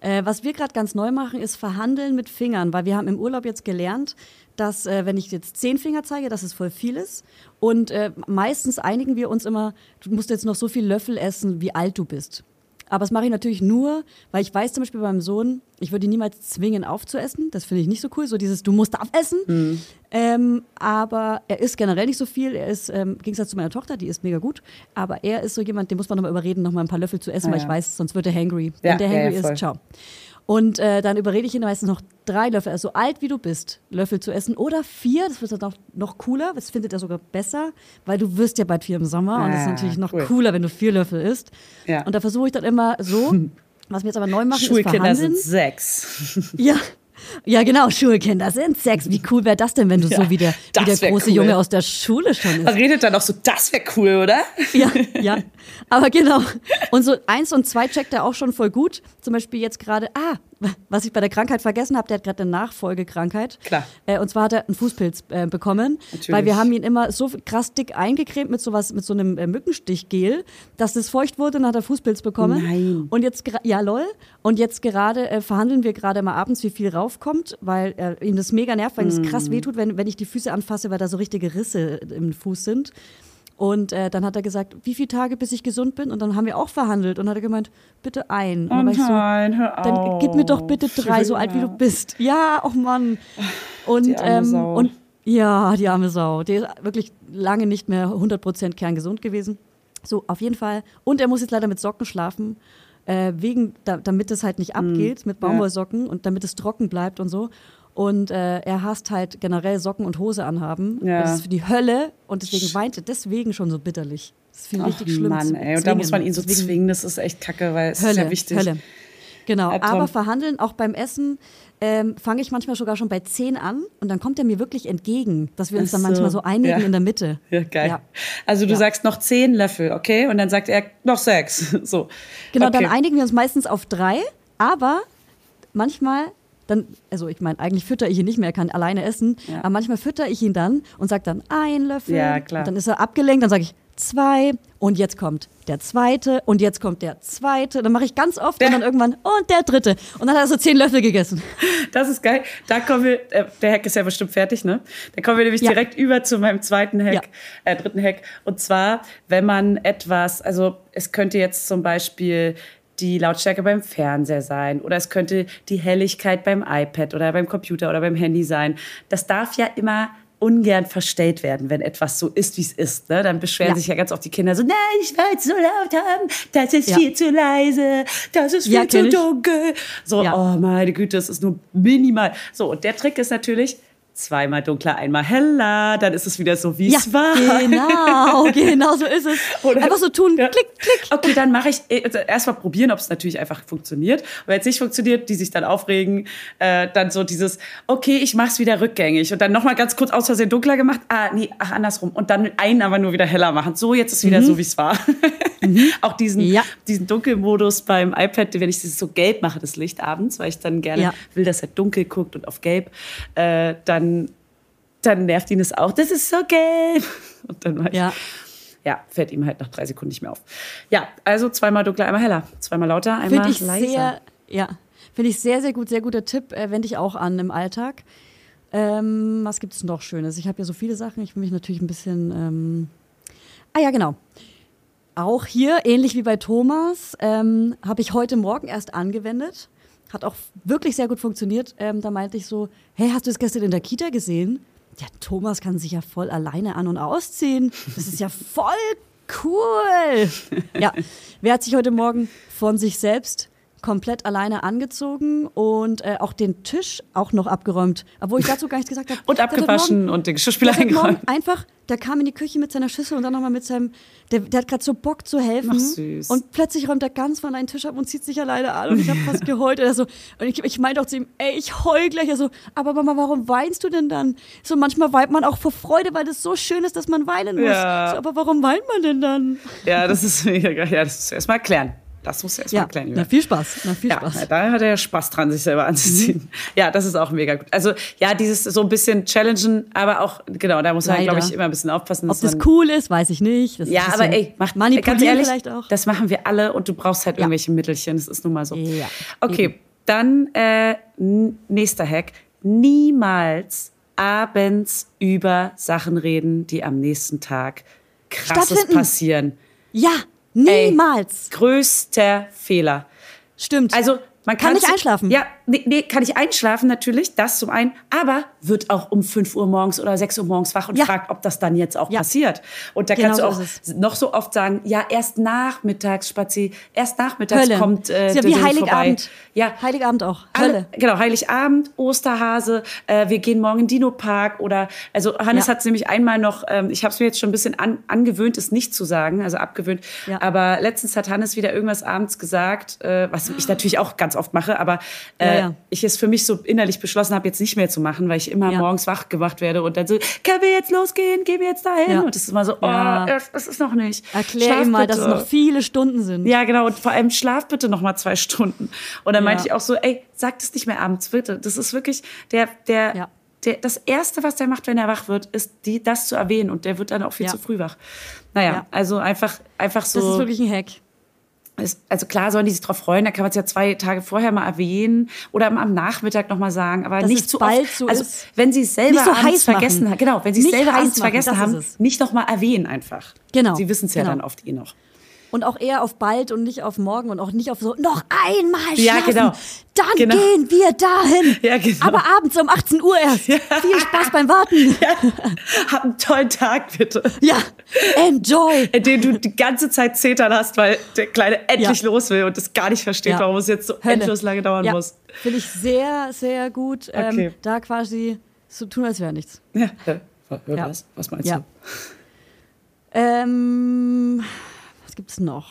Äh, was wir gerade ganz neu machen, ist Verhandeln mit Fingern, weil wir haben im Urlaub jetzt gelernt, dass äh, wenn ich jetzt zehn Finger zeige, dass es voll viel ist. Und äh, meistens einigen wir uns immer, du musst jetzt noch so viel Löffel essen, wie alt du bist. Aber das mache ich natürlich nur, weil ich weiß zum Beispiel bei meinem Sohn, ich würde ihn niemals zwingen aufzuessen. Das finde ich nicht so cool. So dieses, du musst aufessen. Ähm, aber er isst generell nicht so viel. Er ist, ähm, im Gegensatz zu meiner Tochter, die isst mega gut. Aber er ist so jemand, den muss man nochmal überreden, nochmal ein paar Löffel zu essen, Ah, weil ja. ich weiß, sonst wird er hangry. Ja, Wenn der ja, ja, hangry voll. ist, ciao. Und äh, dann überrede ich ihn meistens noch drei Löffel, also so alt wie du bist, Löffel zu essen. Oder vier, das wird dann auch noch cooler, das findet er sogar besser, weil du wirst ja bald vier im Sommer und das ist Ah, natürlich noch cool. cooler, wenn du vier Löffel isst. Ja. Und da versuche ich dann immer so, was wir jetzt aber neu machen, ist Schulkinder verhandeln. sind sechs. Ja. Ja, genau, Schulkinder sind sechs. Wie cool wäre das denn, wenn du Ja, so wie der, wie der große cool. Junge aus der Schule schon Man ist? redet dann auch so, das wäre cool, oder? Ja, ja. Aber genau. Und so eins und zwei checkt er auch schon voll gut. Zum Beispiel jetzt gerade, ah, was ich bei der Krankheit vergessen habe, der hat gerade eine Nachfolgekrankheit. Klar. Äh, und zwar hat er einen Fußpilz äh, bekommen, Natürlich. weil wir haben ihn immer so krass dick eingecremt mit sowas, mit so einem äh, Mückenstichgel, dass es feucht wurde und dann hat er Fußpilz bekommen. Nein. Und jetzt, ja lol. Und jetzt gerade äh, verhandeln wir gerade mal abends, wie viel raufkommt, weil äh, ihm das mega nervt, weil ihm das Mm. krass wehtut, wenn, wenn ich die Füße anfasse, weil da so richtige Risse im Fuß sind. Und äh, dann hat er gesagt, wie viele Tage, bis ich gesund bin? Und dann haben wir auch verhandelt. Und hat er gemeint, bitte ein. Und dann so, Oh nein, hör dann auf. gib mir doch bitte drei, so alt wie du bist. Ja, oh Mann. Und, die arme ähm, Sau. und ja, die arme Sau. Die ist wirklich lange nicht mehr 100% kerngesund gewesen. So, auf jeden Fall. Und er muss jetzt leider mit Socken schlafen, äh, wegen, da, damit es halt nicht abgeht, mit Baumwollsocken und damit es trocken bleibt und so. Und äh, er hasst halt generell Socken und Hose anhaben. Ja. Das ist für die Hölle und deswegen weint er deswegen schon so bitterlich. Das ist ihn Ach, richtig schlimm. Mann, ey. Und da muss man ihn so Deswegen- zwingen, das ist echt kacke, weil es ist Hölle, ja wichtig. Hölle. Genau, Ja, aber verhandeln, auch beim Essen, ähm, fange ich manchmal sogar schon bei 10 an und dann kommt er mir wirklich entgegen, dass wir uns Ach dann so, manchmal so einigen ja. in der Mitte. Ja, geil. Ja. Also du sagst noch zehn Löffel, okay? Und dann sagt er noch sechs. So. Genau, okay. dann einigen wir uns meistens auf drei, aber manchmal, dann, also ich meine, eigentlich fütter ich ihn nicht mehr, er kann alleine essen, Ja. aber manchmal fütter ich ihn dann und sage dann ein Löffel. Ja, klar. Und dann ist er abgelenkt, dann sage ich zwei und jetzt kommt der zweite und jetzt kommt der zweite. Dann mache ich ganz oft Der- und dann irgendwann und der dritte. Und dann hat er so zehn Löffel gegessen. Das ist geil. Da kommen wir, äh, der Hack ist ja bestimmt fertig, ne? Da kommen wir nämlich Ja. direkt über zu meinem zweiten Hack, Ja. äh, dritten Hack. Und zwar, wenn man etwas, also es könnte jetzt zum Beispiel die Lautstärke beim Fernseher sein oder es könnte die Helligkeit beim iPad oder beim Computer oder beim Handy sein. Das darf ja immer ungern verstellt werden, wenn etwas so ist, wie es ist. Ne? Dann beschweren Ja. sich ja ganz oft die Kinder so, nein, ich will es so laut haben, das ist Ja. viel zu leise, das ist viel Ja, zu kenn ich. dunkel. So, oh meine Güte, das ist nur minimal. So, und der Trick ist natürlich, zweimal dunkler, einmal heller, dann ist es wieder so, wie Ja, es war. genau, genau so ist es. Oder- Einfach so tun, Ja. klick, klick. Okay, dann mache ich also erstmal probieren, ob es natürlich einfach funktioniert. Und wenn es nicht funktioniert, die sich dann aufregen, äh, dann so dieses, okay, ich mache es wieder rückgängig und dann nochmal ganz kurz aus Versehen dunkler gemacht. Ah, nee, ach andersrum und dann einen aber nur wieder heller machen. So jetzt ist wieder so, wie es war. Auch diesen, Ja. diesen Dunkelmodus beim iPad, wenn ich das so gelb mache, das Licht abends, weil ich dann gerne will, dass er dunkel guckt und auf gelb, äh, dann, dann nervt ihn es auch. Das ist so gelb. Und dann war ich, Ja. ja, fällt ihm halt nach drei Sekunden nicht mehr auf. Ja, also zweimal dunkler, einmal heller. Zweimal lauter, einmal Finde ich leiser. sehr, ja, finde ich sehr, sehr gut, sehr guter Tipp, äh, wende ich auch an im Alltag. Ähm, was gibt es noch Schönes? Ich habe ja so viele Sachen, ich will mich natürlich ein bisschen. Ähm ah ja, genau. Auch hier, ähnlich wie bei Thomas, ähm, habe ich heute Morgen erst angewendet. Hat auch wirklich sehr gut funktioniert. Ähm, da meinte ich so, hey, hast du es gestern in der Kita gesehen? Ja, Thomas kann sich ja voll alleine an- und ausziehen. Das ist ja voll cool. Ja, wer hat sich heute Morgen von sich selbst komplett alleine angezogen und äh, auch den Tisch auch noch abgeräumt, obwohl ich dazu gar nichts gesagt habe. Und abgewaschen Morgen- und den Geschirrspüler eingeräumt. Einfach, der kam in die Küche mit seiner Schüssel und dann nochmal mit seinem, der, der hat gerade so Bock zu helfen. Ach, süß. Und plötzlich räumt er ganz von einen Tisch ab und zieht sich alleine an und ich habe fast geheult. Er so, und ich, ich meinte auch zu ihm, ey, ich heul gleich. Er so, aber Mama, warum weinst du denn dann? So, manchmal weint man auch vor Freude, weil das so schön ist, dass man weinen muss. Ja. So, aber warum weint man denn dann? Ja, das ist mega geil. Ja, das du erstmal erklären. Das musst du erstmal Ja, erklären. na, viel Spaß. Na, viel Ja, Spaß. da hat er ja Spaß dran, sich selber anzuziehen. Mhm. Ja, das ist auch mega gut. Also ja, dieses so ein bisschen challengen, aber auch, genau, da muss man, glaube ich, immer ein bisschen aufpassen. Ob das cool ist, weiß ich nicht. Das Ja, aber ey, macht ganz ehrlich, vielleicht auch. das machen wir alle und du brauchst halt Ja. irgendwelche Mittelchen. Das ist nun mal so. Ja, Okay, eben. dann äh, nächster Hack. Niemals abends über Sachen reden, die am nächsten Tag krasses passieren. Ja, Ey. niemals. Größter Fehler. Stimmt. Also man Kann kann nicht einschlafen. Ja, nee, nee, kann ich einschlafen natürlich, das zum einen, aber wird auch um 5 Uhr morgens oder 6 Uhr morgens wach und Ja. fragt, ob das dann jetzt auch Ja. passiert. Und da Genau kannst du so auch ist noch so oft sagen, ja, erst nachmittags spazi, erst nachmittags Hölle. kommt äh, ist ja wie Heiligabend. vorbei. Ja, Heiligabend auch. alle, Hölle. genau, Heiligabend, Osterhase, äh, wir gehen morgen in den Dino-Park oder, also Hannes Ja. hat es nämlich einmal noch, ähm, ich habe es mir jetzt schon ein bisschen an, angewöhnt, es nicht zu sagen, also abgewöhnt, aber letztens hat Hannes wieder irgendwas abends gesagt, äh, was ich natürlich auch ganz oft mache, aber äh, Ja, ja. ich es für mich so innerlich beschlossen habe, jetzt nicht mehr zu machen, weil ich immer Ja. morgens wach gemacht werde und dann so, können wir jetzt losgehen, gehen wir jetzt dahin? Ja. Und das ist immer so, oh, es es ist noch nicht. Erklär Schlaf ihm mal, dass es noch viele Stunden sind. Ja, genau. Und vor allem schlaf bitte noch mal zwei Stunden. Und dann meinte ich auch so, ey, sag das nicht mehr abends, bitte. Das ist wirklich der, der, Ja. der, das Erste, was der macht, wenn er wach wird, ist die, das zu erwähnen. Und der wird dann auch viel zu früh wach. Naja, Ja. also einfach, einfach so. Das ist wirklich ein Hack. Ist, also klar sollen die sich drauf freuen, da kann man es ja zwei Tage vorher mal erwähnen oder am Nachmittag noch mal sagen, aber Dass nicht zu bald oft. so also wenn sie es selber so abends vergessen haben, genau, wenn sie es selber abends machen, vergessen das haben, nicht noch mal erwähnen einfach. Genau, Sie wissen es ja genau. dann oft eh noch. Und auch eher auf bald und nicht auf morgen und auch nicht auf so, noch einmal schlafen, Ja, genau. dann Genau. gehen wir dahin. Ja, genau. Aber abends um 18 Uhr erst. Viel Spaß beim Warten. Ja. Hab einen tollen Tag bitte. Ja, enjoy. in dem du die ganze Zeit zetern hast, weil der Kleine endlich Ja. los will und das gar nicht versteht, Ja. warum es jetzt so Hölle. endlos lange dauern ja, muss. Finde ich sehr, sehr gut, ähm, Okay. da quasi so tun, als wäre nichts. Ja. Ja. was? Was meinst Ja. du? Ähm, was gibt's noch?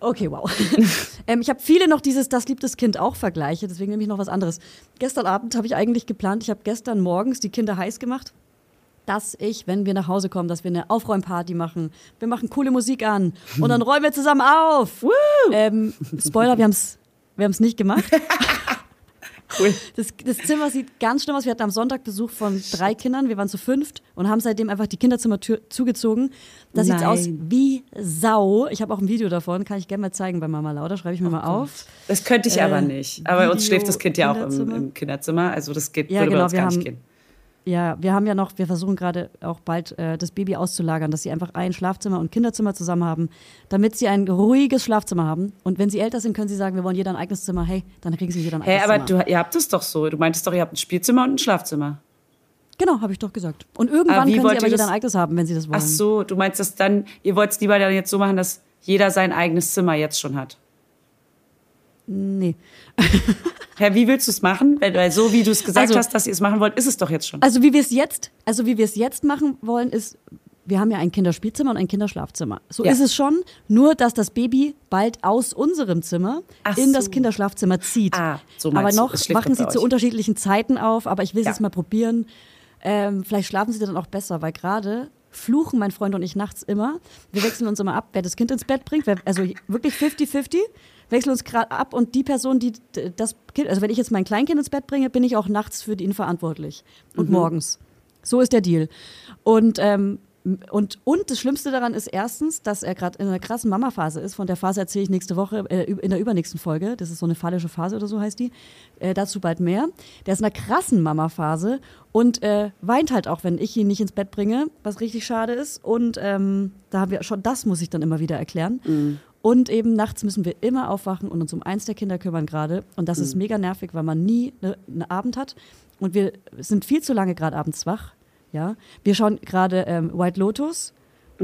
Okay, wow. ähm, ich habe viele noch dieses Das liebt das Kind auch Vergleiche, deswegen nehme ich noch was anderes. Gestern Abend habe ich eigentlich geplant, ich habe gestern morgens die Kinder heiß gemacht, dass ich, wenn wir nach Hause kommen, dass wir eine Aufräumparty machen. Wir machen coole Musik an und dann räumen wir zusammen auf. Ähm, Spoiler, wir haben es wir haben's nicht gemacht. Cool. Das, das Zimmer sieht ganz schlimm aus. Wir hatten am Sonntag Besuch von drei Kindern. Wir waren zu fünft und haben seitdem einfach die Kinderzimmertür zugezogen. Das sieht Nein. aus wie Sau. Ich habe auch ein Video davon, kann ich gerne mal zeigen bei Mama Lauda. Schreibe ich mir mal auf. Das könnte ich Äh, aber nicht. Aber bei uns Video, schläft das Kind ja auch im, Kinderzimmer. im Kinderzimmer. Also das geht, Ja, würde bei genau, uns wir gar nicht gehen. Ja, wir haben ja noch, wir versuchen gerade auch bald äh, das Baby auszulagern, dass sie einfach ein Schlafzimmer und Kinderzimmer zusammen haben, damit sie ein ruhiges Schlafzimmer haben. Und wenn sie älter sind, können sie sagen, wir wollen jeder ein eigenes Zimmer. Hey, dann kriegen sie jeder ein Hä, eigenes aber Zimmer. du, ihr habt es doch so. Du meintest doch, ihr habt ein Spielzimmer und ein Schlafzimmer. genau, habe ich doch gesagt. Und irgendwann Aber können sie aber jeder ein eigenes haben, wenn sie das wollen. Ach so, du meinst das dann, ihr wollt es lieber dann jetzt so machen, dass jeder sein eigenes Zimmer jetzt schon hat. Nee. Hä, wie willst du es machen? Weil, so wie du es gesagt Also- hast, dass ihr es machen wollt, ist es doch jetzt schon. Also wie wir es jetzt, also wie wir es jetzt machen wollen, ist, wir haben ja ein Kinderspielzimmer und ein Kinderschlafzimmer. So Ja. ist es schon, nur dass das Baby bald aus unserem Zimmer Ach in das so. Kinderschlafzimmer zieht. Ah, so aber noch noch sie zu unterschiedlichen Zeiten auf, aber ich will es Ja. jetzt mal probieren. Ähm, vielleicht schlafen sie dann auch besser, weil gerade fluchen mein Freund und ich nachts immer. Wir wechseln uns immer ab, wer das Kind ins Bett bringt. Wer, also wirklich 50-50. Wechseln uns gerade ab und die Person, die das Kind, also wenn ich jetzt mein Kleinkind ins Bett bringe, bin ich auch nachts für ihn verantwortlich. Und Mhm. morgens. So ist der Deal. Und, ähm, und, und das Schlimmste daran ist erstens, dass er gerade in einer krassen Mama-Phase ist. Von der Phase erzähle ich nächste Woche, äh, in der übernächsten Folge. Das ist so eine phallische Phase oder so heißt die. Äh, dazu bald mehr. Der ist in einer krassen Mama-Phase und äh, weint halt auch, wenn ich ihn nicht ins Bett bringe, was richtig schade ist. Und ähm, da haben wir schon, das muss ich dann immer wieder erklären. Und eben nachts müssen wir immer aufwachen und uns um eins der Kinder kümmern gerade. Und das ist mega nervig, weil man nie ne- einen Abend hat. Und wir sind viel zu lange gerade abends wach. Ja, wir schauen gerade ähm, White Lotus.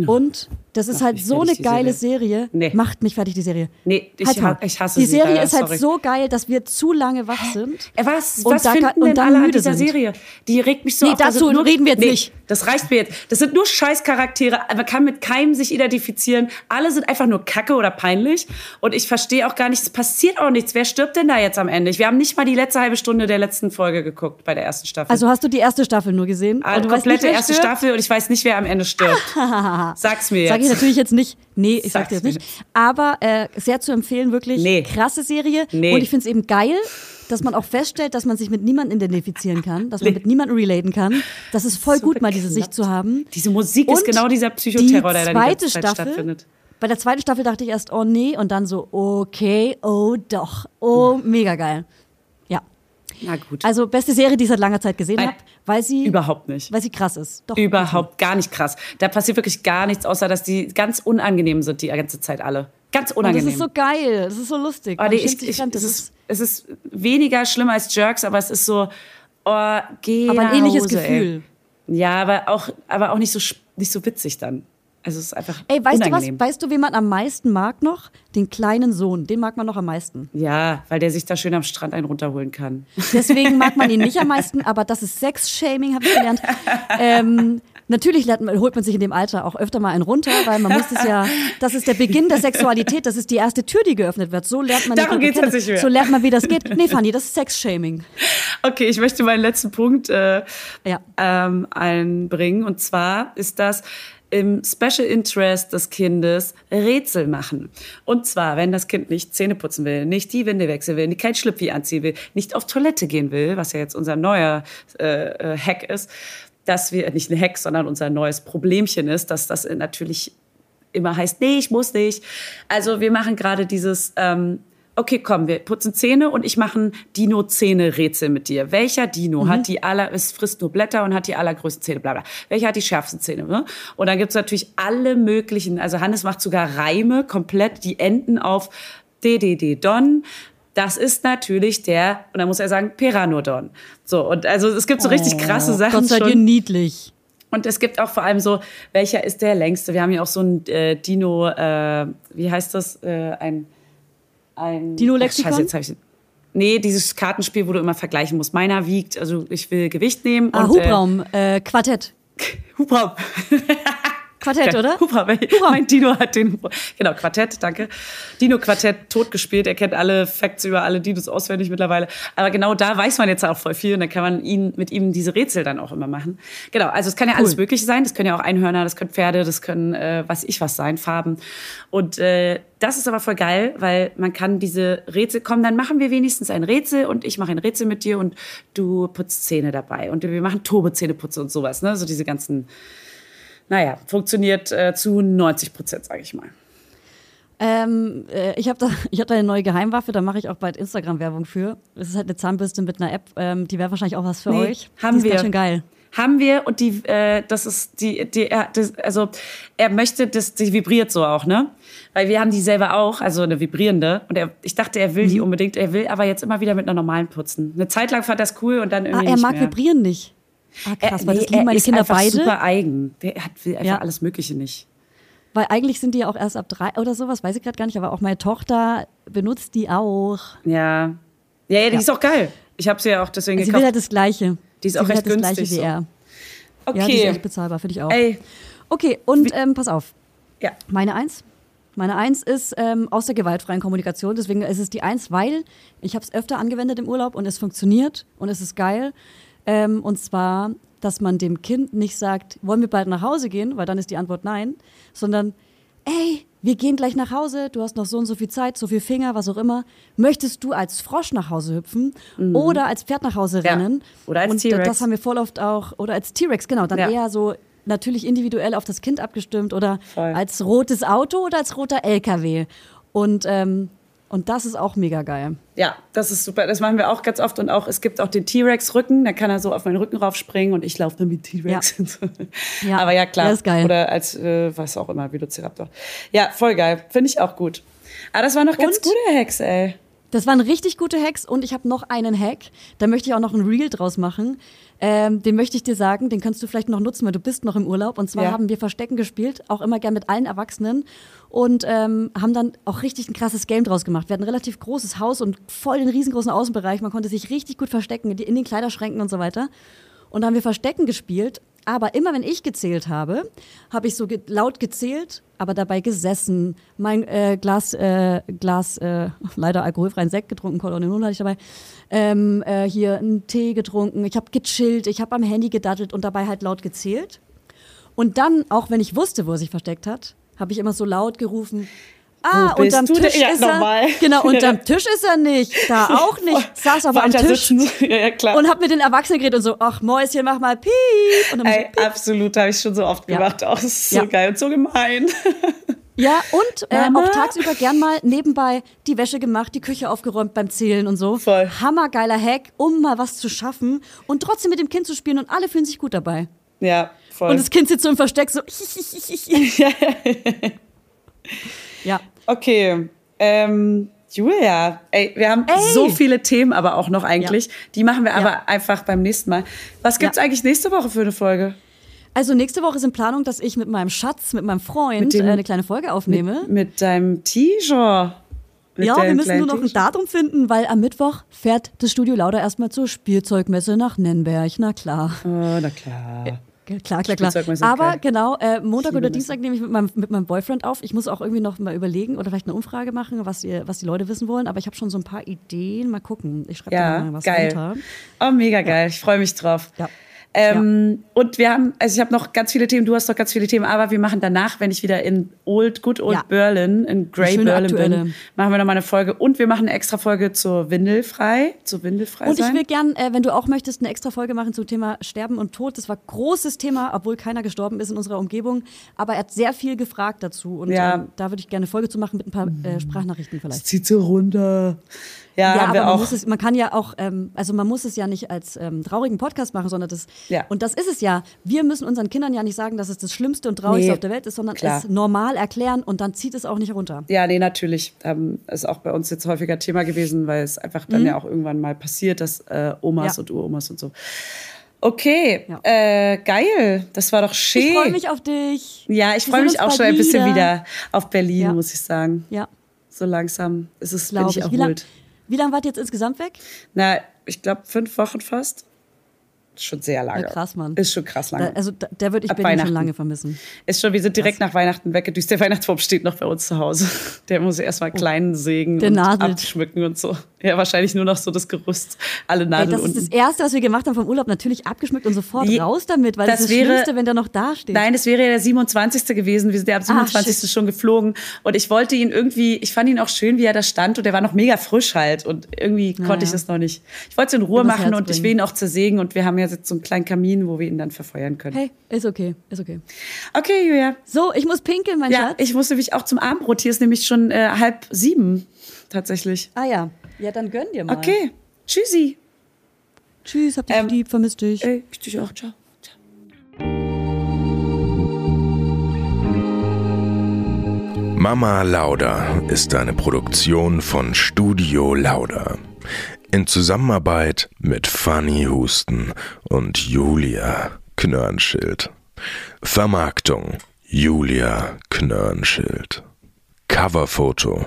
Und das ist Macht halt so eine geile Serie. Serie. Nee. Macht mich fertig, die Serie. Nee, ich Halt's mal. ha- ich hasse Die Serie leider, ist halt sorry. so geil, dass wir zu lange wach sind. Äh, Was, Und was da finden und denn alle an dieser sind. Serie? Die regt mich so Nee, auf. Da dazu nur, reden wir jetzt nee, nicht. Das reicht mir jetzt. Das sind nur Scheißcharaktere. Man kann mit keinem sich identifizieren. Alle sind einfach nur kacke oder peinlich. Und ich verstehe auch gar nicht, es passiert auch nichts. Wer stirbt denn da jetzt am Ende? Wir haben nicht mal die letzte halbe Stunde der letzten Folge geguckt bei der ersten Staffel. Also hast du die erste Staffel nur gesehen? Ah, komplette nicht, erste stirbt? Staffel und ich weiß nicht, wer am Ende stirbt. Sag's mir jetzt. Sag ich natürlich jetzt nicht. Nee, ich sag's Sag's dir jetzt nicht. Aber äh, sehr zu empfehlen, wirklich Nee. krasse Serie. Nee. Und ich finde es eben geil, dass man auch feststellt, dass man sich mit niemandem identifizieren kann, dass man mit niemandem relaten kann. Das ist voll So gut, mal diese. Sicht zu haben. Diese Musik ist Und genau dieser Psychoterror, der da die ganze Zeit Staffel, stattfindet. Bei der zweiten Staffel dachte ich erst, oh nee, und dann so, okay, oh doch, oh, mega geil. Na gut. Also beste Serie, die ich seit langer Zeit gesehen habe, weil sie Überhaupt nicht. weil sie krass ist. Doch. Überhaupt gar nicht krass. Da passiert wirklich gar nichts, außer dass die ganz unangenehm sind die ganze Zeit alle. Ganz Und das unangenehm. ist so geil, das ist so lustig. Die, schämt ich, ich, fremd. es, Das ist, es ist weniger schlimm als Jerks, aber es ist so, oh, geh aber ein ähnliches Hause, Gefühl. Ey. Ja, aber auch, aber auch nicht so, nicht so witzig dann. Also es ist einfach Ey, weißt du was? unangenehm. Weißt du, wen man am meisten mag noch? Den kleinen Sohn. Den mag man noch am meisten. Ja, weil der sich da schön am Strand einen runterholen kann. Deswegen mag man ihn nicht am meisten, aber das ist Sex-Shaming, habe ich gelernt. Ähm, natürlich man, holt man sich in dem Alter auch öfter mal einen runter, weil man muss es ja, das ist der Beginn der Sexualität, das ist die erste Tür, die geöffnet wird. So lernt man Darum Kontakte jetzt nicht mehr. So lernt man, wie das geht. Nee, Fanny, das ist Sex-Shaming. Okay, ich möchte meinen letzten Punkt äh, Ja. ähm, einbringen. Und zwar ist das im Special Interest des Kindes Rätsel machen. Und zwar, wenn das Kind nicht Zähne putzen will, nicht die Winde wechseln will, nicht kein Schlüpfi anziehen will, nicht auf Toilette gehen will, was ja jetzt unser neuer äh, äh, Hack ist, dass wir, nicht ein Hack, sondern unser neues Problemchen ist, dass das natürlich immer heißt, nee, ich muss nicht. Also wir machen gerade dieses, ähm, okay, komm, wir putzen Zähne und ich mache ein Dino-Zähne-Rätsel mit dir. Welcher Dino Mhm. hat die aller, es frisst nur Blätter und hat die allergrößten Zähne, bla bla. Welcher hat die schärfsten Zähne? Ne? Und dann gibt's natürlich alle möglichen, also Hannes macht sogar Reime, komplett, die enden auf DDD Don. Das ist natürlich der, und dann muss er sagen, Pteranodon. So, und also es gibt so richtig krasse Sachen Oh, Gott sei dir niedlich. Und es gibt auch vor allem so, welcher ist der längste? Wir haben ja auch so ein äh, Dino, äh, wie heißt das? Äh, ein, ein Dino-Lexikon? Scheiße, jetzt hab ich Nee, dieses Kartenspiel, wo du immer vergleichen musst. Meiner wiegt, also ich will Gewicht nehmen. Ah, und, Hubraum, äh, Quartett. Äh, Hubraum. Quartett, oder? Hubraum. Mein Dino hat den. Genau, Quartett, danke. Dino-Quartett totgespielt. Er kennt alle Facts über alle Dinos auswendig mittlerweile. Aber genau da weiß man jetzt auch voll viel und dann kann man ihn, mit ihm diese Rätsel dann auch immer machen. Genau, also es kann ja alles Mögliche sein. Das können ja auch Einhörner, das können Pferde, das können, äh, was ich was sein, Farben. Und äh, das ist aber voll geil, weil man kann diese Rätsel, komm, dann machen wir wenigstens ein Rätsel und ich mache ein Rätsel mit dir und du putzt Zähne dabei. Und wir machen Turbozähneputze und sowas, ne? So diese ganzen naja, funktioniert äh, zu 90 Prozent, sage ich mal. Ähm, äh, ich habe da, ich hab da eine neue Geheimwaffe, da mache ich auch bald Instagram-Werbung für. Es ist halt eine Zahnbürste mit einer App, ähm, die wäre wahrscheinlich auch was für Nee, euch. haben die ist wir. ganz schön geil. Haben wir und die, äh, das ist die, die er, das, also er möchte, dass die vibriert so auch, ne? Weil wir haben die selber auch, also eine vibrierende. Und er, ich dachte, er will Mhm. die unbedingt, er will aber jetzt immer wieder mit einer normalen putzen. Eine Zeit lang fand das cool und dann Ah, irgendwie er nicht mag mehr. vibrieren nicht. Ah, krass, weil nee, das lieben meine ist Kinder beide. super eigen. Der hat, will einfach Ja. alles Mögliche nicht. Weil eigentlich sind die ja auch erst ab drei oder sowas, weiß ich gerade gar nicht, aber auch meine Tochter benutzt die auch. Ja. Ja, ja, die Ja. ist auch geil. Ich habe sie ja auch deswegen Sie will gekauft. halt das Gleiche. Die ist Sie auch recht halt das günstig Gleiche wie so. er. Ja, die ist okay. echt bezahlbar, finde ich auch. Ey, Okay, und ähm, pass auf. ja. Meine Eins. Meine Eins ist ähm, aus der gewaltfreien Kommunikation. Deswegen ist es die Eins, weil ich habe es öfter angewendet im Urlaub und es funktioniert und es ist geil. Ähm, und zwar, dass man dem Kind nicht sagt, wollen wir bald nach Hause gehen, weil dann ist die Antwort nein, sondern, ey, wir gehen gleich nach Hause, du hast noch so und so viel Zeit, so viel Finger, was auch immer. Möchtest du als Frosch nach Hause hüpfen oder als Pferd nach Hause Mhm. Ja. rennen? Oder als T-Rex. das haben wir voll oft auch, oder als T-Rex, genau, dann Ja. eher so natürlich individuell auf das Kind abgestimmt oder Voll. als rotes Auto oder als roter LKW. Und, ähm, und das ist auch mega geil. Ja, das ist super. Das machen wir auch ganz oft. Und auch, es gibt auch den T-Rex-Rücken. Da kann er so auf meinen Rücken raufspringen und ich laufe dann mit T-Rex. so. Ja. Aber ja, klar. Ja, ist geil. Oder als, äh, was auch immer, Velociraptor. Ja, voll geil. Finde ich auch gut. Aber das war noch ganz Und? gute Hex, ey. Das waren richtig gute Hacks und ich habe noch einen Hack. Da möchte ich auch noch ein Reel draus machen. Ähm, den möchte ich dir sagen, den kannst du vielleicht noch nutzen, weil du bist noch im Urlaub. Und zwar Ja. haben wir Verstecken gespielt, auch immer gern mit allen Erwachsenen und ähm, haben dann auch richtig ein krasses Game draus gemacht. Wir hatten ein relativ großes Haus und voll den riesengroßen Außenbereich. Man konnte sich richtig gut verstecken in den Kleiderschränken und so weiter. Und da haben wir Verstecken gespielt. Aber immer wenn ich gezählt habe, habe ich so ge laut gezählt, aber dabei gesessen, mein äh, Glas, äh, Glas äh, leider alkoholfreien Sekt getrunken, Cola Null hatte ich dabei, ähm, äh, hier einen Tee getrunken, ich habe gechillt, ich habe am Handy gedattelt und dabei halt laut gezählt. Und dann, auch wenn ich wusste, wo er sich versteckt hat, habe ich immer so laut gerufen, Ah, Wo unterm? Tisch Ja, ist normal. er. Genau, unterm Tisch ist er nicht. Da auch nicht. Saß auf einem Tisch sitzen. Ja, ja, klar. und hab mit den Erwachsenen geredet und so, ach Mäuschen, mach mal piep. Und dann Ey, so, piep. absolut, habe ich schon so oft Ja. gemacht. Auch das ist so Ja. geil und so gemein. Ja, und äh, auch tagsüber gern mal nebenbei die Wäsche gemacht, die Küche aufgeräumt beim Zählen und so. Voll. Hammergeiler Hack, um mal was zu schaffen und trotzdem mit dem Kind zu spielen und alle fühlen sich gut dabei. Ja, voll. Und das Kind sitzt so im Versteck so. Ja. Okay, ähm, Julia, ey, wir haben Ey. so viele Themen aber auch noch eigentlich. Die machen wir aber Ja. einfach beim nächsten Mal. Was gibt's Ja. eigentlich nächste Woche für eine Folge? Also nächste Woche ist in Planung, dass ich mit meinem Schatz, mit meinem Freund Mit dem- äh, eine kleine Folge aufnehme. Mit deinem T-Shirt. Mit ja, wir müssen nur noch ein. Datum finden, weil am Mittwoch fährt das Studio Lauder erstmal zur Spielzeugmesse nach Nennberg. Na klar. Oh, na klar. Klar, klar, klar. Aber geil. genau, äh, Montag oder. Dienstag nehme ich mit meinem, mit meinem Boyfriend auf. Ich muss auch irgendwie noch mal überlegen oder vielleicht eine Umfrage machen, was, ihr, was die Leute wissen wollen. Aber ich habe schon so ein paar Ideen. Mal gucken. Ich schreibe da Ja, mal was geil. runter. Oh, mega geil. Ich freue mich drauf. Ja. Ähm, Und wir haben, also ich habe noch ganz viele Themen, du hast noch ganz viele Themen, aber wir machen danach, wenn ich wieder in Old, Good Old Ja. Berlin, in Grey Berlin aktuelle. bin, machen wir noch mal eine Folge und wir machen eine extra Folge zur Windelfrei, zur Windelfrei Und ich sein. will gern, äh, wenn du auch möchtest, eine extra Folge machen zum Thema Sterben und Tod. Das war großes Thema, obwohl keiner gestorben ist in unserer Umgebung. Aber er hat sehr viel gefragt dazu. Und Ja. ähm, da würde ich gerne eine Folge zu machen mit ein paar äh, Sprachnachrichten vielleicht. Zieht sie runter. Ja, Ja, aber man, es, man kann ja auch, ähm, also man muss es ja nicht als ähm, traurigen Podcast machen, sondern das, Ja. und das ist es ja. Wir müssen unseren Kindern ja nicht sagen, dass es das Schlimmste und Traurigste Nee, auf der Welt ist, sondern klar. es normal erklären und dann zieht es auch nicht runter. Ja, nee, natürlich. Ähm, ist auch bei uns jetzt häufiger Thema gewesen, weil es einfach dann ja auch irgendwann mal passiert, dass äh, Omas Mhm. Ja. und Uromas und so. Okay, Ja. äh, geil. Das war doch schön. Ich freue mich auf dich. Ja, ich freue mich auch schon ein bisschen wieder. auf Berlin, Ja. muss ich sagen. Ja, So langsam ist es, bin glaube ich ich. Wie lange erholt. Wie lang wart ihr jetzt insgesamt weg? Na, ich glaube fünf Wochen fast. Ist schon sehr lange. Ja, krass, Mann. Ist schon krass Da, lange. also da, der würde ich Berlin schon lange vermissen. Ist schon, wir sind direkt nach Weihnachten weggedüst. Der Weihnachtsbaum steht noch bei uns zu Hause. Der muss erstmal klein sägen Oh. Der und nadelt. abschmücken und so. Ja, wahrscheinlich nur noch so das Gerüst. Alle Ey, Nadeln das unten. ist das Erste, was wir gemacht haben vom Urlaub, natürlich abgeschmückt und sofort Je- raus damit, weil das, das ist das wäre- Schlimmste, wenn der noch da steht. Nein, es wäre ja der 27. gewesen. Wir sind ja am 27. Ah, shit. schon geflogen. Und ich wollte ihn irgendwie, ich fand ihn auch schön, wie er da stand. Und der war noch mega frisch halt. Und irgendwie konnte ich das noch nicht. Ich wollte es in Ruhe machen und ich will ihn auch zersägen. Und wir haben ja jetzt so einen kleinen Kamin, wo wir ihn dann verfeuern können. Hey, ist okay, ist okay. Okay, Julia. So, ich muss pinkeln, mein Ja, Schatz. ich muss nämlich auch zum Abendbrot. Hier ist nämlich schon äh, halb sieben. Tatsächlich. ah ja, ja, dann gönn dir mal. Okay. Tschüssi. Tschüss, hab dich Ähm, lieb, vermisst dich. Ey, ich dich auch. Ciao. Ciao. Mama Lauda ist eine Produktion von Studio Lauda. In Zusammenarbeit mit Fanny Husten und Julia Knörnschild. Vermarktung Julia Knörnschild. Coverfoto